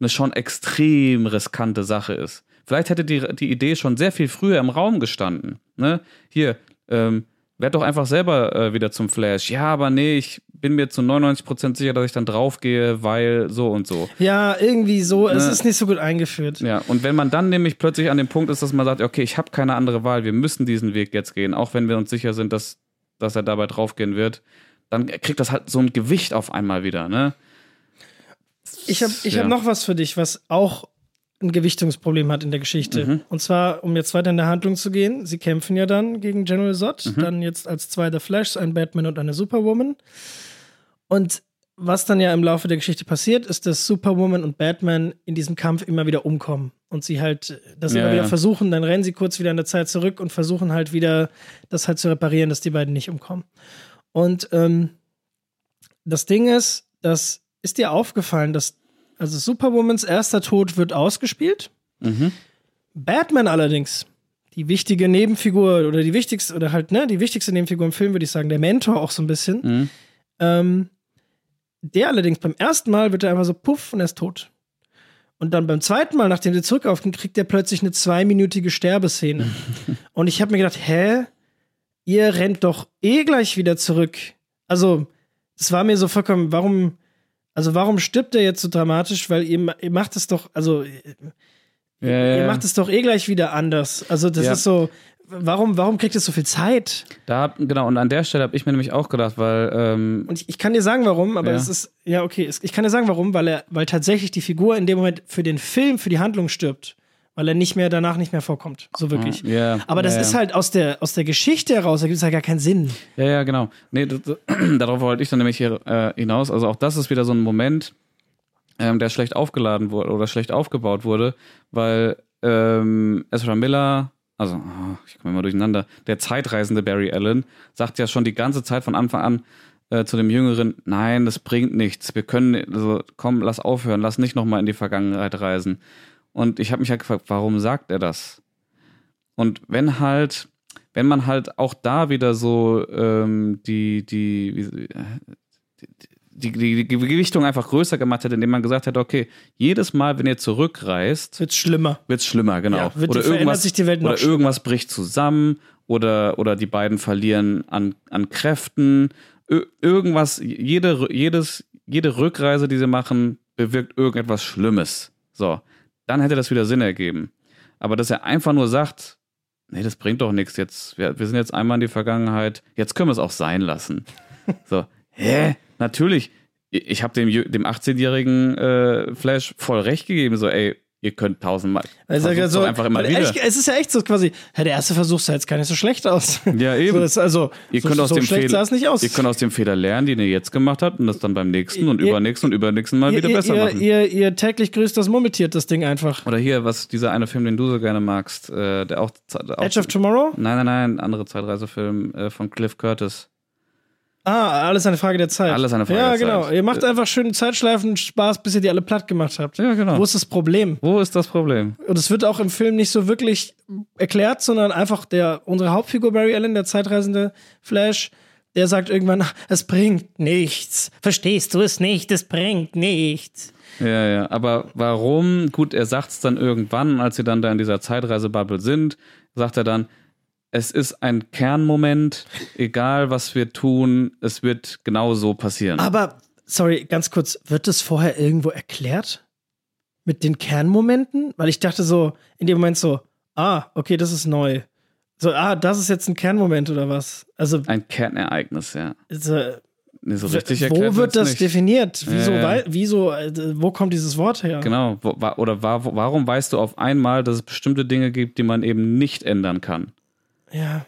[SPEAKER 1] eine schon extrem riskante Sache ist. Vielleicht hätte die, die Idee schon sehr viel früher im Raum gestanden. Ne? Hier, ähm, werd doch einfach selber äh, wieder zum Flash. Ja, aber nee, ich bin mir zu 99% sicher, dass ich dann draufgehe, weil so und so.
[SPEAKER 2] Ja, irgendwie so, es
[SPEAKER 1] Ne.
[SPEAKER 2] ist nicht so gut eingeführt.
[SPEAKER 1] Ja, und wenn man dann nämlich plötzlich an dem Punkt ist, dass man sagt, okay, ich habe keine andere Wahl, wir müssen diesen Weg jetzt gehen, auch wenn wir uns sicher sind, dass, dass er dabei draufgehen wird, dann kriegt das halt so ein Gewicht auf einmal wieder, ne?
[SPEAKER 2] Ich habe ich
[SPEAKER 1] Ja.
[SPEAKER 2] hab noch was für dich, was auch ein Gewichtungsproblem hat in der Geschichte.
[SPEAKER 1] Mhm.
[SPEAKER 2] Und zwar, um jetzt weiter in der Handlung zu gehen, sie kämpfen ja dann gegen General Zod,
[SPEAKER 1] Mhm.
[SPEAKER 2] dann jetzt als zwei The Flashs, ein Batman und eine Superwoman. Und was dann ja im Laufe der Geschichte passiert, ist, dass Superwoman und Batman in diesem Kampf immer wieder umkommen. Und sie halt das
[SPEAKER 1] Ja,
[SPEAKER 2] immer wieder
[SPEAKER 1] ja.
[SPEAKER 2] versuchen, dann rennen sie kurz wieder in der Zeit zurück und versuchen halt wieder das halt zu reparieren, dass die beiden nicht umkommen. Und ähm, das Ding ist, das ist dir aufgefallen, dass also Superwomans erster Tod wird ausgespielt.
[SPEAKER 1] Mhm.
[SPEAKER 2] Batman allerdings, die wichtige Nebenfigur oder die wichtigste oder halt ne die wichtigste Nebenfigur im Film würde ich sagen, der Mentor auch so ein bisschen.
[SPEAKER 1] Mhm.
[SPEAKER 2] Ähm, der allerdings beim ersten Mal wird er einfach so puff und er ist tot. Und dann beim zweiten Mal, nachdem sie zurück aufkommt, kriegt er plötzlich eine zweiminütige Sterbeszene. und ich habe mir gedacht, hä? Ihr rennt doch eh gleich wieder zurück. Also, das war mir so vollkommen, warum, also warum stirbt er jetzt so dramatisch? Weil ihr, ihr macht es doch, also
[SPEAKER 1] Ja,
[SPEAKER 2] ihr
[SPEAKER 1] ja.
[SPEAKER 2] macht es doch eh gleich wieder anders. Also das
[SPEAKER 1] Ja.
[SPEAKER 2] ist so, warum, warum kriegt es so viel Zeit?
[SPEAKER 1] Da, genau, und an der Stelle habe ich mir nämlich auch gedacht, weil, ähm,
[SPEAKER 2] Und ich, ich kann dir sagen, warum, aber
[SPEAKER 1] Ja.
[SPEAKER 2] es ist, ja, okay, es, ich kann dir sagen, warum, weil er, weil tatsächlich die Figur in dem Moment für den Film, für die Handlung stirbt. Weil er nicht mehr, danach nicht mehr vorkommt. So wirklich.
[SPEAKER 1] ja,
[SPEAKER 2] Aber das
[SPEAKER 1] ja,
[SPEAKER 2] ist halt aus der, aus der Geschichte heraus, da gibt es ja gar keinen Sinn.
[SPEAKER 1] Ja, ja, genau. Nee, das- darauf wollte ich dann nämlich hier äh, hinaus. Also auch das ist wieder so ein Moment, ähm, der schlecht aufgeladen wurde oder schlecht aufgebaut wurde, weil ähm, Ezra Miller, also oh, ich komme immer durcheinander, der zeitreisende Barry Allen sagt ja schon die ganze Zeit von Anfang an äh, zu dem Jüngeren, nein, das bringt nichts. Wir können, also komm, lass aufhören, lass nicht nochmal in die Vergangenheit reisen. Und ich habe mich halt gefragt, warum sagt er das? Und wenn halt, wenn man halt auch da wieder so ähm, die, die, die, die, die Gewichtung einfach größer gemacht hätte, indem man gesagt hätte, okay, jedes Mal, wenn ihr zurückreist,
[SPEAKER 2] Es wird schlimmer.
[SPEAKER 1] wird's schlimmer, genau.
[SPEAKER 2] Ja, wird-
[SPEAKER 1] oder irgendwas,
[SPEAKER 2] sich die Welt
[SPEAKER 1] oder
[SPEAKER 2] schlimmer.
[SPEAKER 1] irgendwas bricht zusammen oder, oder die beiden verlieren an, an Kräften. Irgendwas, jede, jedes, jede Rückreise, die sie machen, bewirkt irgendetwas Schlimmes. So, dann hätte das wieder Sinn ergeben. Aber dass er einfach nur sagt, nee, das bringt doch nichts. Jetzt, wir, wir sind jetzt einmal in die Vergangenheit, jetzt können wir es auch sein lassen. So, hä? Natürlich. Ich habe dem, dem 18-jährigen äh, Flash voll recht gegeben, so, ey, ihr könnt tausendmal.
[SPEAKER 2] Also, also,
[SPEAKER 1] einfach immer wieder.
[SPEAKER 2] echt, es ist ja echt so quasi, ja, der erste Versuch sah jetzt gar nicht so schlecht aus.
[SPEAKER 1] Ja, eben.
[SPEAKER 2] So, das, also,
[SPEAKER 1] Ihr
[SPEAKER 2] so,
[SPEAKER 1] könnt aus
[SPEAKER 2] so
[SPEAKER 1] dem
[SPEAKER 2] schlecht
[SPEAKER 1] Fehler,
[SPEAKER 2] nicht aus.
[SPEAKER 1] ihr könnt aus dem Fehler lernen, den ihr jetzt gemacht habt und das dann beim nächsten und
[SPEAKER 2] Ihr-
[SPEAKER 1] übernächsten und übernächsten Mal wieder
[SPEAKER 2] ihr,
[SPEAKER 1] besser
[SPEAKER 2] ihr,
[SPEAKER 1] machen.
[SPEAKER 2] Ihr, ihr täglich grüßt das Murmeltier, das Ding einfach.
[SPEAKER 1] Oder hier, was dieser eine Film, den du so gerne magst, äh, der auch, auch
[SPEAKER 2] Edge of Tomorrow?
[SPEAKER 1] Nein, nein, nein, ein anderer Zeitreisefilm äh, von Cliff Curtis.
[SPEAKER 2] Ah, alles eine Frage der Zeit.
[SPEAKER 1] Alles eine Frage
[SPEAKER 2] ja,
[SPEAKER 1] der
[SPEAKER 2] genau.
[SPEAKER 1] Zeit.
[SPEAKER 2] Ihr macht einfach schön Zeitschleifen Spaß, bis ihr die alle platt gemacht habt.
[SPEAKER 1] Ja, genau.
[SPEAKER 2] Wo ist das Problem?
[SPEAKER 1] Wo ist das Problem?
[SPEAKER 2] Und es wird auch im Film nicht so wirklich erklärt, sondern einfach der, unsere Hauptfigur Barry Allen, der zeitreisende Flash, der sagt irgendwann, "Ach, es bringt nichts. Verstehst du es nicht? Es bringt nichts.
[SPEAKER 1] Ja, ja. Aber warum? Gut, er sagt es dann irgendwann, als sie dann da in dieser Zeitreisebubble sind, sagt er dann, es ist ein Kernmoment, egal was wir tun, es wird genau so passieren.
[SPEAKER 2] Aber, sorry, ganz kurz, wird das vorher irgendwo erklärt? Mit den Kernmomenten? Weil ich dachte so, in dem Moment so, ah, okay, das ist neu. So, ah, das ist jetzt ein Kernmoment oder was? Also,
[SPEAKER 1] ein Kernereignis, ja.
[SPEAKER 2] so
[SPEAKER 1] Nee, so richtig
[SPEAKER 2] wo
[SPEAKER 1] erklärt
[SPEAKER 2] wird
[SPEAKER 1] wird's
[SPEAKER 2] das
[SPEAKER 1] nicht.
[SPEAKER 2] definiert? Wieso,
[SPEAKER 1] Ja, ja.
[SPEAKER 2] wieso, äh, wo kommt dieses Wort her?
[SPEAKER 1] Genau. Wo, oder wa, wo- warum weißt du auf einmal, dass es bestimmte Dinge gibt, die man eben nicht ändern kann?
[SPEAKER 2] Ja.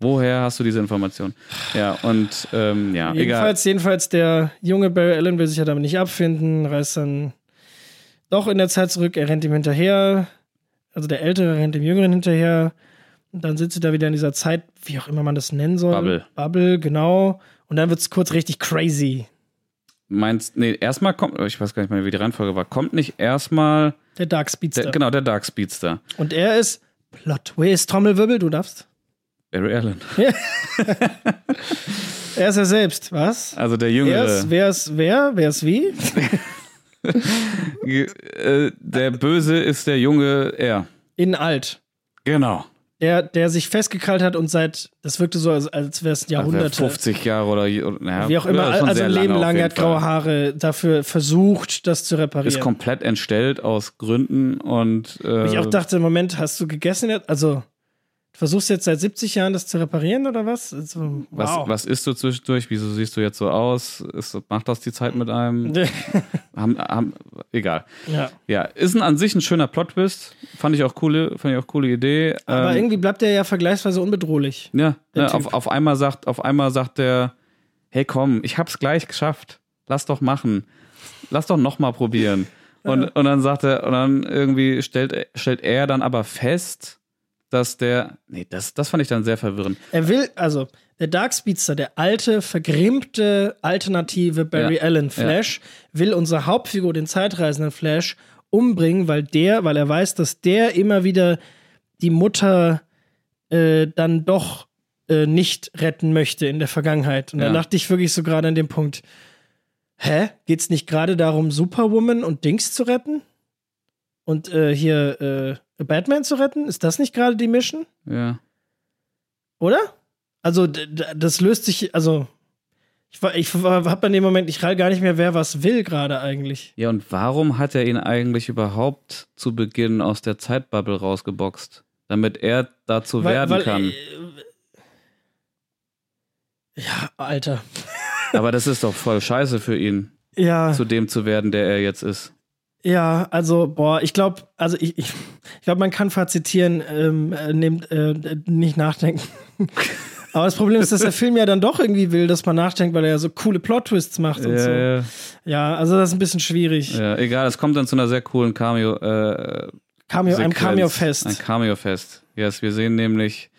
[SPEAKER 1] Woher hast du diese Information? Ja, und ähm, ja, egal.
[SPEAKER 2] Jedenfalls, jedenfalls, der junge Barry Allen will sich ja damit nicht abfinden, reist dann doch in der Zeit zurück, er rennt ihm hinterher, also der Ältere rennt dem Jüngeren hinterher, und dann sitzt sie da wieder in dieser Zeit, wie auch immer man das nennen soll.
[SPEAKER 1] Bubble.
[SPEAKER 2] Bubble, genau. Und dann wird es kurz richtig crazy.
[SPEAKER 1] Meinst, nee, erstmal kommt, ich weiß gar nicht mehr, wie die Reihenfolge war, kommt nicht erstmal,
[SPEAKER 2] Der Dark Speedster.
[SPEAKER 1] der, genau, der Dark Speedster,
[SPEAKER 2] Und er ist Plot Twist, Trommelwirbel, du darfst.
[SPEAKER 1] Barry Allen.
[SPEAKER 2] Er ist er selbst, was?
[SPEAKER 1] Also der
[SPEAKER 2] Er
[SPEAKER 1] Jüngere.
[SPEAKER 2] ist, wer ist wer? Wer ist wie?
[SPEAKER 1] Äh, der Böse ist der Junge er.
[SPEAKER 2] In alt.
[SPEAKER 1] Genau.
[SPEAKER 2] Der, der sich festgekrallt hat und seit, das wirkte so, als, als wäre es
[SPEAKER 1] Also
[SPEAKER 2] Jahrhunderte.
[SPEAKER 1] 50 Jahre oder, naja,
[SPEAKER 2] Wie auch immer, also ein Leben lang, er hat graue. Haare, dafür versucht, das zu reparieren.
[SPEAKER 1] Ist komplett entstellt aus Gründen und äh,
[SPEAKER 2] ich auch dachte, Moment, hast du gegessen jetzt? Also, du versuchst jetzt seit 70 Jahren das zu reparieren oder was? Also,
[SPEAKER 1] was,
[SPEAKER 2] wow.
[SPEAKER 1] was isst du zwischendurch? Wieso siehst du jetzt so aus? Ist, macht das die Zeit mit einem? haben, haben, egal.
[SPEAKER 2] ja.
[SPEAKER 1] Ja, ist ein, an sich ein schöner Plot-Twist. Fand ich auch coole, fand ich auch coole Idee.
[SPEAKER 2] Aber
[SPEAKER 1] Ähm,
[SPEAKER 2] irgendwie bleibt er ja vergleichsweise unbedrohlich.
[SPEAKER 1] Ja,
[SPEAKER 2] Der
[SPEAKER 1] ne, auf, auf einmal sagt, auf einmal sagt der, hey komm, ich hab's gleich geschafft. Lass doch machen. Lass doch noch mal probieren. Und, und dann sagt er, und dann irgendwie stellt, stellt er dann aber fest, dass der, nee, das, das fand ich dann sehr verwirrend.
[SPEAKER 2] Er will, also, der Dark Speedster, der alte, vergrimmte, alternative Barry
[SPEAKER 1] Ja.
[SPEAKER 2] Allen Flash, will unsere Hauptfigur, den zeitreisenden Flash, umbringen, weil der, weil er weiß, dass der immer wieder die Mutter äh, dann doch äh, nicht retten möchte in der Vergangenheit. Und da
[SPEAKER 1] Ja.
[SPEAKER 2] dachte ich wirklich so gerade an dem Punkt, hä? Geht's nicht gerade darum, Superwoman und Dings zu retten? Und äh, hier äh, Batman zu retten? Ist das nicht gerade die Mission?
[SPEAKER 1] Ja.
[SPEAKER 2] Oder? Also, das löst sich, also, ich, war- ich habe in dem Moment, ich rall gar nicht mehr, wer was will gerade eigentlich.
[SPEAKER 1] Ja, und warum hat er ihn eigentlich überhaupt zu Beginn aus der Zeitbubble rausgeboxt? Damit er dazu werden kann.
[SPEAKER 2] äh, ja, Alter.
[SPEAKER 1] Aber das ist doch voll scheiße für ihn,
[SPEAKER 2] Ja,
[SPEAKER 1] zu dem zu werden, der er jetzt ist.
[SPEAKER 2] Ja, also, boah, ich glaube, also ich, ich, ich glaube, man kann fazitieren, ähm, äh, nehmt, äh, nicht nachdenken. Aber das Problem ist, dass der Film ja dann doch irgendwie will, dass man nachdenkt, weil er ja so coole Plot-Twists macht und so.
[SPEAKER 1] Ja, ja.
[SPEAKER 2] Ja, also das ist ein bisschen schwierig.
[SPEAKER 1] Ja, egal, es kommt dann zu einer sehr coolen Cameo. Äh,
[SPEAKER 2] Cameo, einem
[SPEAKER 1] Sequenz.
[SPEAKER 2] Cameo-Fest.
[SPEAKER 1] Ein Cameo-Fest. Yes, wir sehen nämlich.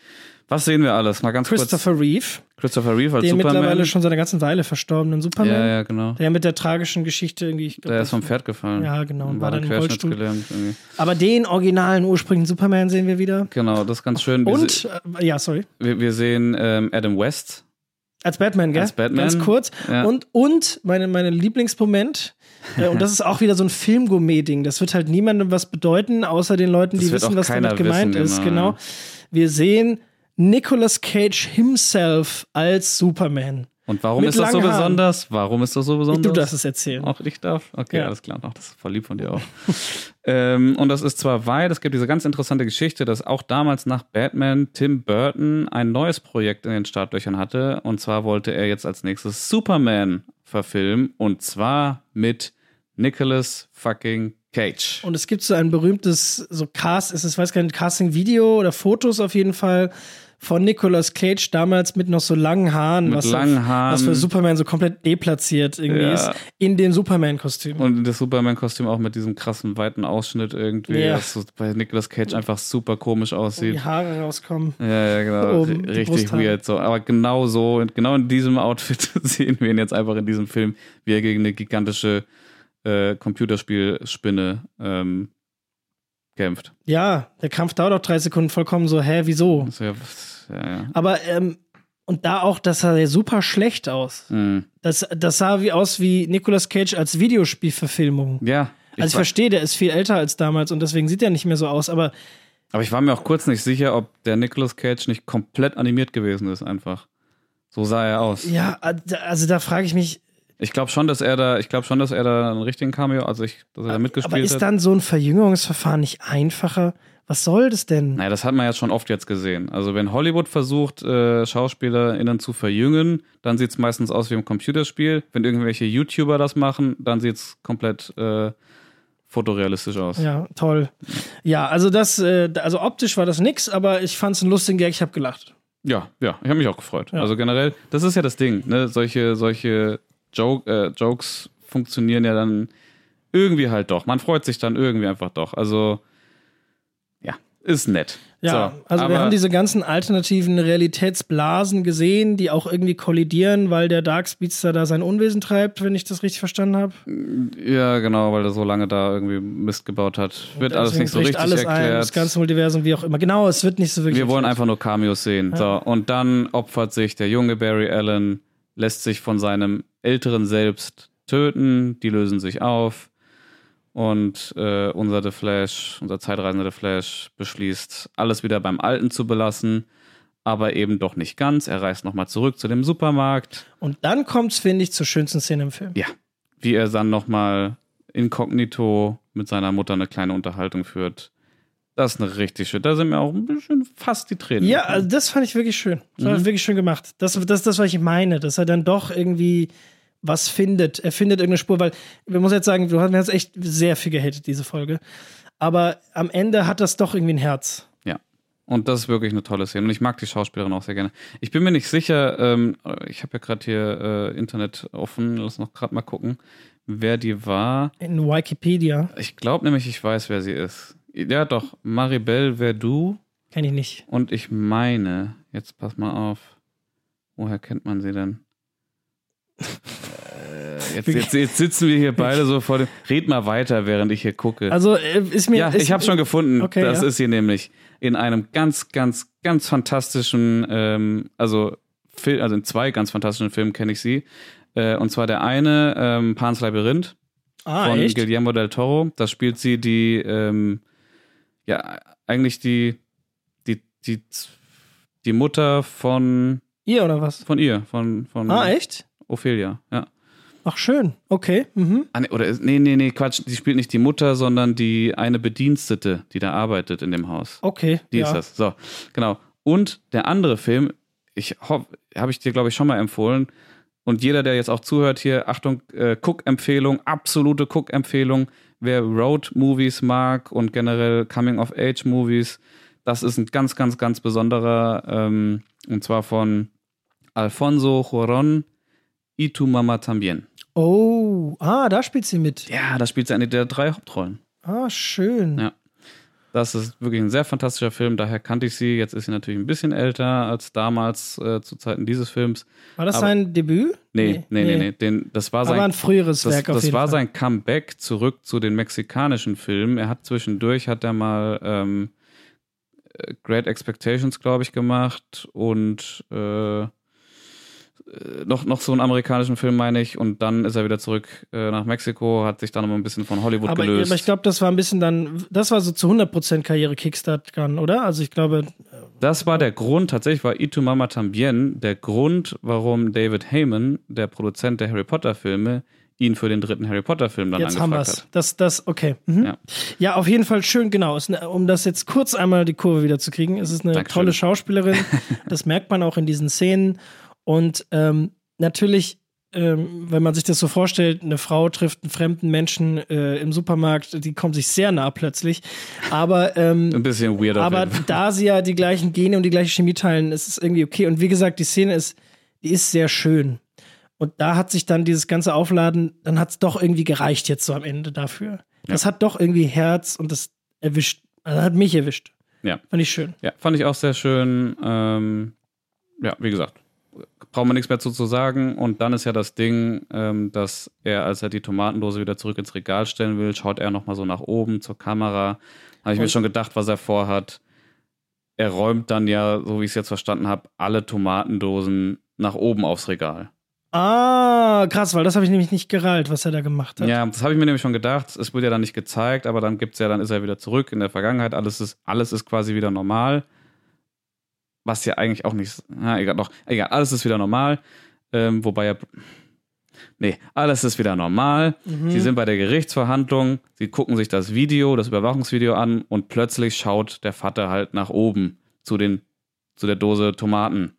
[SPEAKER 1] Was sehen wir alles? Mal ganz
[SPEAKER 2] Christopher Reeve,
[SPEAKER 1] kurz. Christopher Reeve als
[SPEAKER 2] den
[SPEAKER 1] Superman.
[SPEAKER 2] mittlerweile schon seit einer ganzen Weile verstorbenen Superman.
[SPEAKER 1] ja, ja, genau.
[SPEAKER 2] Der mit der tragischen Geschichte irgendwie. Ich glaub,
[SPEAKER 1] Der ist vom Pferd gefallen.
[SPEAKER 2] Ja, genau,
[SPEAKER 1] Und war dann
[SPEAKER 2] im Rollstuhl.
[SPEAKER 1] querschnittsgelähmt irgendwie.
[SPEAKER 2] Aber den originalen, ursprünglichen Superman sehen wir wieder.
[SPEAKER 1] Genau, das ist ganz schön. Wir,
[SPEAKER 2] Und, äh, ja, sorry.
[SPEAKER 1] wir, wir sehen ähm, Adam West.
[SPEAKER 2] Als Batman, gell?
[SPEAKER 1] Als Batman,
[SPEAKER 2] Ganz kurz.
[SPEAKER 1] ja.
[SPEAKER 2] Und, und meine, meine Lieblingsmoment, äh, und das ist auch wieder so ein Filmgourmet-Ding. Das wird halt niemandem was bedeuten, außer den Leuten,
[SPEAKER 1] Das
[SPEAKER 2] die wissen, was damit gemeint
[SPEAKER 1] wissen,
[SPEAKER 2] ist.
[SPEAKER 1] genau,
[SPEAKER 2] Genau. Wir sehen Nicolas Cage himself als Superman.
[SPEAKER 1] Und warum
[SPEAKER 2] Mit
[SPEAKER 1] ist das so
[SPEAKER 2] Haaren.
[SPEAKER 1] besonders? Warum ist das so besonders?
[SPEAKER 2] Du darfst es erzählen.
[SPEAKER 1] Auch ich darf? Okay,
[SPEAKER 2] Ja.
[SPEAKER 1] alles klar. Ach, das ist voll lieb von dir auch. ähm, und das ist zwar weit, es gibt diese ganz interessante Geschichte, dass auch damals nach Batman Tim Burton ein neues Projekt in den Startlöchern hatte. Und zwar wollte er jetzt als nächstes Superman verfilmen. Und zwar mit Nicolas fucking Cage.
[SPEAKER 2] Und es gibt so ein berühmtes, so Cast, es ist, weiß gar nicht, Casting-Video oder Fotos auf jeden Fall von Nicolas Cage damals mit noch so langen Haaren,
[SPEAKER 1] Mit
[SPEAKER 2] was,
[SPEAKER 1] langen Haaren.
[SPEAKER 2] was für Superman so komplett deplatziert irgendwie
[SPEAKER 1] Ja.
[SPEAKER 2] ist, in dem Superman-Kostüm.
[SPEAKER 1] Und das Superman-Kostüm auch mit diesem krassen, weiten Ausschnitt irgendwie,
[SPEAKER 2] Ja.
[SPEAKER 1] was so bei Nicolas Cage einfach super komisch
[SPEAKER 2] Wo
[SPEAKER 1] aussieht.
[SPEAKER 2] die Haare rauskommen.
[SPEAKER 1] Ja, ja, genau.
[SPEAKER 2] Oben,
[SPEAKER 1] Richtig
[SPEAKER 2] Brusthaare.
[SPEAKER 1] weird. So. Aber genau so, und genau in diesem Outfit sehen wir ihn jetzt einfach in diesem Film, wie er gegen eine gigantische äh, Computerspielspinne ähm, kämpft.
[SPEAKER 2] Ja, der Kampf dauert auch drei Sekunden vollkommen so, hä, wieso?
[SPEAKER 1] Ist ja, ja.
[SPEAKER 2] Aber, ähm, und da auch, das sah ja super schlecht aus.
[SPEAKER 1] Mhm.
[SPEAKER 2] Das, das sah wie aus wie Nicolas Cage als Videospielverfilmung.
[SPEAKER 1] Ja.
[SPEAKER 2] Also ich verstehe, der ist viel älter als damals und deswegen sieht er nicht mehr so aus, aber
[SPEAKER 1] Aber ich war mir auch kurz nicht sicher, ob der Nicolas Cage nicht komplett animiert gewesen ist, einfach. So sah er aus.
[SPEAKER 2] ja, also da frage ich mich,
[SPEAKER 1] Ich glaube schon, dass er da, ich glaube schon, dass er da einen richtigen Cameo, also ich, dass er da
[SPEAKER 2] aber
[SPEAKER 1] mitgespielt
[SPEAKER 2] ist
[SPEAKER 1] hat.
[SPEAKER 2] dann so ein Verjüngungsverfahren nicht einfacher? Was soll das denn?
[SPEAKER 1] Naja, das hat man ja schon oft jetzt gesehen. Also wenn Hollywood versucht, äh, SchauspielerInnen zu verjüngen, dann sieht es meistens aus wie im Computerspiel. Wenn irgendwelche YouTuber das machen, dann sieht es komplett äh, fotorealistisch aus.
[SPEAKER 2] Ja, toll. Ja, also das, äh, also optisch war das nix, aber ich fand es einen lustigen Gag, ich habe gelacht.
[SPEAKER 1] Ja, ja, ich habe mich auch gefreut.
[SPEAKER 2] Ja.
[SPEAKER 1] Also generell, das ist ja das Ding, ne? Solche, solche Joke, äh, Jokes funktionieren ja dann irgendwie halt doch. Man freut sich dann irgendwie einfach doch. Also, ja, ist nett.
[SPEAKER 2] Ja,
[SPEAKER 1] so,
[SPEAKER 2] also wir haben diese ganzen alternativen Realitätsblasen gesehen, die auch irgendwie kollidieren, weil der Dark Speedster da sein Unwesen treibt, wenn ich das richtig verstanden habe.
[SPEAKER 1] Ja, genau, weil er so lange da irgendwie Mist gebaut hat. Wird alles nicht so richtig
[SPEAKER 2] alles ein,
[SPEAKER 1] erklärt.
[SPEAKER 2] das ganze Multiversum, wie auch immer. Genau, es wird nicht so wirklich.
[SPEAKER 1] Wir wollen
[SPEAKER 2] erklärt.
[SPEAKER 1] einfach nur Cameos sehen. So, und dann opfert sich der junge Barry Allen, lässt sich von seinem älteren Selbst töten, die lösen sich auf. Und äh, unser The Flash, unser zeitreisender The Flash, beschließt, alles wieder beim Alten zu belassen, aber eben doch nicht ganz. Er reist nochmal zurück zu dem Supermarkt.
[SPEAKER 2] Und dann kommt's, finde ich, zur schönsten Szene im Film.
[SPEAKER 1] Ja, wie er dann nochmal inkognito mit seiner Mutter eine kleine Unterhaltung führt. Das ist eine richtig schön. Da sind mir auch ein bisschen fast die Tränen.
[SPEAKER 2] Ja, also das fand ich wirklich schön. Das
[SPEAKER 1] Mhm.
[SPEAKER 2] war wirklich schön gemacht. Das, das ist das, was ich meine, dass er dann doch irgendwie was findet. Er findet irgendeine Spur, weil wir muss jetzt sagen, du hast mir jetzt echt sehr viel gehatet, diese Folge. Aber am Ende hat das doch irgendwie ein Herz.
[SPEAKER 1] Ja. Und das ist wirklich eine tolle Szene. Und ich mag die Schauspielerin auch sehr gerne. Ich bin mir nicht sicher, ähm, ich habe ja gerade hier äh, Internet offen, lass noch gerade mal gucken, wer die war.
[SPEAKER 2] In Wikipedia
[SPEAKER 1] Ich glaube nämlich, ich weiß, wer sie ist. Ja, doch, Maribel Verdú.
[SPEAKER 2] kenne ich nicht.
[SPEAKER 1] Und ich meine, jetzt pass mal auf, woher kennt man sie denn? Äh, Jetzt, jetzt, jetzt sitzen wir hier beide so vor dem. Red mal weiter, während ich hier gucke.
[SPEAKER 2] Also äh, ist mir.
[SPEAKER 1] ja,
[SPEAKER 2] ist,
[SPEAKER 1] ich habe schon gefunden.
[SPEAKER 2] Okay,
[SPEAKER 1] das
[SPEAKER 2] ja.
[SPEAKER 1] ist sie nämlich in einem ganz, ganz, ganz fantastischen, ähm, also, Fil also in zwei ganz fantastischen Filmen kenne ich sie. Äh, und zwar der eine, ähm, Pan's Labyrinth
[SPEAKER 2] Ah,
[SPEAKER 1] von
[SPEAKER 2] echt?
[SPEAKER 1] Guillermo del Toro. Da spielt sie die, ähm, ja, eigentlich die, die, die, die Mutter von,
[SPEAKER 2] Ihr oder was?
[SPEAKER 1] von ihr, von, von
[SPEAKER 2] Ah, echt?
[SPEAKER 1] Ophelia, ja.
[SPEAKER 2] Ach, schön. Okay. Mhm.
[SPEAKER 1] Ah, nee, oder, nee, nee, nee, Quatsch, die spielt nicht die Mutter, sondern die eine Bedienstete, die da arbeitet in dem Haus.
[SPEAKER 2] Okay.
[SPEAKER 1] Die
[SPEAKER 2] ja.
[SPEAKER 1] ist das. So, genau. Und der andere Film, ich hoffe, habe ich dir, glaube ich, schon mal empfohlen. Und jeder, der jetzt auch zuhört hier, Achtung, äh, Cook-Empfehlung, absolute Cook-Empfehlung. Wer Road-Movies mag und generell Coming-of-Age-Movies, das ist ein ganz, ganz, ganz besonderer, ähm, und zwar von Alfonso Joron y tu Mama también.
[SPEAKER 2] Oh, ah, da spielt sie mit.
[SPEAKER 1] Ja, da spielt sie eine der drei Hauptrollen.
[SPEAKER 2] Ah, schön.
[SPEAKER 1] Ja. Das ist wirklich ein sehr fantastischer Film, daher kannte ich sie. Jetzt ist sie natürlich ein bisschen älter als damals äh, zu Zeiten dieses Films.
[SPEAKER 2] War das
[SPEAKER 1] Aber-
[SPEAKER 2] sein Debüt?
[SPEAKER 1] Nee, nee, nee, nee. Den, das war
[SPEAKER 2] Aber
[SPEAKER 1] sein,
[SPEAKER 2] ein früheres
[SPEAKER 1] das,
[SPEAKER 2] Werk auf
[SPEAKER 1] das
[SPEAKER 2] jeden
[SPEAKER 1] war
[SPEAKER 2] Fall.
[SPEAKER 1] sein Comeback zurück zu den mexikanischen Filmen. Er hat zwischendurch, hat er mal ähm, äh, Great Expectations, glaube ich, gemacht und äh, noch, noch so einen amerikanischen Film, meine ich. Und dann ist er wieder zurück äh, nach Mexiko, hat sich dann noch ein bisschen von Hollywood
[SPEAKER 2] aber,
[SPEAKER 1] gelöst.
[SPEAKER 2] aber ich glaube, das war ein bisschen dann, das war so zu 100% Karriere Kickstart Gun, oder? Also ich glaube,
[SPEAKER 1] Das war der Grund, tatsächlich war Itu Mama Tambien der Grund, warum David Heyman, der Produzent der Harry Potter Filme, ihn für den dritten Harry Potter Film dann
[SPEAKER 2] jetzt haben wir
[SPEAKER 1] angefragt
[SPEAKER 2] es.
[SPEAKER 1] hat.
[SPEAKER 2] Das, das, okay. Mhm.
[SPEAKER 1] Ja.
[SPEAKER 2] Ja. auf jeden Fall schön, genau. Es, um das jetzt kurz einmal die Kurve wieder zu kriegen. Es ist eine
[SPEAKER 1] Dankeschön.
[SPEAKER 2] tolle Schauspielerin. das merkt man auch in diesen Szenen. Und ähm, natürlich ähm, wenn man sich das so vorstellt, eine Frau trifft einen fremden Menschen äh, im Supermarkt, die kommt sich sehr nah plötzlich. Aber, ähm,
[SPEAKER 1] Ein bisschen weird
[SPEAKER 2] aber da sie ja die gleichen Gene und die gleiche Chemie teilen, ist es irgendwie okay. Und wie gesagt, die Szene ist, die ist sehr schön. Und da hat sich dann dieses ganze Aufladen, dann hat es doch irgendwie gereicht jetzt so am Ende dafür. Das hat doch irgendwie Herz und das erwischt, also hat mich erwischt.
[SPEAKER 1] Ja.
[SPEAKER 2] Fand ich schön.
[SPEAKER 1] Ja, fand ich auch sehr schön. Ähm, ja, wie gesagt, braucht man nichts mehr zu, zu sagen. Und dann ist ja das Ding, ähm, dass er, als er die Tomatendose wieder zurück ins Regal stellen will, schaut er nochmal so nach oben zur Kamera. Habe ich mir
[SPEAKER 2] Und-
[SPEAKER 1] schon gedacht, was er vorhat. Er räumt dann ja, so wie ich es jetzt verstanden habe, alle Tomatendosen nach oben aufs Regal.
[SPEAKER 2] Ah, krass, weil das habe ich nämlich nicht gerallt, was er da gemacht hat.
[SPEAKER 1] Ja, das habe ich mir nämlich schon gedacht. Es wird ja dann nicht gezeigt, aber dann gibt's ja, dann ist er wieder zurück in der Vergangenheit. Alles ist, alles ist quasi wieder normal. Was ja eigentlich auch nicht. Na, egal, doch, egal, alles ist wieder normal. Ähm, wobei ja. Nee, alles ist wieder normal.
[SPEAKER 2] Mhm.
[SPEAKER 1] Sie sind bei der Gerichtsverhandlung, sie gucken sich das Video, das Überwachungsvideo an und plötzlich schaut der Vater halt nach oben zu den, zu der Dose Tomaten.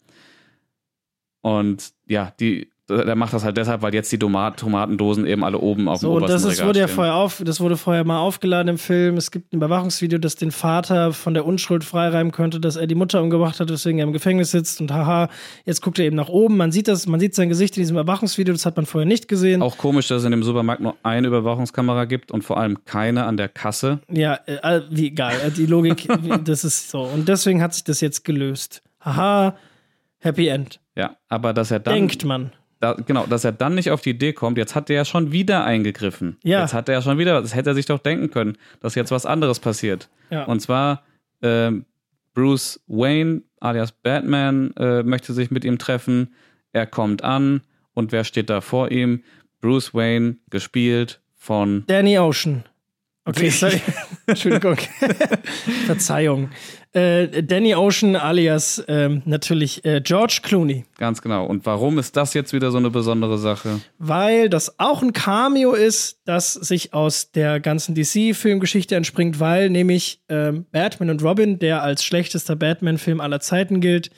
[SPEAKER 1] Und ja, die, der macht das halt deshalb, weil jetzt die Tomat Tomatendosen eben alle oben auf dem
[SPEAKER 2] So, und
[SPEAKER 1] obersten
[SPEAKER 2] das ist,
[SPEAKER 1] Regal
[SPEAKER 2] wurde ja vorher auf, das wurde vorher mal aufgeladen im Film. Es gibt ein Überwachungsvideo, das den Vater von der Unschuld freireimen könnte, dass er die Mutter umgebracht hat, weswegen er im Gefängnis sitzt und haha, jetzt guckt er eben nach oben. Man sieht das, man sieht sein Gesicht in diesem Überwachungsvideo, das hat man vorher nicht gesehen.
[SPEAKER 1] Auch komisch, dass es in dem Supermarkt nur eine Überwachungskamera gibt und vor allem keine an der Kasse.
[SPEAKER 2] Ja, äh, wie egal, äh, die Logik, das ist so. Und deswegen hat sich das jetzt gelöst. Haha, Happy End.
[SPEAKER 1] Ja, aber dass er dann.
[SPEAKER 2] Denkt man.
[SPEAKER 1] Da, genau, dass er dann nicht auf die Idee kommt, jetzt hat er ja schon wieder eingegriffen.
[SPEAKER 2] Ja.
[SPEAKER 1] Jetzt hat er ja schon wieder, das hätte er sich doch denken können, dass jetzt was anderes passiert.
[SPEAKER 2] Ja.
[SPEAKER 1] Und zwar, ähm, Bruce Wayne alias Batman äh, möchte sich mit ihm treffen. Er kommt an und wer steht da vor ihm? Bruce Wayne, gespielt von.
[SPEAKER 2] Danny Ocean. Okay, sorry. Entschuldigung. Verzeihung. Äh, Danny Ocean alias ähm, natürlich äh, George Clooney.
[SPEAKER 1] Ganz genau. Und warum ist das jetzt wieder so eine besondere Sache?
[SPEAKER 2] Weil das auch ein Cameo ist, das sich aus der ganzen DC-Filmgeschichte entspringt, weil nämlich ähm, Batman und Robin, der als schlechtester Batman-Film aller Zeiten gilt,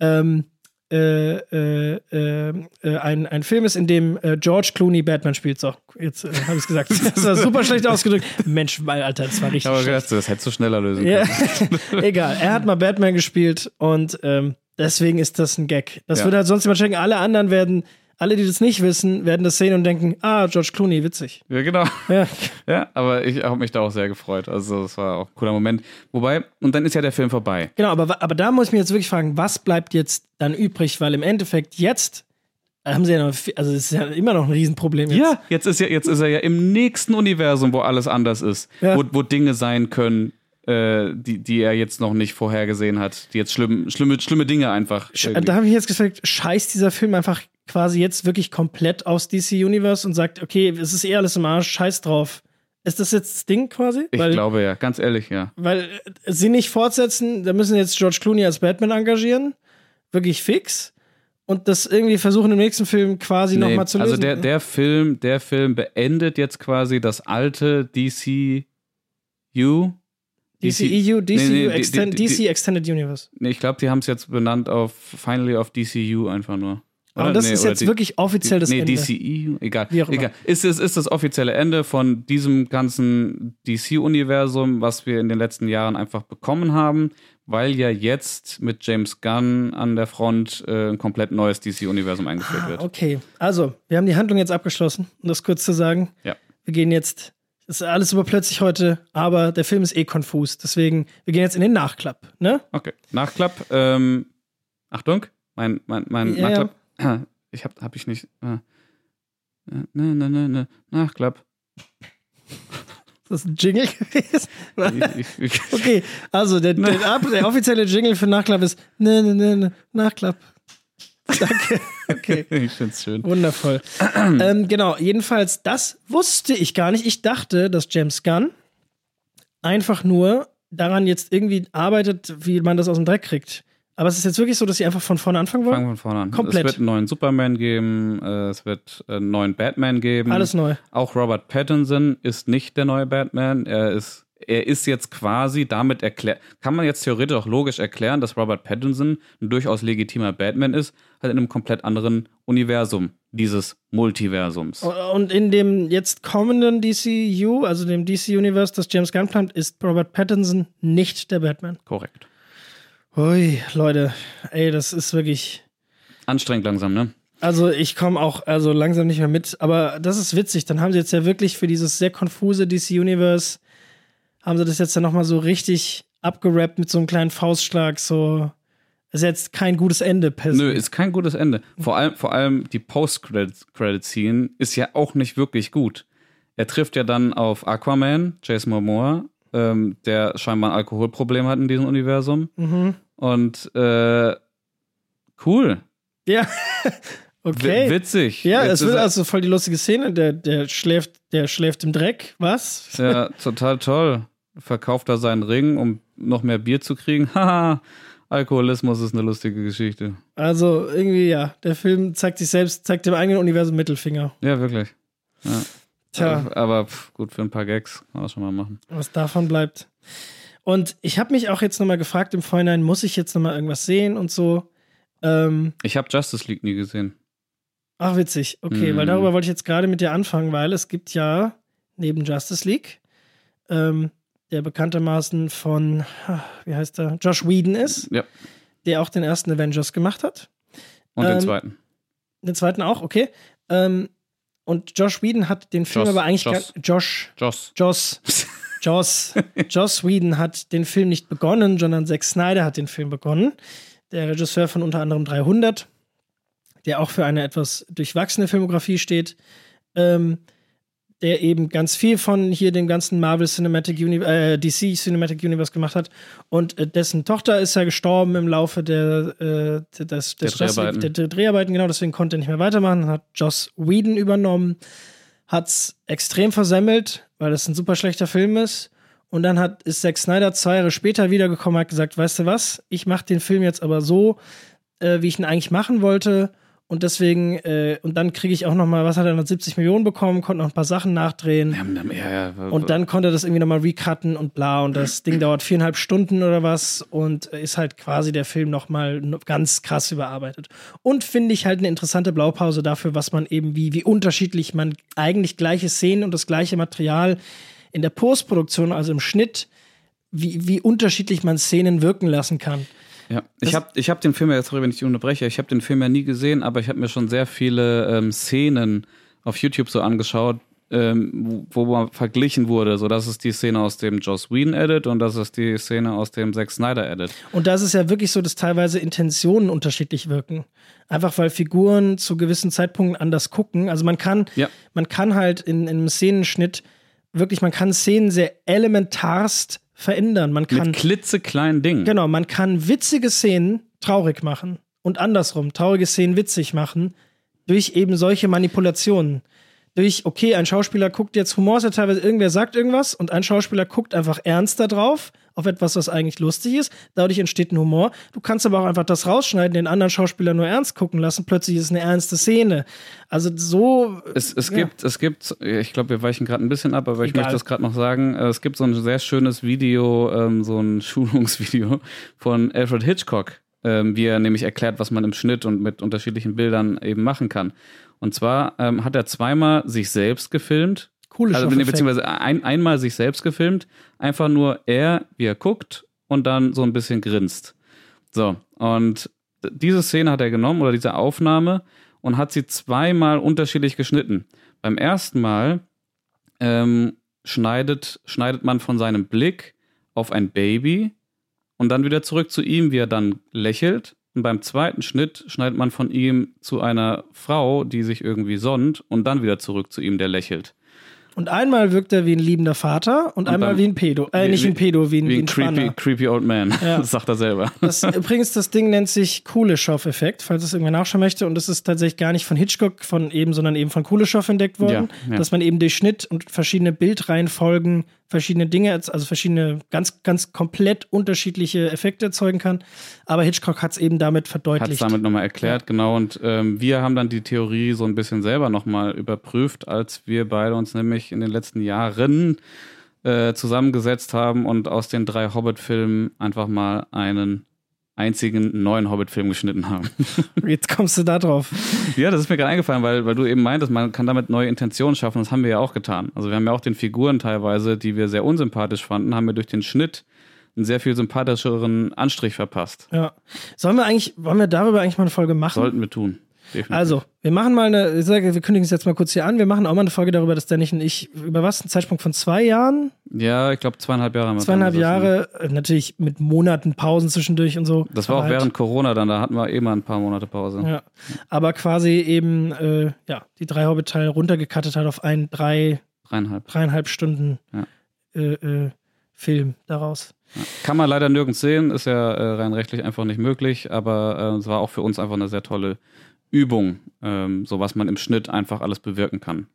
[SPEAKER 2] ähm, äh, äh, äh, äh, ein, ein Film ist, in dem äh, George Clooney Batman spielt. So, jetzt habe ich es gesagt. Das war super schlecht ausgedrückt. Mensch, mein Alter, das war richtig schlecht.
[SPEAKER 1] gedacht, das hättest du schneller lösen
[SPEAKER 2] Ja,
[SPEAKER 1] können.
[SPEAKER 2] egal. Er hat mal Batman gespielt und ähm, deswegen ist das ein Gag. Das
[SPEAKER 1] Ja.
[SPEAKER 2] würde halt sonst jemand checken. Alle anderen werden, alle, die das nicht wissen, werden das sehen und denken, ah, George Clooney, witzig.
[SPEAKER 1] Ja, genau.
[SPEAKER 2] Ja,
[SPEAKER 1] Ja, aber ich habe mich da auch sehr gefreut. Also, das war auch ein cooler Moment. Wobei, und dann ist ja der Film vorbei.
[SPEAKER 2] genau, aber, aber da muss ich mich jetzt wirklich fragen, was bleibt jetzt dann übrig? Weil im Endeffekt jetzt haben sie ja noch, also es ist ja immer noch ein Riesenproblem jetzt.
[SPEAKER 1] Ja, jetzt ist, ja, jetzt ist er ja im nächsten Universum, wo alles anders ist.
[SPEAKER 2] Ja.
[SPEAKER 1] Wo, wo Dinge sein können, äh, die, die er jetzt noch nicht vorhergesehen hat. Die jetzt schlimm, schlimme, schlimme Dinge einfach. Irgendwie-
[SPEAKER 2] Da habe ich jetzt gefragt, scheißt dieser Film einfach quasi jetzt wirklich komplett aus DC Universe und sagt, okay, es ist eh alles im Arsch, scheiß drauf. Ist das jetzt das Ding quasi?
[SPEAKER 1] ich glaube ja, ganz ehrlich, ja.
[SPEAKER 2] Weil äh, sie nicht fortsetzen, da müssen jetzt George Clooney als Batman engagieren. Wirklich fix. Und das irgendwie versuchen im nächsten Film quasi
[SPEAKER 1] Nee,
[SPEAKER 2] nochmal zu lösen.
[SPEAKER 1] also der, der Film, der Film beendet jetzt quasi das alte DCU.
[SPEAKER 2] DCEU, DCU,
[SPEAKER 1] Nee, nee,
[SPEAKER 2] Extend, DC Extended Universe.
[SPEAKER 1] Nee, ich glaube, die haben es jetzt benannt auf Finally auf DCU einfach nur.
[SPEAKER 2] Aber das
[SPEAKER 1] Nee,
[SPEAKER 2] ist jetzt
[SPEAKER 1] die-
[SPEAKER 2] wirklich offiziell das
[SPEAKER 1] nee,
[SPEAKER 2] Ende.
[SPEAKER 1] Egal.
[SPEAKER 2] Wie auch immer.
[SPEAKER 1] egal. Ist, es ist das offizielle Ende von diesem ganzen DC-Universum, was wir in den letzten Jahren einfach bekommen haben, weil ja jetzt mit James Gunn an der Front äh, ein komplett neues DC-Universum eingeführt
[SPEAKER 2] Ah,
[SPEAKER 1] wird.
[SPEAKER 2] okay, also, wir haben die Handlung jetzt abgeschlossen, um das kurz zu sagen.
[SPEAKER 1] Ja.
[SPEAKER 2] Wir gehen jetzt, das ist alles überplötzlich heute, aber der Film ist eh konfus. Deswegen, wir gehen jetzt in den Nachklapp, ne?
[SPEAKER 1] Okay, Nachklapp. Ähm, Achtung, mein, mein, mein
[SPEAKER 2] Ja,
[SPEAKER 1] Nachklapp. Ich hab, hab ich nicht. Äh, ne, ne, ne, ne, Nachklapp.
[SPEAKER 2] Ist das ein Jingle gewesen?
[SPEAKER 1] Ich, ich, ich,
[SPEAKER 2] Okay, also der, der, der offizielle Jingle für Nachklapp ist ne, ne, ne, ne, Nachklapp. Danke. Okay,
[SPEAKER 1] ich find's schön.
[SPEAKER 2] wundervoll. ähm, genau, jedenfalls, das wusste ich gar nicht. Ich dachte, dass James Gunn einfach nur daran jetzt irgendwie arbeitet, wie man das aus dem Dreck kriegt. Aber es ist jetzt wirklich so, dass sie einfach von vorne anfangen wollen?
[SPEAKER 1] Fangen von vorne an.
[SPEAKER 2] Komplett.
[SPEAKER 1] Es wird einen neuen Superman geben, äh, es wird einen neuen Batman geben.
[SPEAKER 2] Alles neu.
[SPEAKER 1] Auch Robert Pattinson ist nicht der neue Batman. Er ist er ist jetzt quasi damit erklärt, kann man jetzt theoretisch auch logisch erklären, dass Robert Pattinson ein durchaus legitimer Batman ist, halt in einem komplett anderen Universum dieses Multiversums.
[SPEAKER 2] Und in dem jetzt kommenden DCU, also dem DC Universe, das James Gunn plant, ist Robert Pattinson nicht der Batman.
[SPEAKER 1] Korrekt.
[SPEAKER 2] Ui, Leute, ey, das ist wirklich
[SPEAKER 1] anstrengend langsam, ne?
[SPEAKER 2] Also ich komme auch also langsam nicht mehr mit, aber das ist witzig. Dann haben sie jetzt ja wirklich für dieses sehr konfuse DC Universe haben sie das jetzt ja noch mal so richtig abgerappt mit so einem kleinen Faustschlag. So ist jetzt kein gutes Ende.
[SPEAKER 1] Per Nö, ist kein gutes Ende. Vor allem, vor allem die Post-Credit-Scene ist ja auch nicht wirklich gut. Er trifft ja dann auf Aquaman, Jason Momoa, ähm, der scheinbar ein Alkoholproblem hat in diesem Universum. Mhm. Und äh, cool.
[SPEAKER 2] Ja. Okay.
[SPEAKER 1] W witzig.
[SPEAKER 2] Ja, Jetzt es wird also voll die lustige Szene. Der, der, schläft, der schläft im Dreck. Was?
[SPEAKER 1] Ja, total toll. Verkauft er seinen Ring, um noch mehr Bier zu kriegen. Haha. Alkoholismus ist eine lustige Geschichte.
[SPEAKER 2] Also irgendwie, ja, der Film zeigt sich selbst, zeigt dem eigenen Universum Mittelfinger.
[SPEAKER 1] Ja, wirklich. Ja. Tja. Aber pff, gut, für ein paar Gags kann man schon mal machen.
[SPEAKER 2] Was davon bleibt. Und ich habe mich auch jetzt nochmal gefragt im Vorhinein, muss ich jetzt nochmal irgendwas sehen und so?
[SPEAKER 1] Ähm, ich habe Justice League nie gesehen.
[SPEAKER 2] Ach, witzig. Okay, mm. weil darüber wollte ich jetzt gerade mit dir anfangen, weil es gibt ja neben Justice League, ähm, der bekanntermaßen von, wie heißt er, Josh Whedon ist,
[SPEAKER 1] ja.
[SPEAKER 2] der auch den ersten Avengers gemacht hat.
[SPEAKER 1] Und ähm, den zweiten.
[SPEAKER 2] Den zweiten auch, okay. Ähm, und Josh Whedon hat den Film Joss, aber eigentlich
[SPEAKER 1] Joss.
[SPEAKER 2] Josh.
[SPEAKER 1] Joss.
[SPEAKER 2] Joss. Joss. Joss Whedon hat den Film nicht begonnen, sondern Zack Snyder hat den Film begonnen. Der Regisseur von unter anderem 300 der auch für eine etwas durchwachsene Filmografie steht, ähm, der eben ganz viel von hier dem ganzen Marvel Cinematic Universe, äh, DC Cinematic Universe gemacht hat. Und äh, dessen Tochter ist ja gestorben im Laufe der, äh, des, des
[SPEAKER 1] der, Dreharbeiten.
[SPEAKER 2] Der, der, Dreharbeiten, genau, deswegen konnte er nicht mehr weitermachen. Hat Joss Whedon übernommen, hat es extrem versemmelt, weil es ein super schlechter Film ist. Und dann hat, ist Zack Snyder zwei Jahre später wiedergekommen und hat gesagt, weißt du was, ich mache den Film jetzt aber so, äh, wie ich ihn eigentlich machen wollte und deswegen, äh, und dann kriege ich auch noch mal, was hat er, noch 70 Millionen bekommen, konnte noch ein paar Sachen nachdrehen.
[SPEAKER 1] Ja, ja, ja,
[SPEAKER 2] und dann konnte er das irgendwie noch mal recutten und bla. Und das Ding dauert viereinhalb Stunden oder was und ist halt quasi der Film noch mal ganz krass überarbeitet. Und finde ich halt eine interessante Blaupause dafür, was man eben, wie, wie unterschiedlich man eigentlich gleiche Szenen und das gleiche Material in der Postproduktion, also im Schnitt, wie, wie unterschiedlich man Szenen wirken lassen kann.
[SPEAKER 1] Ja, ich habe ich hab den Film ja, sorry, wenn ich dich unterbreche, ich habe den Film ja nie gesehen, aber ich habe mir schon sehr viele ähm, Szenen auf YouTube so angeschaut, ähm, wo, wo verglichen wurde. So, das ist die Szene aus dem Joss Whedon Edit und das ist die Szene aus dem Zack Snyder Edit.
[SPEAKER 2] Und da ist es ja wirklich so, dass teilweise Intentionen unterschiedlich wirken. Einfach weil Figuren zu gewissen Zeitpunkten anders gucken. Also man kann, ja. man kann halt in, in einem Szenenschnitt wirklich, man kann Szenen sehr elementarst verändern. Man kann
[SPEAKER 1] mit klitzekleinen Dingen.
[SPEAKER 2] Genau, man kann witzige Szenen traurig machen und andersrum traurige Szenen witzig machen durch eben solche Manipulationen. Durch, okay, ein Schauspieler guckt jetzt Humor, ist ja teilweise irgendwer sagt irgendwas und ein Schauspieler guckt einfach ernster drauf auf etwas, was eigentlich lustig ist. Dadurch entsteht ein Humor. Du kannst aber auch einfach das rausschneiden, den anderen Schauspieler nur ernst gucken lassen. Plötzlich ist es eine ernste Szene. Also so.
[SPEAKER 1] Es, es ja. gibt, es gibt, ich glaube, wir weichen gerade ein bisschen ab, aber Egal. ich möchte das gerade noch sagen. Äh, es gibt so ein sehr schönes Video, ähm, so ein Schulungsvideo von Alfred Hitchcock, ähm, wie er nämlich erklärt, was man im Schnitt und mit unterschiedlichen Bildern eben machen kann. Und zwar ähm, hat er zweimal sich selbst gefilmt,
[SPEAKER 2] Coole also,
[SPEAKER 1] beziehungsweise ein, einmal sich selbst gefilmt, einfach nur er, wie er guckt und dann so ein bisschen grinst. So, und diese Szene hat er genommen oder diese Aufnahme und hat sie zweimal unterschiedlich geschnitten. Beim ersten Mal ähm, schneidet, schneidet man von seinem Blick auf ein Baby und dann wieder zurück zu ihm, wie er dann lächelt. Und beim zweiten Schnitt schneidet man von ihm zu einer Frau, die sich irgendwie sonnt und dann wieder zurück zu ihm, der lächelt.
[SPEAKER 2] Und einmal wirkt er wie ein liebender Vater und, und einmal wie ein Pedo. Äh, wie, nicht wie ein Pedo, wie ein,
[SPEAKER 1] wie ein, creepy, creepy Old Man. Ja. Das sagt er selber.
[SPEAKER 2] Das, übrigens, das Ding nennt sich Kuleshov-Effekt, falls es irgendwer nachschauen möchte. Und das ist tatsächlich gar nicht von Hitchcock von eben, sondern eben von Kuleshov entdeckt worden. Ja, ja. Dass man eben durch Schnitt und verschiedene Bildreihenfolgen verschiedene Dinge, also verschiedene ganz, ganz komplett unterschiedliche Effekte erzeugen kann. Aber Hitchcock hat es eben damit verdeutlicht.
[SPEAKER 1] Hat es damit nochmal erklärt, genau. Und ähm, wir haben dann die Theorie so ein bisschen selber nochmal überprüft, als wir beide uns nämlich in den letzten Jahren äh, zusammengesetzt haben und aus den drei Hobbit-Filmen einfach mal einen einzigen neuen Hobbit-Film geschnitten haben.
[SPEAKER 2] Jetzt kommst du da drauf.
[SPEAKER 1] ja, das ist mir gerade eingefallen, weil, weil du eben meintest, man kann damit neue Intentionen schaffen. Das haben wir ja auch getan. Also wir haben ja auch den Figuren teilweise, die wir sehr unsympathisch fanden, haben wir durch den Schnitt einen sehr viel sympathischeren Anstrich verpasst.
[SPEAKER 2] Ja. Sollen wir eigentlich, wollen wir darüber eigentlich mal eine Folge machen?
[SPEAKER 1] Sollten wir tun.
[SPEAKER 2] Definitiv. Also, wir machen mal eine, ich sage, wir kündigen es jetzt mal kurz hier an, wir machen auch mal eine Folge darüber, dass Dennis und ich, über was, einen Zeitsprung von zwei Jahren?
[SPEAKER 1] Ja, ich glaube zweieinhalb Jahre haben wir
[SPEAKER 2] Zweieinhalb Jahre, äh, natürlich mit Monaten Pausen zwischendurch und so.
[SPEAKER 1] Das war auch halt, während Corona dann, da hatten wir eh mal ein paar Monate Pause.
[SPEAKER 2] Ja, aber quasi eben, äh, ja, die drei Hobbit-Teile runtergekattet hat auf ein, drei,
[SPEAKER 1] dreieinhalb,
[SPEAKER 2] dreieinhalb Stunden ja. äh, äh, Film daraus.
[SPEAKER 1] Kann man leider nirgends sehen, ist ja äh, rein rechtlich einfach nicht möglich, aber äh, es war auch für uns einfach eine sehr tolle Übung, ähm, so was man im Schnitt einfach alles bewirken kann.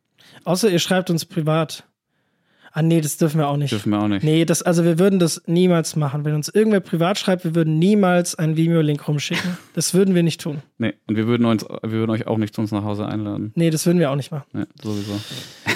[SPEAKER 2] Außer ihr schreibt uns privat. Ah, nee, das dürfen wir auch nicht.
[SPEAKER 1] Dürfen wir auch nicht.
[SPEAKER 2] Nee, das, also wir würden das niemals machen. Wenn uns irgendwer privat schreibt, wir würden niemals einen Vimeo-Link rumschicken. Das würden wir nicht tun.
[SPEAKER 1] Nee, und wir würden, uns, wir würden euch auch nicht zu uns nach Hause einladen.
[SPEAKER 2] Nee, das würden wir auch nicht machen.
[SPEAKER 1] Nee, sowieso.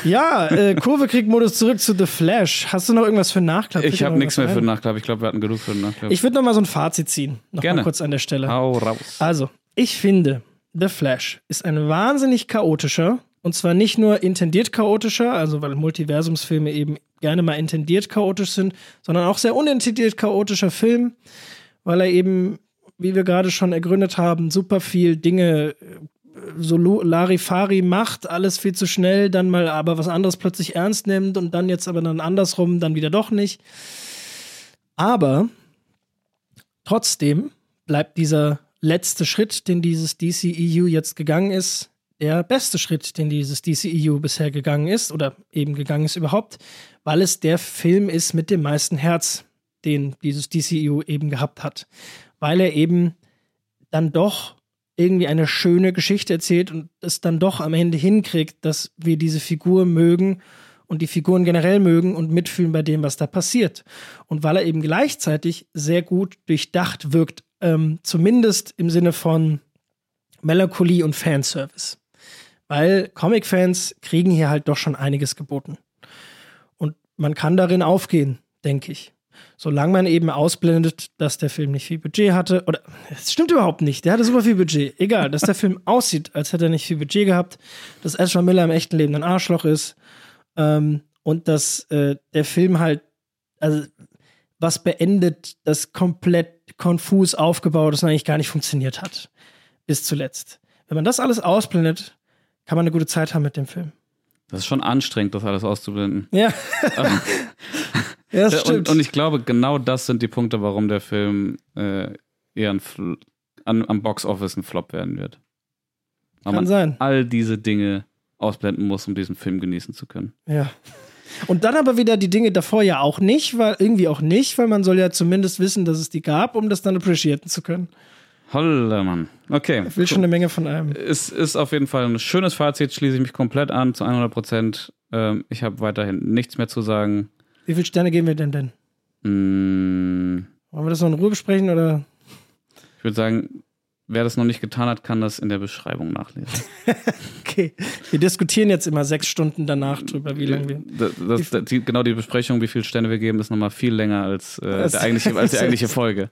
[SPEAKER 2] Ja, äh, Kurve kriegt Modus zurück zu The Flash. Hast du noch irgendwas für Nachklapp?
[SPEAKER 1] Ich habe nichts mehr für Nachklapp. Ich glaube, wir hatten genug für Nachklapp.
[SPEAKER 2] Ich würde noch mal so ein Fazit ziehen. Noch
[SPEAKER 1] Gerne.
[SPEAKER 2] mal kurz an der Stelle.
[SPEAKER 1] Hau raus.
[SPEAKER 2] Also, ich finde, The Flash ist ein wahnsinnig chaotischer, und zwar nicht nur intendiert chaotischer, also weil Multiversumsfilme eben gerne mal intendiert chaotisch sind, sondern auch sehr unintendiert chaotischer Film, weil er eben, wie wir gerade schon ergründet haben, super viel Dinge äh, so Larifari macht, alles viel zu schnell, dann mal aber was anderes plötzlich ernst nimmt und dann jetzt aber dann andersrum, dann wieder doch nicht. Aber trotzdem bleibt dieser letzte Schritt, den dieses DCEU jetzt gegangen ist, der beste Schritt, den dieses DCEU bisher gegangen ist oder eben gegangen ist überhaupt, weil es der Film ist mit dem meisten Herz, den dieses DCEU eben gehabt hat. Weil er eben dann doch irgendwie eine schöne Geschichte erzählt und es dann doch am Ende hinkriegt, dass wir diese Figur mögen und die Figuren generell mögen und mitfühlen bei dem, was da passiert. Und weil er eben gleichzeitig sehr gut durchdacht wirkt, ähm, zumindest im Sinne von Melancholie und Fanservice. Weil Comic-Fans kriegen hier halt doch schon einiges geboten. Und man kann darin aufgehen, denke ich. Solange man eben ausblendet, dass der Film nicht viel Budget hatte, oder es stimmt überhaupt nicht, der hatte super viel Budget. Egal, dass der Film aussieht, als hätte er nicht viel Budget gehabt, dass Ezra Miller im echten Leben ein Arschloch ist ähm, und dass äh, der Film halt, also was beendet, das komplett konfus aufgebaut ist und eigentlich gar nicht funktioniert hat. Bis zuletzt. Wenn man das alles ausblendet, kann man eine gute Zeit haben mit dem Film.
[SPEAKER 1] Das ist schon anstrengend, das alles auszublenden.
[SPEAKER 2] Ja. ja, das
[SPEAKER 1] stimmt. Und, und, ich glaube, genau das sind die Punkte, warum der Film äh, eher ein an, am Boxoffice ein Flop werden wird.
[SPEAKER 2] Weil Kann man sein.
[SPEAKER 1] all diese Dinge ausblenden muss, um diesen Film genießen zu können.
[SPEAKER 2] Ja. Und dann aber wieder die Dinge davor ja auch nicht, weil irgendwie auch nicht, weil man soll ja zumindest wissen, dass es die gab, um das dann appreciaten zu können.
[SPEAKER 1] Holla, Mann. Okay.
[SPEAKER 2] Ich will schon eine Menge von einem.
[SPEAKER 1] Es ist auf jeden Fall ein schönes Fazit, schließe ich mich komplett an, zu 100 Prozent. Ähm, ich habe weiterhin nichts mehr zu sagen.
[SPEAKER 2] Wie viele Sterne geben wir denn denn?
[SPEAKER 1] Mm.
[SPEAKER 2] Wollen wir das noch in Ruhe besprechen oder?
[SPEAKER 1] Ich würde sagen, wer das noch nicht getan hat, kann das in der Beschreibung nachlesen.
[SPEAKER 2] okay. Wir diskutieren jetzt immer sechs Stunden danach drüber, wie lange wir.
[SPEAKER 1] Das, das, die, genau die Besprechung, wie viele Sterne wir geben, ist nochmal viel länger als, äh, der eigentliche, als die eigentliche Folge.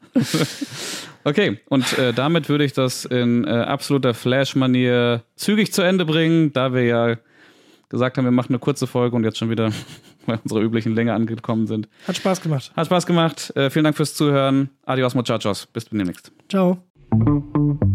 [SPEAKER 1] okay, und äh, damit würde ich das in äh, absoluter Flash-Manier zügig zu Ende bringen, da wir ja gesagt haben, wir machen eine kurze Folge und jetzt schon wieder bei unserer üblichen Länge angekommen sind.
[SPEAKER 2] Hat Spaß gemacht.
[SPEAKER 1] Hat Spaß gemacht. Äh, vielen Dank fürs Zuhören. Adios, muchachos. Bis demnächst.
[SPEAKER 2] Ciao. Mm-hmm.